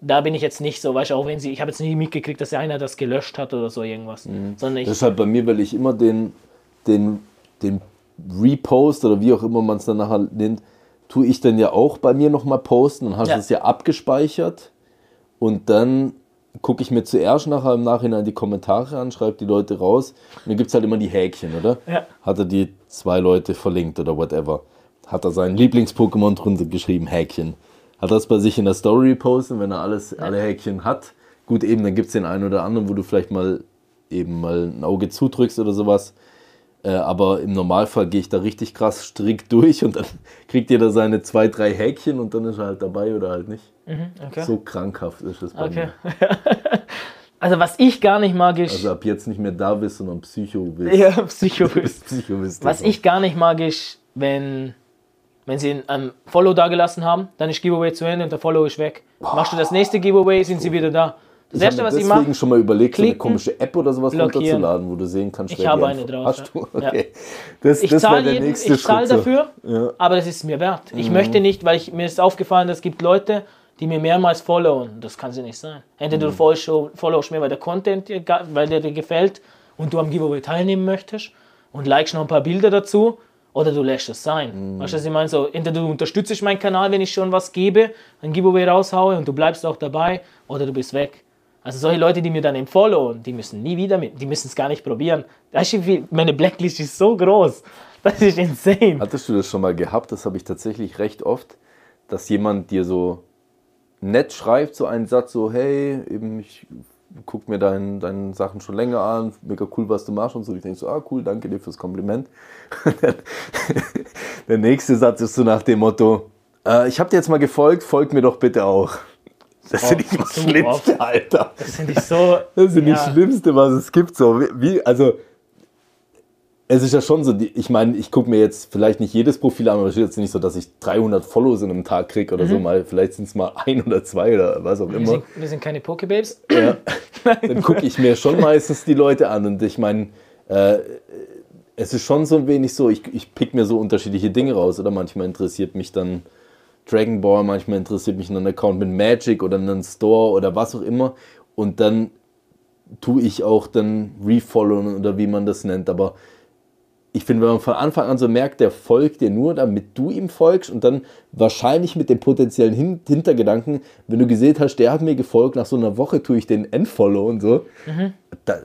da bin ich jetzt nicht so, weißt du, auch wenn sie, ich habe jetzt nie mitgekriegt, dass einer das gelöscht hat oder so irgendwas, sondern ich, Das ist halt bei mir, weil ich immer den, den, den Repost oder wie auch immer man es dann nachher nennt, tue ich dann ja auch bei mir nochmal posten. Dann hast du Ja. es ja abgespeichert und dann gucke ich mir zuerst nachher im Nachhinein die Kommentare an, schreibe die Leute raus und dann gibt es halt immer die Häkchen, oder? Ja. Hat er die zwei Leute verlinkt oder whatever. Hat er sein Lieblings-Pokémon drunter geschrieben, Häkchen. Hat er es bei sich in der Story postet, wenn er alles, alle Häkchen hat. Gut, eben, dann gibt es den einen oder anderen, wo du vielleicht mal eben mal ein Auge zudrückst oder sowas. Äh, aber im Normalfall gehe ich da richtig krass strikt durch und dann kriegt jeder seine zwei, drei Häkchen und dann ist er halt dabei oder halt nicht. okay. So krankhaft ist es bei okay. mir. also was ich gar nicht mag, ist, Also ab jetzt nicht mehr da bist, sondern Psycho bist. ja, Psycho bist Psycho bist. Was ich gar nicht mag, ist, wenn, wenn sie ein Follow da gelassen haben, dann ist Giveaway zu Ende und der Follow ist weg. Machst du das nächste Giveaway, sind sie wieder da. Das Ich habe erste, mir was ich deswegen mache, schon mal überlegt, so eine klicken, komische App oder sowas blockieren. runterzuladen, wo du sehen kannst, Ich wer habe die eine drauf, Hast du? Okay. Das, ich das wäre zahle der jeden, nächste ich zahle dafür, Ja. Mhm. aber das ist mir wert. Ich möchte nicht, weil ich, mir ist aufgefallen, es gibt Leute, die mir mehrmals followen. Das kann sie nicht sein. Entweder Mhm. du followst, followst mir, weil der Content weil der dir gefällt und du am Giveaway teilnehmen möchtest und likest noch ein paar Bilder dazu oder du lässt es sein. Mhm. Weißt du, was ich meine? So, entweder du unterstützt meinen Kanal, wenn ich schon was gebe, ein Giveaway raushaue und du bleibst auch dabei oder du bist weg. Also solche Leute, die mir dann followen, die müssen nie wieder mit, die müssen es gar nicht probieren. Meine Blacklist ist so groß. Das ist insane. Hattest du das schon mal gehabt? Das habe ich tatsächlich recht oft, dass jemand dir so nett schreibt, so einen Satz, so, hey, eben, ich guck mir dein, deine Sachen schon länger an, mega cool, was du machst und so. Ich denke so, ah, cool, danke dir fürs Kompliment. Der nächste Satz ist so nach dem Motto, äh, ich habe dir jetzt mal gefolgt, folg mir doch bitte auch. Das finde ich das so Schlimmste, Alter. Das finde ich so. Das ist ja, das Schlimmste, was es gibt. So, wie, also, es ist ja schon so, die, ich meine, ich gucke mir jetzt vielleicht nicht jedes Profil an, aber es ist jetzt nicht so, dass ich 300 Follows in einem Tag kriege oder so, mal, vielleicht sind es mal ein oder zwei oder was auch wir, immer. sind, wir sind keine Pokebabes. Ja. Dann gucke ich mir schon meistens die Leute an und ich meine, äh, es ist schon so ein wenig so, ich, ich pick mir so unterschiedliche Dinge raus oder manchmal interessiert mich dann Dragon Ball, manchmal interessiert mich ein Account mit Magic oder einen Store oder was auch immer und dann tue ich auch dann refollowen oder wie man das nennt, aber ich finde, wenn man von Anfang an so merkt, der folgt dir nur, damit du ihm folgst und dann wahrscheinlich mit dem potenziellen Hin Hintergedanken, wenn du gesehen hast, der hat mir gefolgt, nach so einer Woche tue ich den Entfollow und so. Da,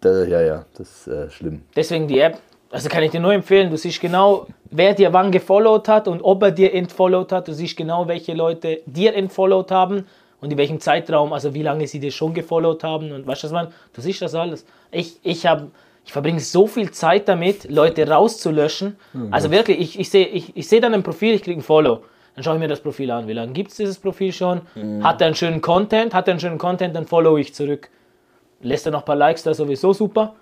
da, ja, ja, das ist äh, schlimm. Deswegen die App. Also kann ich dir nur empfehlen, du siehst genau, wer dir wann gefollowt hat und ob er dir entfollowt hat. Du siehst genau, welche Leute dir entfollowt haben und in welchem Zeitraum, also wie lange sie dir schon gefollowt haben und weißt du was man, du siehst das alles. Ich, ich habe ich verbringe so viel Zeit damit, Leute rauszulöschen. Also wirklich, ich, ich sehe ich, ich seh dann ein Profil, ich kriege ein Follow. Dann schaue ich mir das Profil an. Wie lange gibt es dieses Profil schon? Hat er einen schönen Content? Hat er einen schönen Content, dann follow ich zurück. Lässt er noch ein paar Likes da, sowieso super.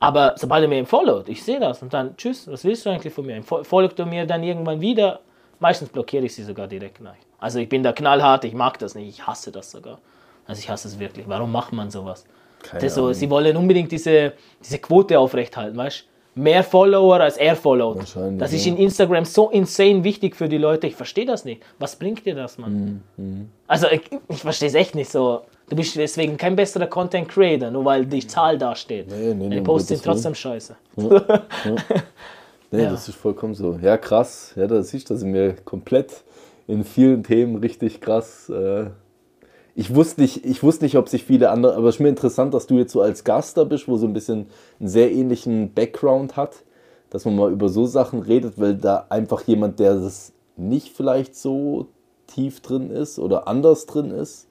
Aber sobald er mir followt, ich sehe das und dann, tschüss, was willst du eigentlich von mir? Fol- Folgt er mir dann irgendwann wieder? Meistens blockiere ich sie sogar direkt. Nein. Also ich bin da knallhart, ich mag das nicht, ich hasse das sogar. Also ich hasse es wirklich. Warum macht man sowas? Keine so, sie wollen unbedingt diese, diese Quote aufrechthalten, weißt du? Mehr Follower als er followt. Das ist in Instagram so insane wichtig für die Leute. Ich verstehe das nicht. Was bringt dir das, Mann? Mhm, Also ich, ich verstehe es echt nicht so. Du bist deswegen kein besserer Content Creator, nur weil die Zahl da steht. Nee, nee, nee, um Posts sind trotzdem scheiße. Nee, Ja. das ist vollkommen so. Ja, krass. Ja, da siehst du, da sind wir komplett in vielen Themen richtig krass. Äh, ich wusste nicht, ich wusste nicht, ob sich viele andere, aber es ist mir interessant, dass du jetzt so als Gast da bist, wo so ein bisschen einen sehr ähnlichen Background hat, dass man mal über so Sachen redet, weil da einfach jemand, der das nicht vielleicht so tief drin ist oder anders drin ist,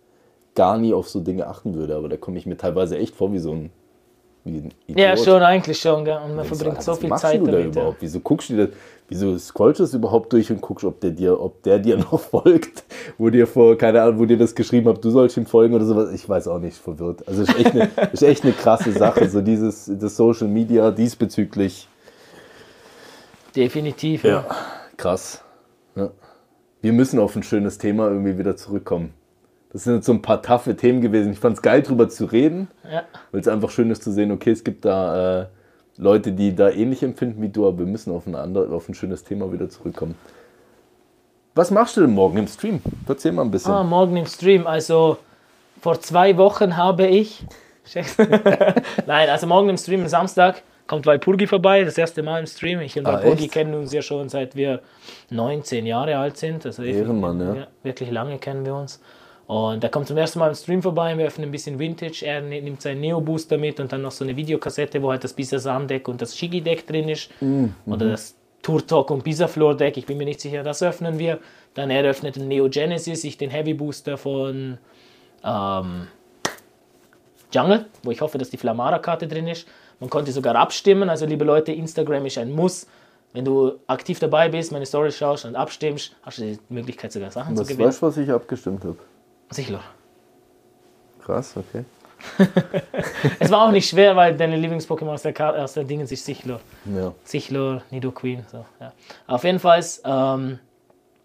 gar nie auf so Dinge achten würde. Aber da komme ich mir teilweise echt vor wie so ein, wie ein. Ja, schon, eigentlich schon. Gell? Und man verbringt so was viel Zeit du da damit. Ja. überhaupt? Wieso guckst du das? Wieso scrollst du das überhaupt durch und guckst, ob der dir, ob der dir noch folgt, wo dir vor, keine Ahnung, wo dir das geschrieben hat, du sollst ihm folgen oder sowas? Ich weiß auch nicht, verwirrt. Also ist echt eine, ist echt eine krasse Sache, so dieses das Social Media diesbezüglich. Definitiv, ja. Krass. Ja. Wir müssen auf ein schönes Thema irgendwie wieder zurückkommen. Das sind so ein paar taffe Themen gewesen. Ich fand es geil, drüber zu reden, ja. weil es einfach schön ist zu sehen, okay, es gibt da äh, Leute, die da ähnlich empfinden wie du, aber wir müssen auf ein, ander, auf ein schönes Thema wieder zurückkommen. Was machst du denn morgen im Stream? Erzähl mal ein bisschen. Ah, morgen im Stream. Also vor zwei Wochen habe ich. Nein, also morgen im Stream am Samstag kommt Walpurgi vorbei, das erste Mal im Stream. Ich und Ah, Walpurgi kennen uns ja schon seit wir 19 Jahre alt sind. Also Ehrenmann, ja. Wirklich lange kennen wir uns. Und er kommt zum ersten Mal im Stream vorbei, wir öffnen ein bisschen Vintage. Er nimmt seinen Neo-Booster mit und dann noch so eine Videokassette, wo halt das Bisasam-Deck und das Shigi-Deck drin ist. Oder das Tour Talk und Bisaflor-Deck, ich bin mir nicht sicher, das öffnen wir. Dann er öffnet den Neo Genesis, ich den Heavy Booster von ähm, Jungle, wo ich hoffe, dass die Flamara-Karte drin ist. Man konnte sogar abstimmen, also liebe Leute, Instagram ist ein Muss. Wenn du aktiv dabei bist, meine Story schaust und abstimmst, hast du die Möglichkeit sogar Sachen was zu gewinnen. weißt du, was ich abgestimmt habe? Sicher. Krass, okay. Es war auch nicht schwer, weil deine Lieblings-Pokémon aus der, Karte, aus der Dingens ist Sichlor. Ja. Sichlor, Nidoqueen, so, ja. Auf jeden Fall, ähm,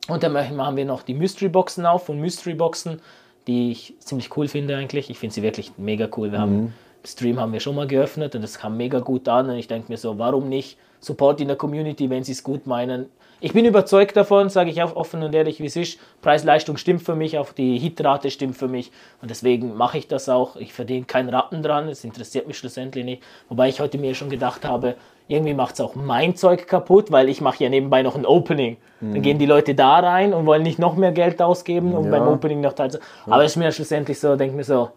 und dann machen wir noch die Mystery-Boxen auf von Mystery-Boxen, die ich ziemlich cool finde eigentlich. Ich finde sie wirklich mega cool. Wir haben Stream haben wir schon mal geöffnet und es kam mega gut an und ich denke mir so, warum nicht Support in der Community, wenn sie es gut meinen. Ich bin überzeugt davon, sage ich auch offen und ehrlich, wie es ist. Preis-Leistung stimmt für mich, auch die Hitrate stimmt für mich und deswegen mache ich das auch. Ich verdiene keinen Rappen dran, es interessiert mich schlussendlich nicht. Wobei ich heute mir schon gedacht habe, irgendwie macht es auch mein Zeug kaputt, weil ich mache ja nebenbei noch ein Opening. Dann gehen die Leute da rein und wollen nicht noch mehr Geld ausgeben, um Ja. beim Opening noch teil zu. Aber es ist mir schlussendlich so, denke mir so,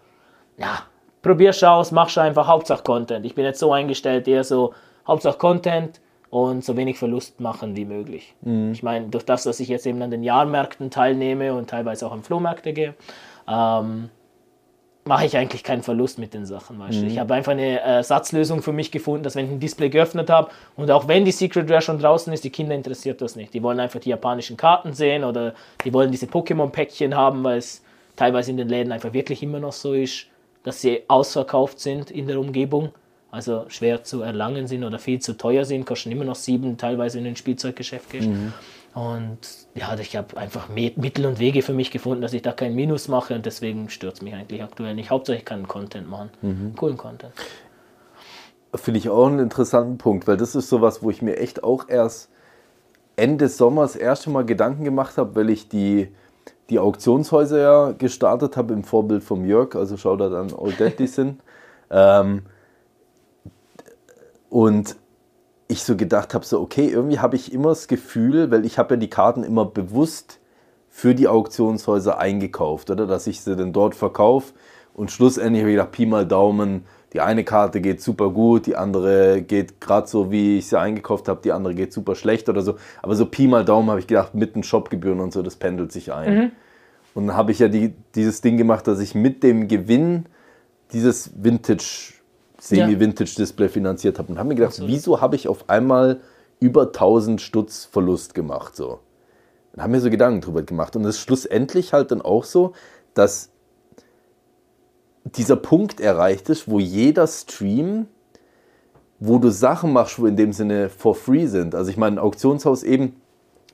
ja, probier's aus, mach's einfach, Hauptsache Content. Ich bin jetzt so eingestellt, eher so, Hauptsache Content und so wenig Verlust machen wie möglich. Ich meine, durch das, dass ich jetzt eben an den Jahrmärkten teilnehme und teilweise auch an Flohmärkte gehe, ähm, mache ich eigentlich keinen Verlust mit den Sachen. Weißt du? Ich habe einfach eine Ersatzlösung für mich gefunden, dass wenn ich ein Display geöffnet habe und auch wenn die Secret Rare schon draußen ist, die Kinder interessiert das nicht. Die wollen einfach die japanischen Karten sehen oder die wollen diese Pokémon-Päckchen haben, weil es teilweise in den Läden einfach wirklich immer noch so ist, dass sie ausverkauft sind in der Umgebung. Also schwer zu erlangen sind oder viel zu teuer sind, kosten immer noch sieben, teilweise in ein Spielzeuggeschäft gehst. Und ja, ich habe einfach Mittel und Wege für mich gefunden, dass ich da kein Minus mache und deswegen stört es mich eigentlich aktuell nicht. Hauptsache ich kann Content machen. Coolen Content. Finde ich auch einen interessanten Punkt, weil das ist sowas, wo ich mir echt auch erst Ende des Sommers erste Mal Gedanken gemacht habe, weil ich die, die Auktionshäuser ja gestartet habe im Vorbild vom Jörg, also schau da an Old Dead die sind. Ähm, und ich so gedacht habe, so okay, irgendwie habe ich immer das Gefühl, weil ich habe ja die Karten immer bewusst für die Auktionshäuser eingekauft, oder? Dass ich sie dann dort verkaufe und schlussendlich habe ich gedacht, Pi mal Daumen, die eine Karte geht super gut, die andere geht gerade so, wie ich sie eingekauft habe, die andere geht super schlecht oder so. Aber so Pi mal Daumen habe ich gedacht, mit den Shopgebühren und so, das pendelt sich ein. Und dann habe ich ja die, dieses Ding gemacht, dass ich mit dem Gewinn dieses Vintage, Semi-Vintage-Display finanziert habe. Und habe mir gedacht, wieso habe ich auf einmal über 1000 Stutz Verlust gemacht? So. Dann haben wir so Gedanken drüber gemacht. Und es ist schlussendlich halt dann auch so, dass dieser Punkt erreicht ist, wo jeder Stream, wo du Sachen machst, wo in dem Sinne for free sind. Also ich meine, ein Auktionshaus eben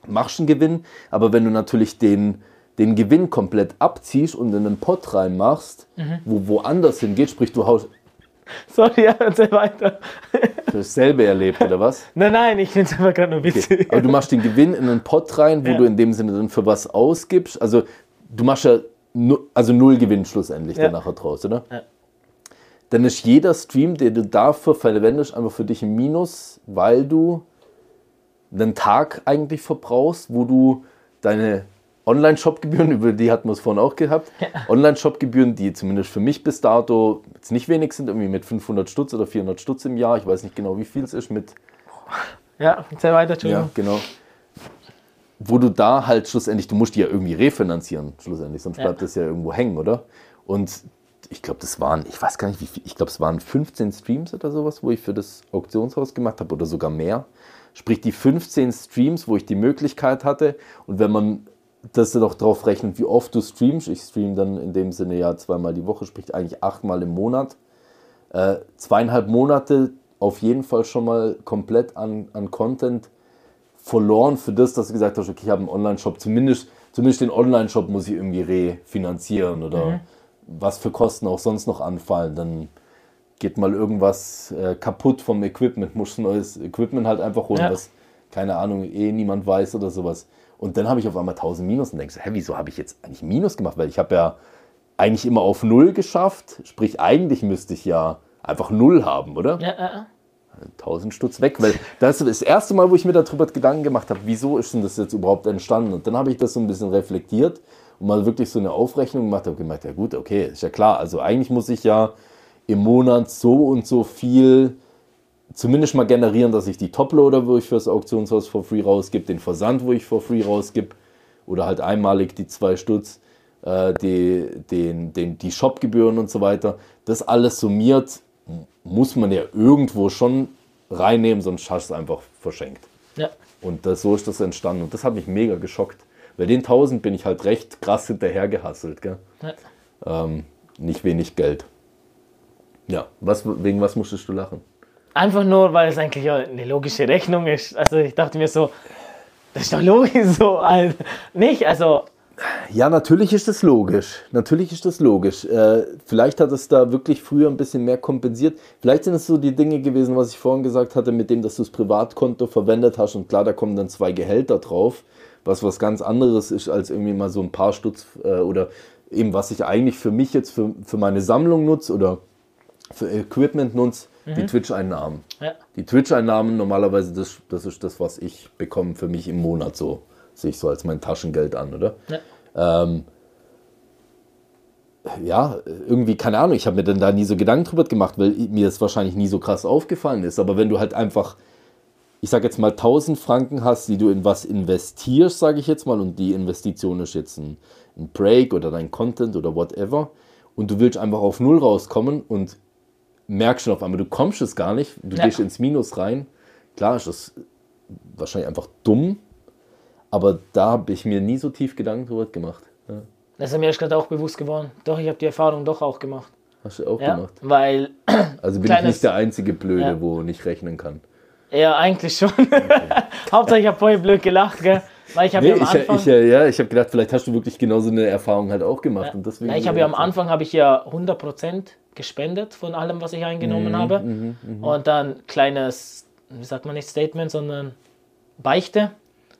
machst einen Gewinn, aber wenn du natürlich den, den Gewinn komplett abziehst und in einen Pot reinmachst, Mhm. wo woanders hingeht, sprich du haust Sorry, ja, erzähl weiter. dasselbe erlebt oder was? Nein, nein, ich finde es einfach gerade nur witzig. Aber du machst den Gewinn in einen Pot rein, wo Ja. du in dem Sinne dann für was ausgibst. Also du machst ja also null Gewinn schlussendlich Ja. dann nachher draus, oder? Ja. Dann ist jeder Stream, den du dafür verwendest, einfach für dich ein Minus, weil du einen Tag eigentlich verbrauchst, wo du deine Online-Shop-Gebühren, über die hatten wir es vorhin auch gehabt, Online-Shop-Gebühren, die zumindest für mich bis dato jetzt nicht wenig sind, irgendwie mit 500 Stutz oder 400 Stutz im Jahr, ich weiß nicht genau, wie viel es ist, mit Ja, erzähl weiter, ja, genau. Wo du da halt schlussendlich, du musst die ja irgendwie refinanzieren, schlussendlich, sonst Ja. bleibt das ja irgendwo hängen, oder? Und ich glaube, das waren, ich weiß gar nicht wie viel, ich glaube, es waren 15 Streams oder sowas, wo ich für das Auktionshaus gemacht habe oder sogar mehr. Sprich, die 15 Streams, wo ich die Möglichkeit hatte und wenn man das dann auch drauf rechnet, wie oft du streamst, ich stream dann in dem Sinne ja zweimal die Woche, sprich eigentlich achtmal im Monat, äh, zweieinhalb Monate auf jeden Fall schon mal komplett an, an Content verloren für das, dass du gesagt hast, okay, ich habe einen Online-Shop, zumindest, zumindest den Online-Shop muss ich irgendwie refinanzieren oder was für Kosten auch sonst noch anfallen, dann geht mal irgendwas äh, kaputt vom Equipment, muss neues Equipment halt einfach holen, Ja. was, keine Ahnung, eh niemand weiß oder sowas. Und dann habe ich auf einmal 1000 Minus und denkst, hä, wieso habe ich jetzt eigentlich Minus gemacht? Weil ich habe ja eigentlich immer auf Null geschafft, sprich eigentlich müsste ich ja einfach Null haben, oder? Ja, ja, 1000 Stutz weg, weil das ist das erste Mal, wo ich mir darüber Gedanken gemacht habe, wieso ist denn das jetzt überhaupt entstanden? Und dann habe ich das so ein bisschen reflektiert und mal wirklich so eine Aufrechnung gemacht, habe gemerkt, ja gut, okay, ist ja klar, also eigentlich muss ich ja im Monat so und so viel zumindest mal generieren, dass ich die Toploader, wo ich fürs Auktionshaus for free rausgebe, den Versand, wo ich for free rausgebe, oder halt einmalig die zwei Stutz, äh, die, den, den, die Shopgebühren und so weiter. Das alles summiert, muss man ja irgendwo schon reinnehmen, sonst hast du es einfach verschenkt. ja. Und das, so ist das entstanden. Und das hat mich mega geschockt. Bei den 1000 bin ich halt recht krass hinterher gehasselt. Gell? ja. Ähm, nicht wenig Geld. Ja, was, wegen was musstest du lachen? Einfach nur, weil es eigentlich eine logische Rechnung ist. Also ich dachte mir so, das ist doch logisch so. Also, nicht, also Ja, natürlich ist das logisch. Natürlich ist das logisch. Äh, vielleicht hat es da wirklich früher ein bisschen mehr kompensiert. Vielleicht sind es so die Dinge gewesen, was ich vorhin gesagt hatte, mit dem, dass du das Privatkonto verwendet hast und klar, da kommen dann zwei Gehälter drauf, was was ganz anderes ist als irgendwie mal so ein paar Stutz äh, oder eben was ich eigentlich für mich jetzt für, für meine Sammlung nutze oder für Equipment nutze, die Twitch-Einnahmen. ja. Die Twitch-Einnahmen normalerweise, das, das ist das, was ich bekomme für mich im Monat so. Sehe ich so als mein Taschengeld an, oder? Ja. Ähm, ja, irgendwie, keine Ahnung, ich habe mir dann da nie so Gedanken drüber gemacht, weil mir das wahrscheinlich nie so krass aufgefallen ist. Aber wenn du halt einfach, ich sage jetzt mal 1000 Franken hast, die du in was investierst, sage ich jetzt mal, und die Investition ist jetzt ein, ein Break oder dein Content oder whatever, und du willst einfach auf Null rauskommen und merkst schon auf einmal, du kommst es gar nicht, du Ja. gehst ins Minus rein. Klar ist das wahrscheinlich einfach dumm, aber da habe ich mir nie so tief Gedanken drüber gemacht. Ja, Das ist mir erst gerade auch bewusst geworden. Doch, ich habe die Erfahrung doch auch gemacht. hast du auch Ja, gemacht. weil, Also bin ich nicht der einzige Blöde, Ja. wo nicht rechnen kann. ja, eigentlich schon. Hauptsache, ich habe vorher blöd gelacht, gell? Weil ich habe Nee, ja am ich, Anfang... ich, äh, ja, ich habe gedacht, vielleicht hast du wirklich genau so eine Erfahrung halt auch gemacht. Ja. Und deswegen Ja, ich habe ja am Anfang habe ich ja 100% gespendet von allem, was ich Mhm, eingenommen habe. Und dann kleines, wie sagt man nicht Statement, sondern Beichte.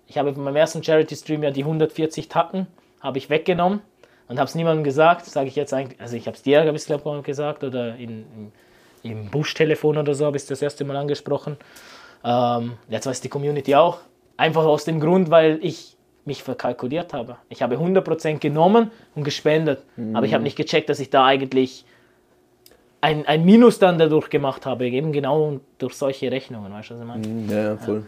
Ich habe bei meinem ersten Charity-Stream ja die 140 Tacken habe ich weggenommen und habe es niemandem gesagt. Sage ich jetzt eigentlich, also ich habe es dir, habe ich glaube ich gesagt, oder in, im, im Busch-Telefon oder so habe ich es das erste Mal angesprochen. Ähm, jetzt weiß die Community auch. Einfach aus dem Grund, weil ich mich verkalkuliert habe. Ich habe 100% genommen und gespendet. Aber ich habe nicht gecheckt, dass ich da eigentlich ein, ein Minus dann dadurch gemacht habe. Eben genau durch solche Rechnungen. Weißt du, was ich meine? Ja, ja, voll.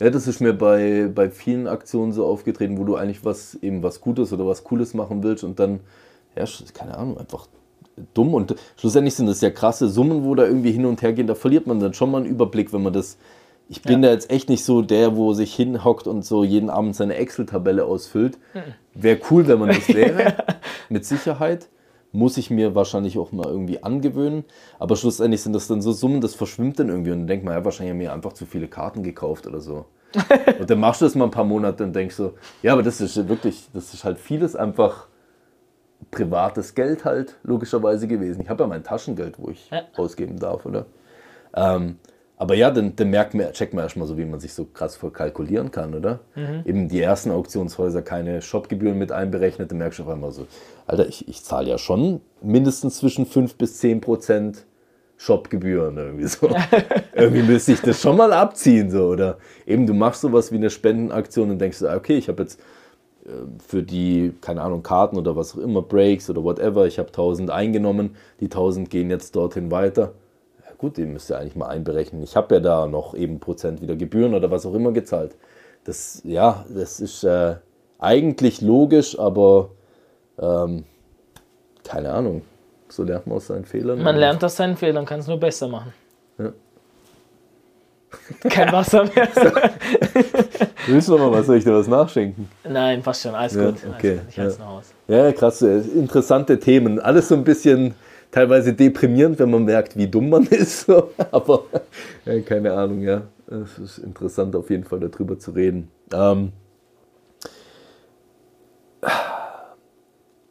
Ja, das ist mir bei, bei vielen Aktionen so aufgetreten, wo du eigentlich was eben was Gutes oder was Cooles machen willst und dann, ja, keine Ahnung, einfach dumm. Und schlussendlich sind das ja krasse Summen, wo da irgendwie hin und her gehen. Da verliert man dann schon mal einen Überblick, wenn man das Ich bin da jetzt echt nicht so der, wo sich hinhockt und so jeden Abend seine Excel-Tabelle ausfüllt. Wäre cool, wenn man das wäre, mit Sicherheit. Muss ich mir wahrscheinlich auch mal irgendwie angewöhnen. Aber schlussendlich sind das dann so Summen, das verschwimmt dann irgendwie. Und dann denkt man, ja, wahrscheinlich haben wir einfach zu viele Karten gekauft oder so. und dann machst du das mal ein paar Monate und denkst so, ja, aber das ist wirklich, das ist halt vieles einfach privates Geld halt logischerweise gewesen. Ich habe ja mein Taschengeld, wo ich Ja. ausgeben darf, oder? Ähm, aber ja, dann, dann merkt man, checkt man erstmal so, wie man sich so krass verkalkulieren kann, oder? Eben die ersten Auktionshäuser keine Shopgebühren mit einberechnet, dann merkst du auf einmal so, Alter, ich, ich zahle ja schon mindestens zwischen 5 bis 10 Prozent Shopgebühren irgendwie so. irgendwie müsste ich das schon mal abziehen, so, oder? Eben, du machst sowas wie eine Spendenaktion und denkst, so, ah, okay, ich habe jetzt äh, für die, keine Ahnung, Karten oder was auch immer, Breaks oder whatever, ich habe 1000 eingenommen, die 1000 gehen jetzt dorthin weiter. Ja gut, den müsst ihr eigentlich mal einberechnen. Ich habe ja da noch eben Prozent wieder Gebühren oder was auch immer gezahlt. Das, ja, das ist äh, eigentlich logisch, aber ähm, keine Ahnung. So lernt man aus seinen Fehlern. Man lernt aus seinen Fehlern, kann es nur besser machen. Ja. Kein Wasser mehr. Willst du noch mal was? Soll ich dir was nachschenken? Nein, passt schon, alles Ja, gut. okay, Also, ich halte es ja. noch aus. Ja, krass, interessante Themen. Alles so ein bisschen teilweise deprimierend, wenn man merkt, wie dumm man ist. Aber ja, keine Ahnung, ja. Es ist interessant auf jeden Fall darüber zu reden. Ähm,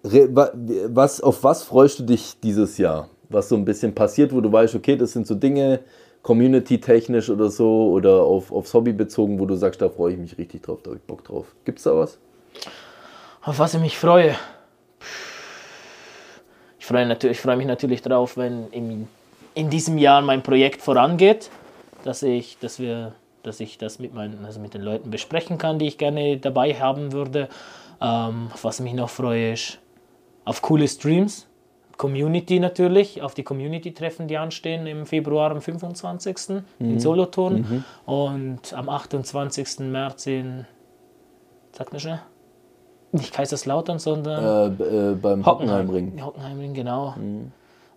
was, auf was freust du dich dieses Jahr? Was so ein bisschen passiert, wo du weißt, okay, das sind so Dinge, community-technisch oder so, oder auf, aufs Hobby bezogen, wo du sagst, da freue ich mich richtig drauf, da habe ich Bock drauf. Gibt's da was? Auf was ich mich freue. Ich freue, natürlich, ich freue mich natürlich darauf, wenn im, in diesem Jahr mein Projekt vorangeht, dass ich, dass wir, dass ich das mit, meinen, also mit den Leuten besprechen kann, die ich gerne dabei haben würde. Ähm, auf was ich mich noch freue, ist auf coole Streams. Community natürlich, auf die Community-Treffen, die anstehen im Februar am 25. in Solothurn und am 28. März in, sag mir schnell, nicht Kaiserslautern, sondern Äh, äh, beim Hockenheimring. Hockenheimring, genau.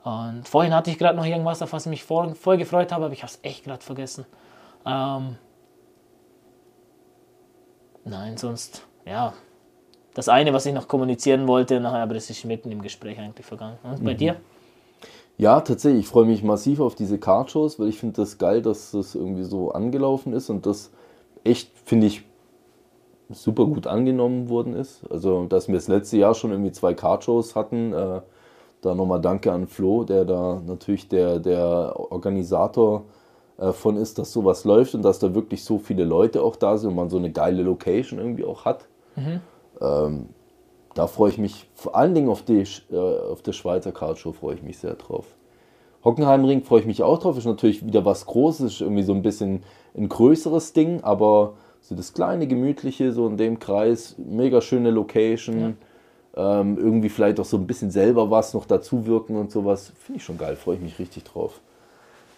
Und vorhin hatte ich gerade noch irgendwas, auf was ich mich voll, voll gefreut habe, aber ich habe es echt gerade vergessen. Ähm, nein, sonst, ja. Das eine, was ich noch kommunizieren wollte, nachher, aber das ist mitten im Gespräch eigentlich vergangen. Und bei dir? Ja, tatsächlich. Ich freue mich massiv auf diese Card-Shows, weil ich finde das geil, dass das irgendwie so angelaufen ist und das echt, finde ich, super gut angenommen worden ist. Also, dass wir das letzte Jahr schon irgendwie zwei Card-Shows hatten. Äh, da nochmal Danke an Flo, der da natürlich der, der Organisator äh, von ist, dass sowas läuft und dass da wirklich so viele Leute auch da sind und man so eine geile Location irgendwie auch hat. Ähm, da freue ich mich vor allen Dingen auf die, äh, auf der Schweizer Kartshow freue ich mich sehr drauf. Hockenheimring freue ich mich auch drauf, ist natürlich wieder was Großes, ist irgendwie so ein bisschen ein größeres Ding, aber so das kleine, gemütliche, so in dem Kreis, mega schöne Location, ähm, irgendwie vielleicht auch so ein bisschen selber was noch dazu wirken und sowas, finde ich schon geil, freue ich mich richtig drauf.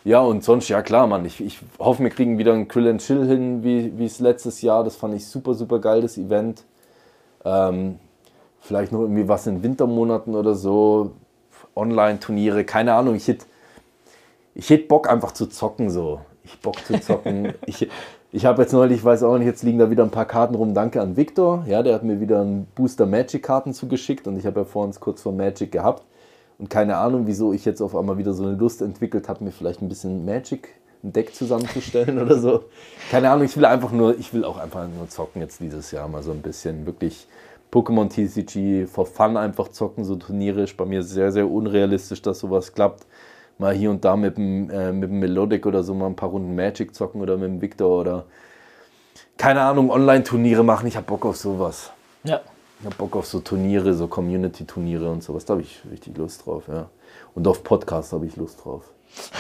Ja, und sonst, ja klar, Mann, ich, ich hoffe, wir kriegen wieder ein Grill and Chill hin, wie wie es letztes Jahr, das fand ich super, super geil, das Event. Ähm, vielleicht noch irgendwie was in Wintermonaten oder so, Online-Turniere, keine Ahnung, ich hätte ich hätt Bock einfach zu zocken so. Ich Bock zu zocken. ich ich habe jetzt neulich, ich weiß auch nicht, jetzt liegen da wieder ein paar Karten rum. Danke an Victor. Ja, der hat mir wieder ein Booster Magic-Karten zugeschickt und ich habe ja vor uns kurz vor Magic gehabt. Und keine Ahnung, wieso ich jetzt auf einmal wieder so eine Lust entwickelt habe, mir vielleicht ein bisschen Magic, ein Deck zusammenzustellen oder so. Keine Ahnung, ich will einfach nur, ich will auch einfach nur zocken jetzt dieses Jahr mal so ein bisschen wirklich Pokémon TCG for fun einfach zocken, so Turniere ist bei mir sehr, sehr unrealistisch, dass sowas klappt. Mal hier und da mit dem, äh, mit dem Melodic oder so mal ein paar Runden Magic zocken oder mit dem Victor oder keine Ahnung, Online-Turniere machen. Ich hab Bock auf sowas. Ja. Ich hab Bock auf so Turniere, so Community-Turniere und sowas. Da habe ich richtig Lust drauf, ja. Und auf Podcasts habe ich Lust drauf.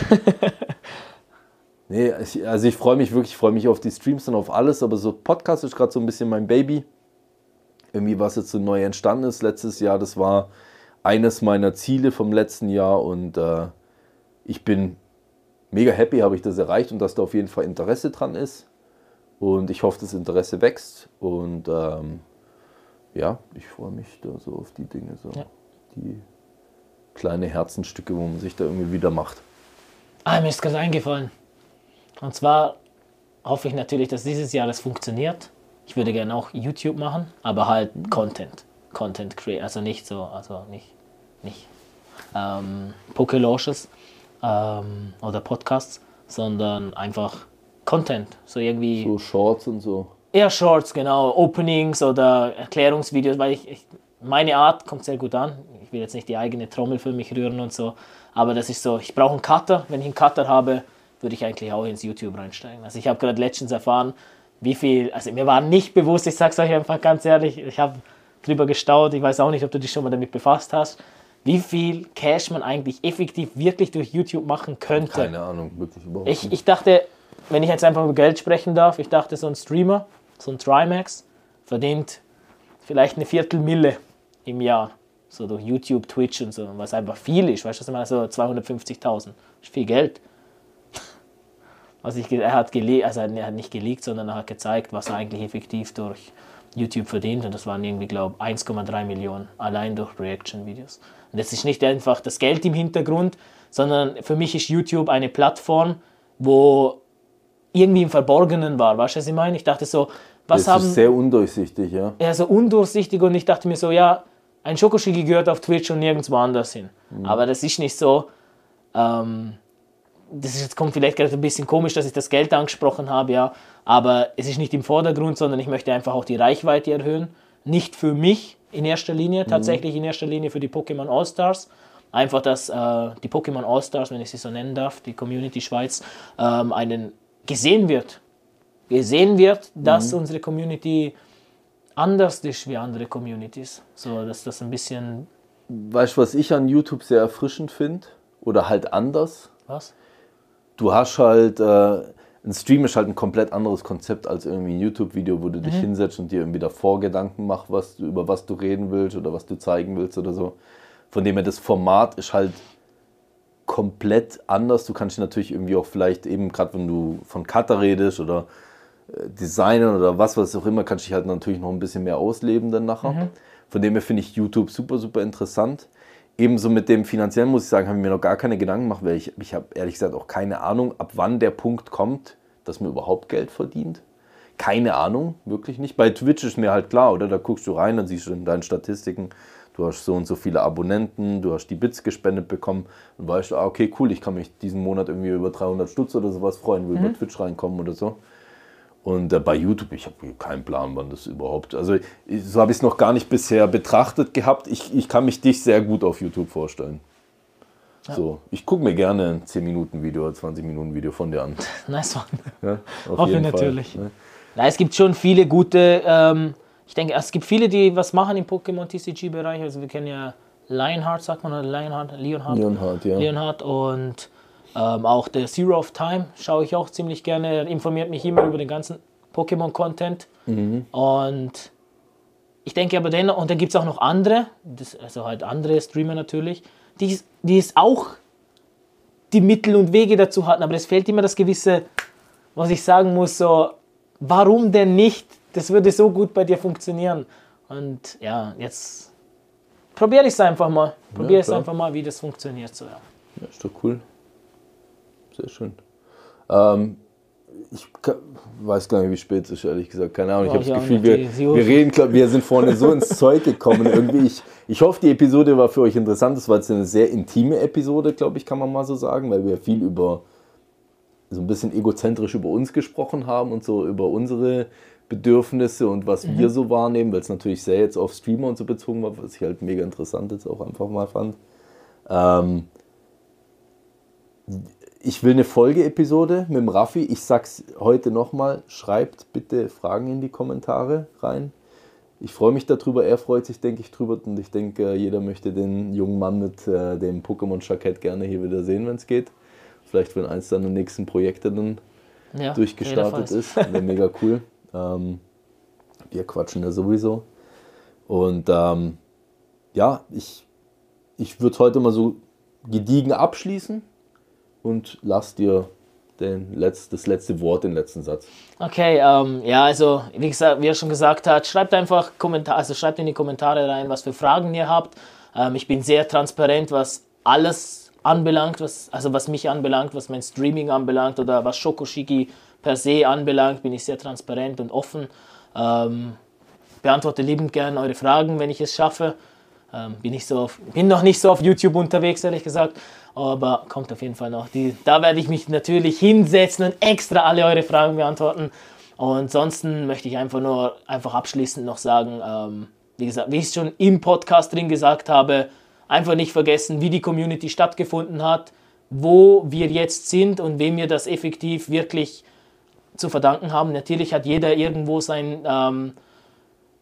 nee, ich, also ich freue mich wirklich, ich freue mich auf die Streams und auf alles, aber so Podcast ist gerade so ein bisschen mein Baby. Irgendwie, was jetzt so neu entstanden ist letztes Jahr, das war eines meiner Ziele vom letzten Jahr und äh, ich bin mega happy, habe ich das erreicht und dass da auf jeden Fall Interesse dran ist. Und ich hoffe, das Interesse wächst und ähm, ja, ich freue mich da so auf die Dinge, so Ja. die kleine Herzenstücke, wo man sich da irgendwie wieder macht. Ah, mir ist gerade eingefallen. Und zwar hoffe ich natürlich, dass dieses Jahr das funktioniert. Ich würde gerne auch YouTube machen, aber halt Content. Content create, also nicht so, also nicht, nicht ähm, Poké-Launches ähm, oder Podcasts, sondern einfach Content. So irgendwie. So Shorts und so. Eher Shorts, genau. Openings oder Erklärungsvideos, weil ich, ich, meine Art kommt sehr gut an. Ich will jetzt nicht die eigene Trommel für mich rühren und so. Aber das ist so, ich brauche einen Cutter. Wenn ich einen Cutter habe, würde ich eigentlich auch ins YouTube reinsteigen. Also ich habe gerade letztens erfahren, wie viel, also mir war nicht bewusst, ich sage es euch einfach ganz ehrlich, ich habe drüber gestaut, ich weiß auch nicht, ob du dich schon mal damit befasst hast, wie viel Cash man eigentlich effektiv wirklich durch YouTube machen könnte. Keine Ahnung, wirklich überhaupt ich, ich dachte, wenn ich jetzt einfach über Geld sprechen darf, ich dachte, so ein Streamer, so ein Trimax, verdient vielleicht eine Viertelmille im Jahr. So durch YouTube, Twitch und so, was einfach viel ist. Weißt du, was ich meine? So 250.000. ist viel Geld. Was ich, er hat gelegt, also er hat nicht gelegt, sondern er hat gezeigt, was er eigentlich effektiv durch YouTube verdient. Und das waren irgendwie, glaube ich, 1,3 Millionen allein durch Reaction-Videos. Und das ist nicht einfach das Geld im Hintergrund, sondern für mich ist YouTube eine Plattform, wo irgendwie im Verborgenen war. Weißt du, was ich meine? Ich dachte so, was das haben. ist sehr undurchsichtig, ja. Ja, so undurchsichtig und ich dachte mir so, ja, ein Schokoschigi gehört auf Twitch und nirgendwo anders hin. Aber das ist nicht so. Ähm, das ist, jetzt kommt vielleicht gerade ein bisschen komisch, dass ich das Geld angesprochen habe, ja. Aber es ist nicht im Vordergrund, sondern ich möchte einfach auch die Reichweite erhöhen. Nicht für mich in erster Linie, tatsächlich in erster Linie für die Pokémon All-Stars. Einfach, dass äh, die Pokémon All-Stars, wenn ich sie so nennen darf, die Community Schweiz, ähm, einen gesehen wird. Gesehen wird, dass unsere Community anders ist wie andere Communities. So, dass das ein bisschen. Weißt du, was ich an YouTube sehr erfrischend finde? Oder halt anders? Was? Du hast halt, äh, ein Stream ist halt ein komplett anderes Konzept als irgendwie ein YouTube-Video, wo du dich hinsetzt und dir irgendwie davor Gedanken machst, was, du- über was du reden willst oder was du zeigen willst oder so. Von dem her, das Format ist halt komplett anders. Du kannst dich natürlich irgendwie auch vielleicht eben, gerade wenn du von Cutter redest oder äh, Designen oder was, was auch immer, kannst du dich halt natürlich noch ein bisschen mehr ausleben dann nachher. Von dem her finde ich YouTube super, super interessant. Ebenso mit dem finanziellen muss ich sagen, habe ich mir noch gar keine Gedanken gemacht, weil ich, ich habe ehrlich gesagt auch keine Ahnung, ab wann der Punkt kommt, dass man überhaupt Geld verdient. Keine Ahnung, wirklich nicht. Bei Twitch ist mir halt klar, oder? Da guckst du rein, dann siehst du in deinen Statistiken, du hast so und so viele Abonnenten, du hast die Bits gespendet bekommen und weißt, ah, okay, cool, ich kann mich diesen Monat irgendwie über 300 Stutz oder sowas freuen, will über Twitch reinkommen oder so. Und äh, bei YouTube, ich habe keinen Plan, wann das überhaupt. Also, ich- so habe ich es noch gar nicht bisher betrachtet gehabt. Ich, ich kann mich dich sehr gut auf YouTube vorstellen. So, ich gucke mir gerne ein 10-Minuten-Video oder 20-Minuten-Video von dir an. Nice one. Ja, auf Hoffe jeden natürlich. Fall, ne? Na, es gibt schon viele gute, ähm, ich denke, es gibt viele, die was machen im Pokémon TCG-Bereich. Also wir kennen ja Lionheart, sagt man, oder Lionheart, Leonhardt. Leonhard, ja. Leonhardt und ähm, auch der Zero of Time schaue ich auch ziemlich gerne. Er informiert mich immer über den ganzen Pokémon-Content. Und ich denke aber dennoch, und dann gibt es auch noch andere, das, also halt andere Streamer natürlich, die, die es auch die Mittel und Wege dazu hatten, aber es fehlt immer das gewisse, was ich sagen muss, so, warum denn nicht? Das würde so gut bei dir funktionieren. Und ja, jetzt probiere ich es einfach mal. Probiere es klar. einfach mal, wie das funktioniert. So, ja. Ja, ist doch cool. Sehr schön. Ähm, ich weiß gar nicht, wie spät es ist, ehrlich gesagt. Keine Ahnung. Ich habe das Gefühl, wir, wir reden, glaub, wir sind vorne so ins Zeug gekommen. Irgendwie, ich, ich hoffe, die Episode war für euch interessant. Das war jetzt eine sehr intime Episode, glaube ich, kann man mal so sagen, weil wir viel über so ein bisschen egozentrisch über uns gesprochen haben und so über unsere Bedürfnisse und was wir so wahrnehmen, weil es natürlich sehr jetzt auf Streamer und so bezogen war, was ich halt mega interessant jetzt auch einfach mal fand. Ähm, ich will eine Folgeepisode mit dem Raffi. Ich sag's heute nochmal. Schreibt bitte Fragen in die Kommentare rein. Ich freue mich darüber. Er freut sich, denke ich, drüber. Und ich denke, jeder möchte den jungen Mann mit äh, dem Pokémon-Jackett gerne hier wieder sehen, wenn es geht. Vielleicht, wenn eins seiner nächsten Projekte dann Ja, durchgestartet ist. Wäre mega cool. Ähm, wir quatschen ja sowieso. Und ähm, ja, ich, ich würde heute mal so gediegen abschließen und lass dir den Letz-, das letzte Wort, den letzten Satz. Okay, ähm, ja, also wie gesagt, wie er schon gesagt hat, schreibt einfach Kommentar, also schreibt in die Kommentare rein, was für Fragen ihr habt. Ähm, ich bin sehr transparent, was alles anbelangt, was, also was mich anbelangt, was mein Streaming anbelangt oder was Shokoshiki per se anbelangt, bin ich sehr transparent und offen. Ähm, beantworte liebend gern eure Fragen, wenn ich es schaffe. Ähm, bin, ich so auf, bin noch nicht so auf YouTube unterwegs, ehrlich gesagt, aber kommt auf jeden Fall noch. Die, da werde ich mich natürlich hinsetzen und extra alle eure Fragen beantworten. Und ansonsten möchte ich einfach nur einfach abschließend noch sagen, ähm, wie gesagt, wie ich es schon im Podcast drin gesagt habe, einfach nicht vergessen, wie die Community stattgefunden hat, wo wir jetzt sind und wem wir das effektiv wirklich zu verdanken haben. Natürlich hat jeder irgendwo sein, ähm,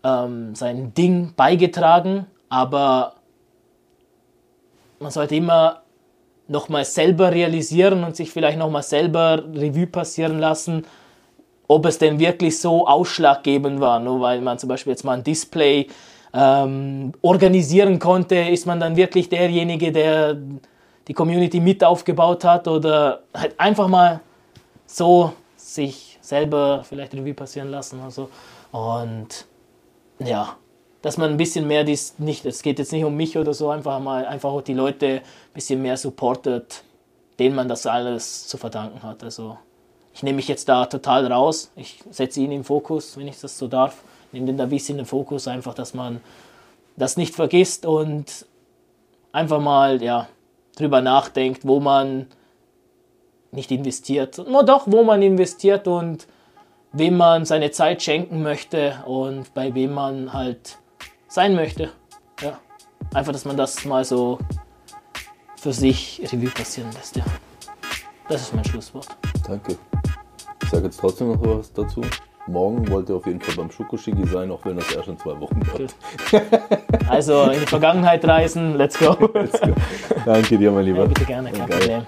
ähm, sein Ding beigetragen, aber man sollte immer nochmal selber realisieren und sich vielleicht nochmal selber Revue passieren lassen, ob es denn wirklich so ausschlaggebend war. Nur weil man zum Beispiel jetzt mal ein Display ähm, organisieren konnte, ist man dann wirklich derjenige, der die Community mit aufgebaut hat oder halt einfach mal so sich selber vielleicht Revue passieren lassen. Also. Und ja, dass man ein bisschen mehr dies nicht, es geht jetzt nicht um mich oder so, einfach mal einfach auch die Leute ein bisschen mehr supportet, denen man das alles zu verdanken hat. Also ich nehme mich jetzt da total raus. Ich setze ihn im Fokus, wenn ich das so darf. Nehme den Davis in den Fokus, einfach, dass man das nicht vergisst und einfach mal ja, drüber nachdenkt, wo man nicht investiert, nur doch, wo man investiert und wem man seine Zeit schenken möchte und bei wem man halt sein möchte. Ja. Einfach, dass man das mal so für sich Revue passieren lässt. Ja. Das ist mein Schlusswort. Danke. Ich sage jetzt trotzdem noch was dazu. Morgen wollte auf jeden Fall beim Schokoschigi sein, auch wenn das erst in zwei Wochen wird. Also in die Vergangenheit reisen, let's go. Let's go. Danke dir, mein Lieber. Ja, bitte gerne, kein Geil. Problem.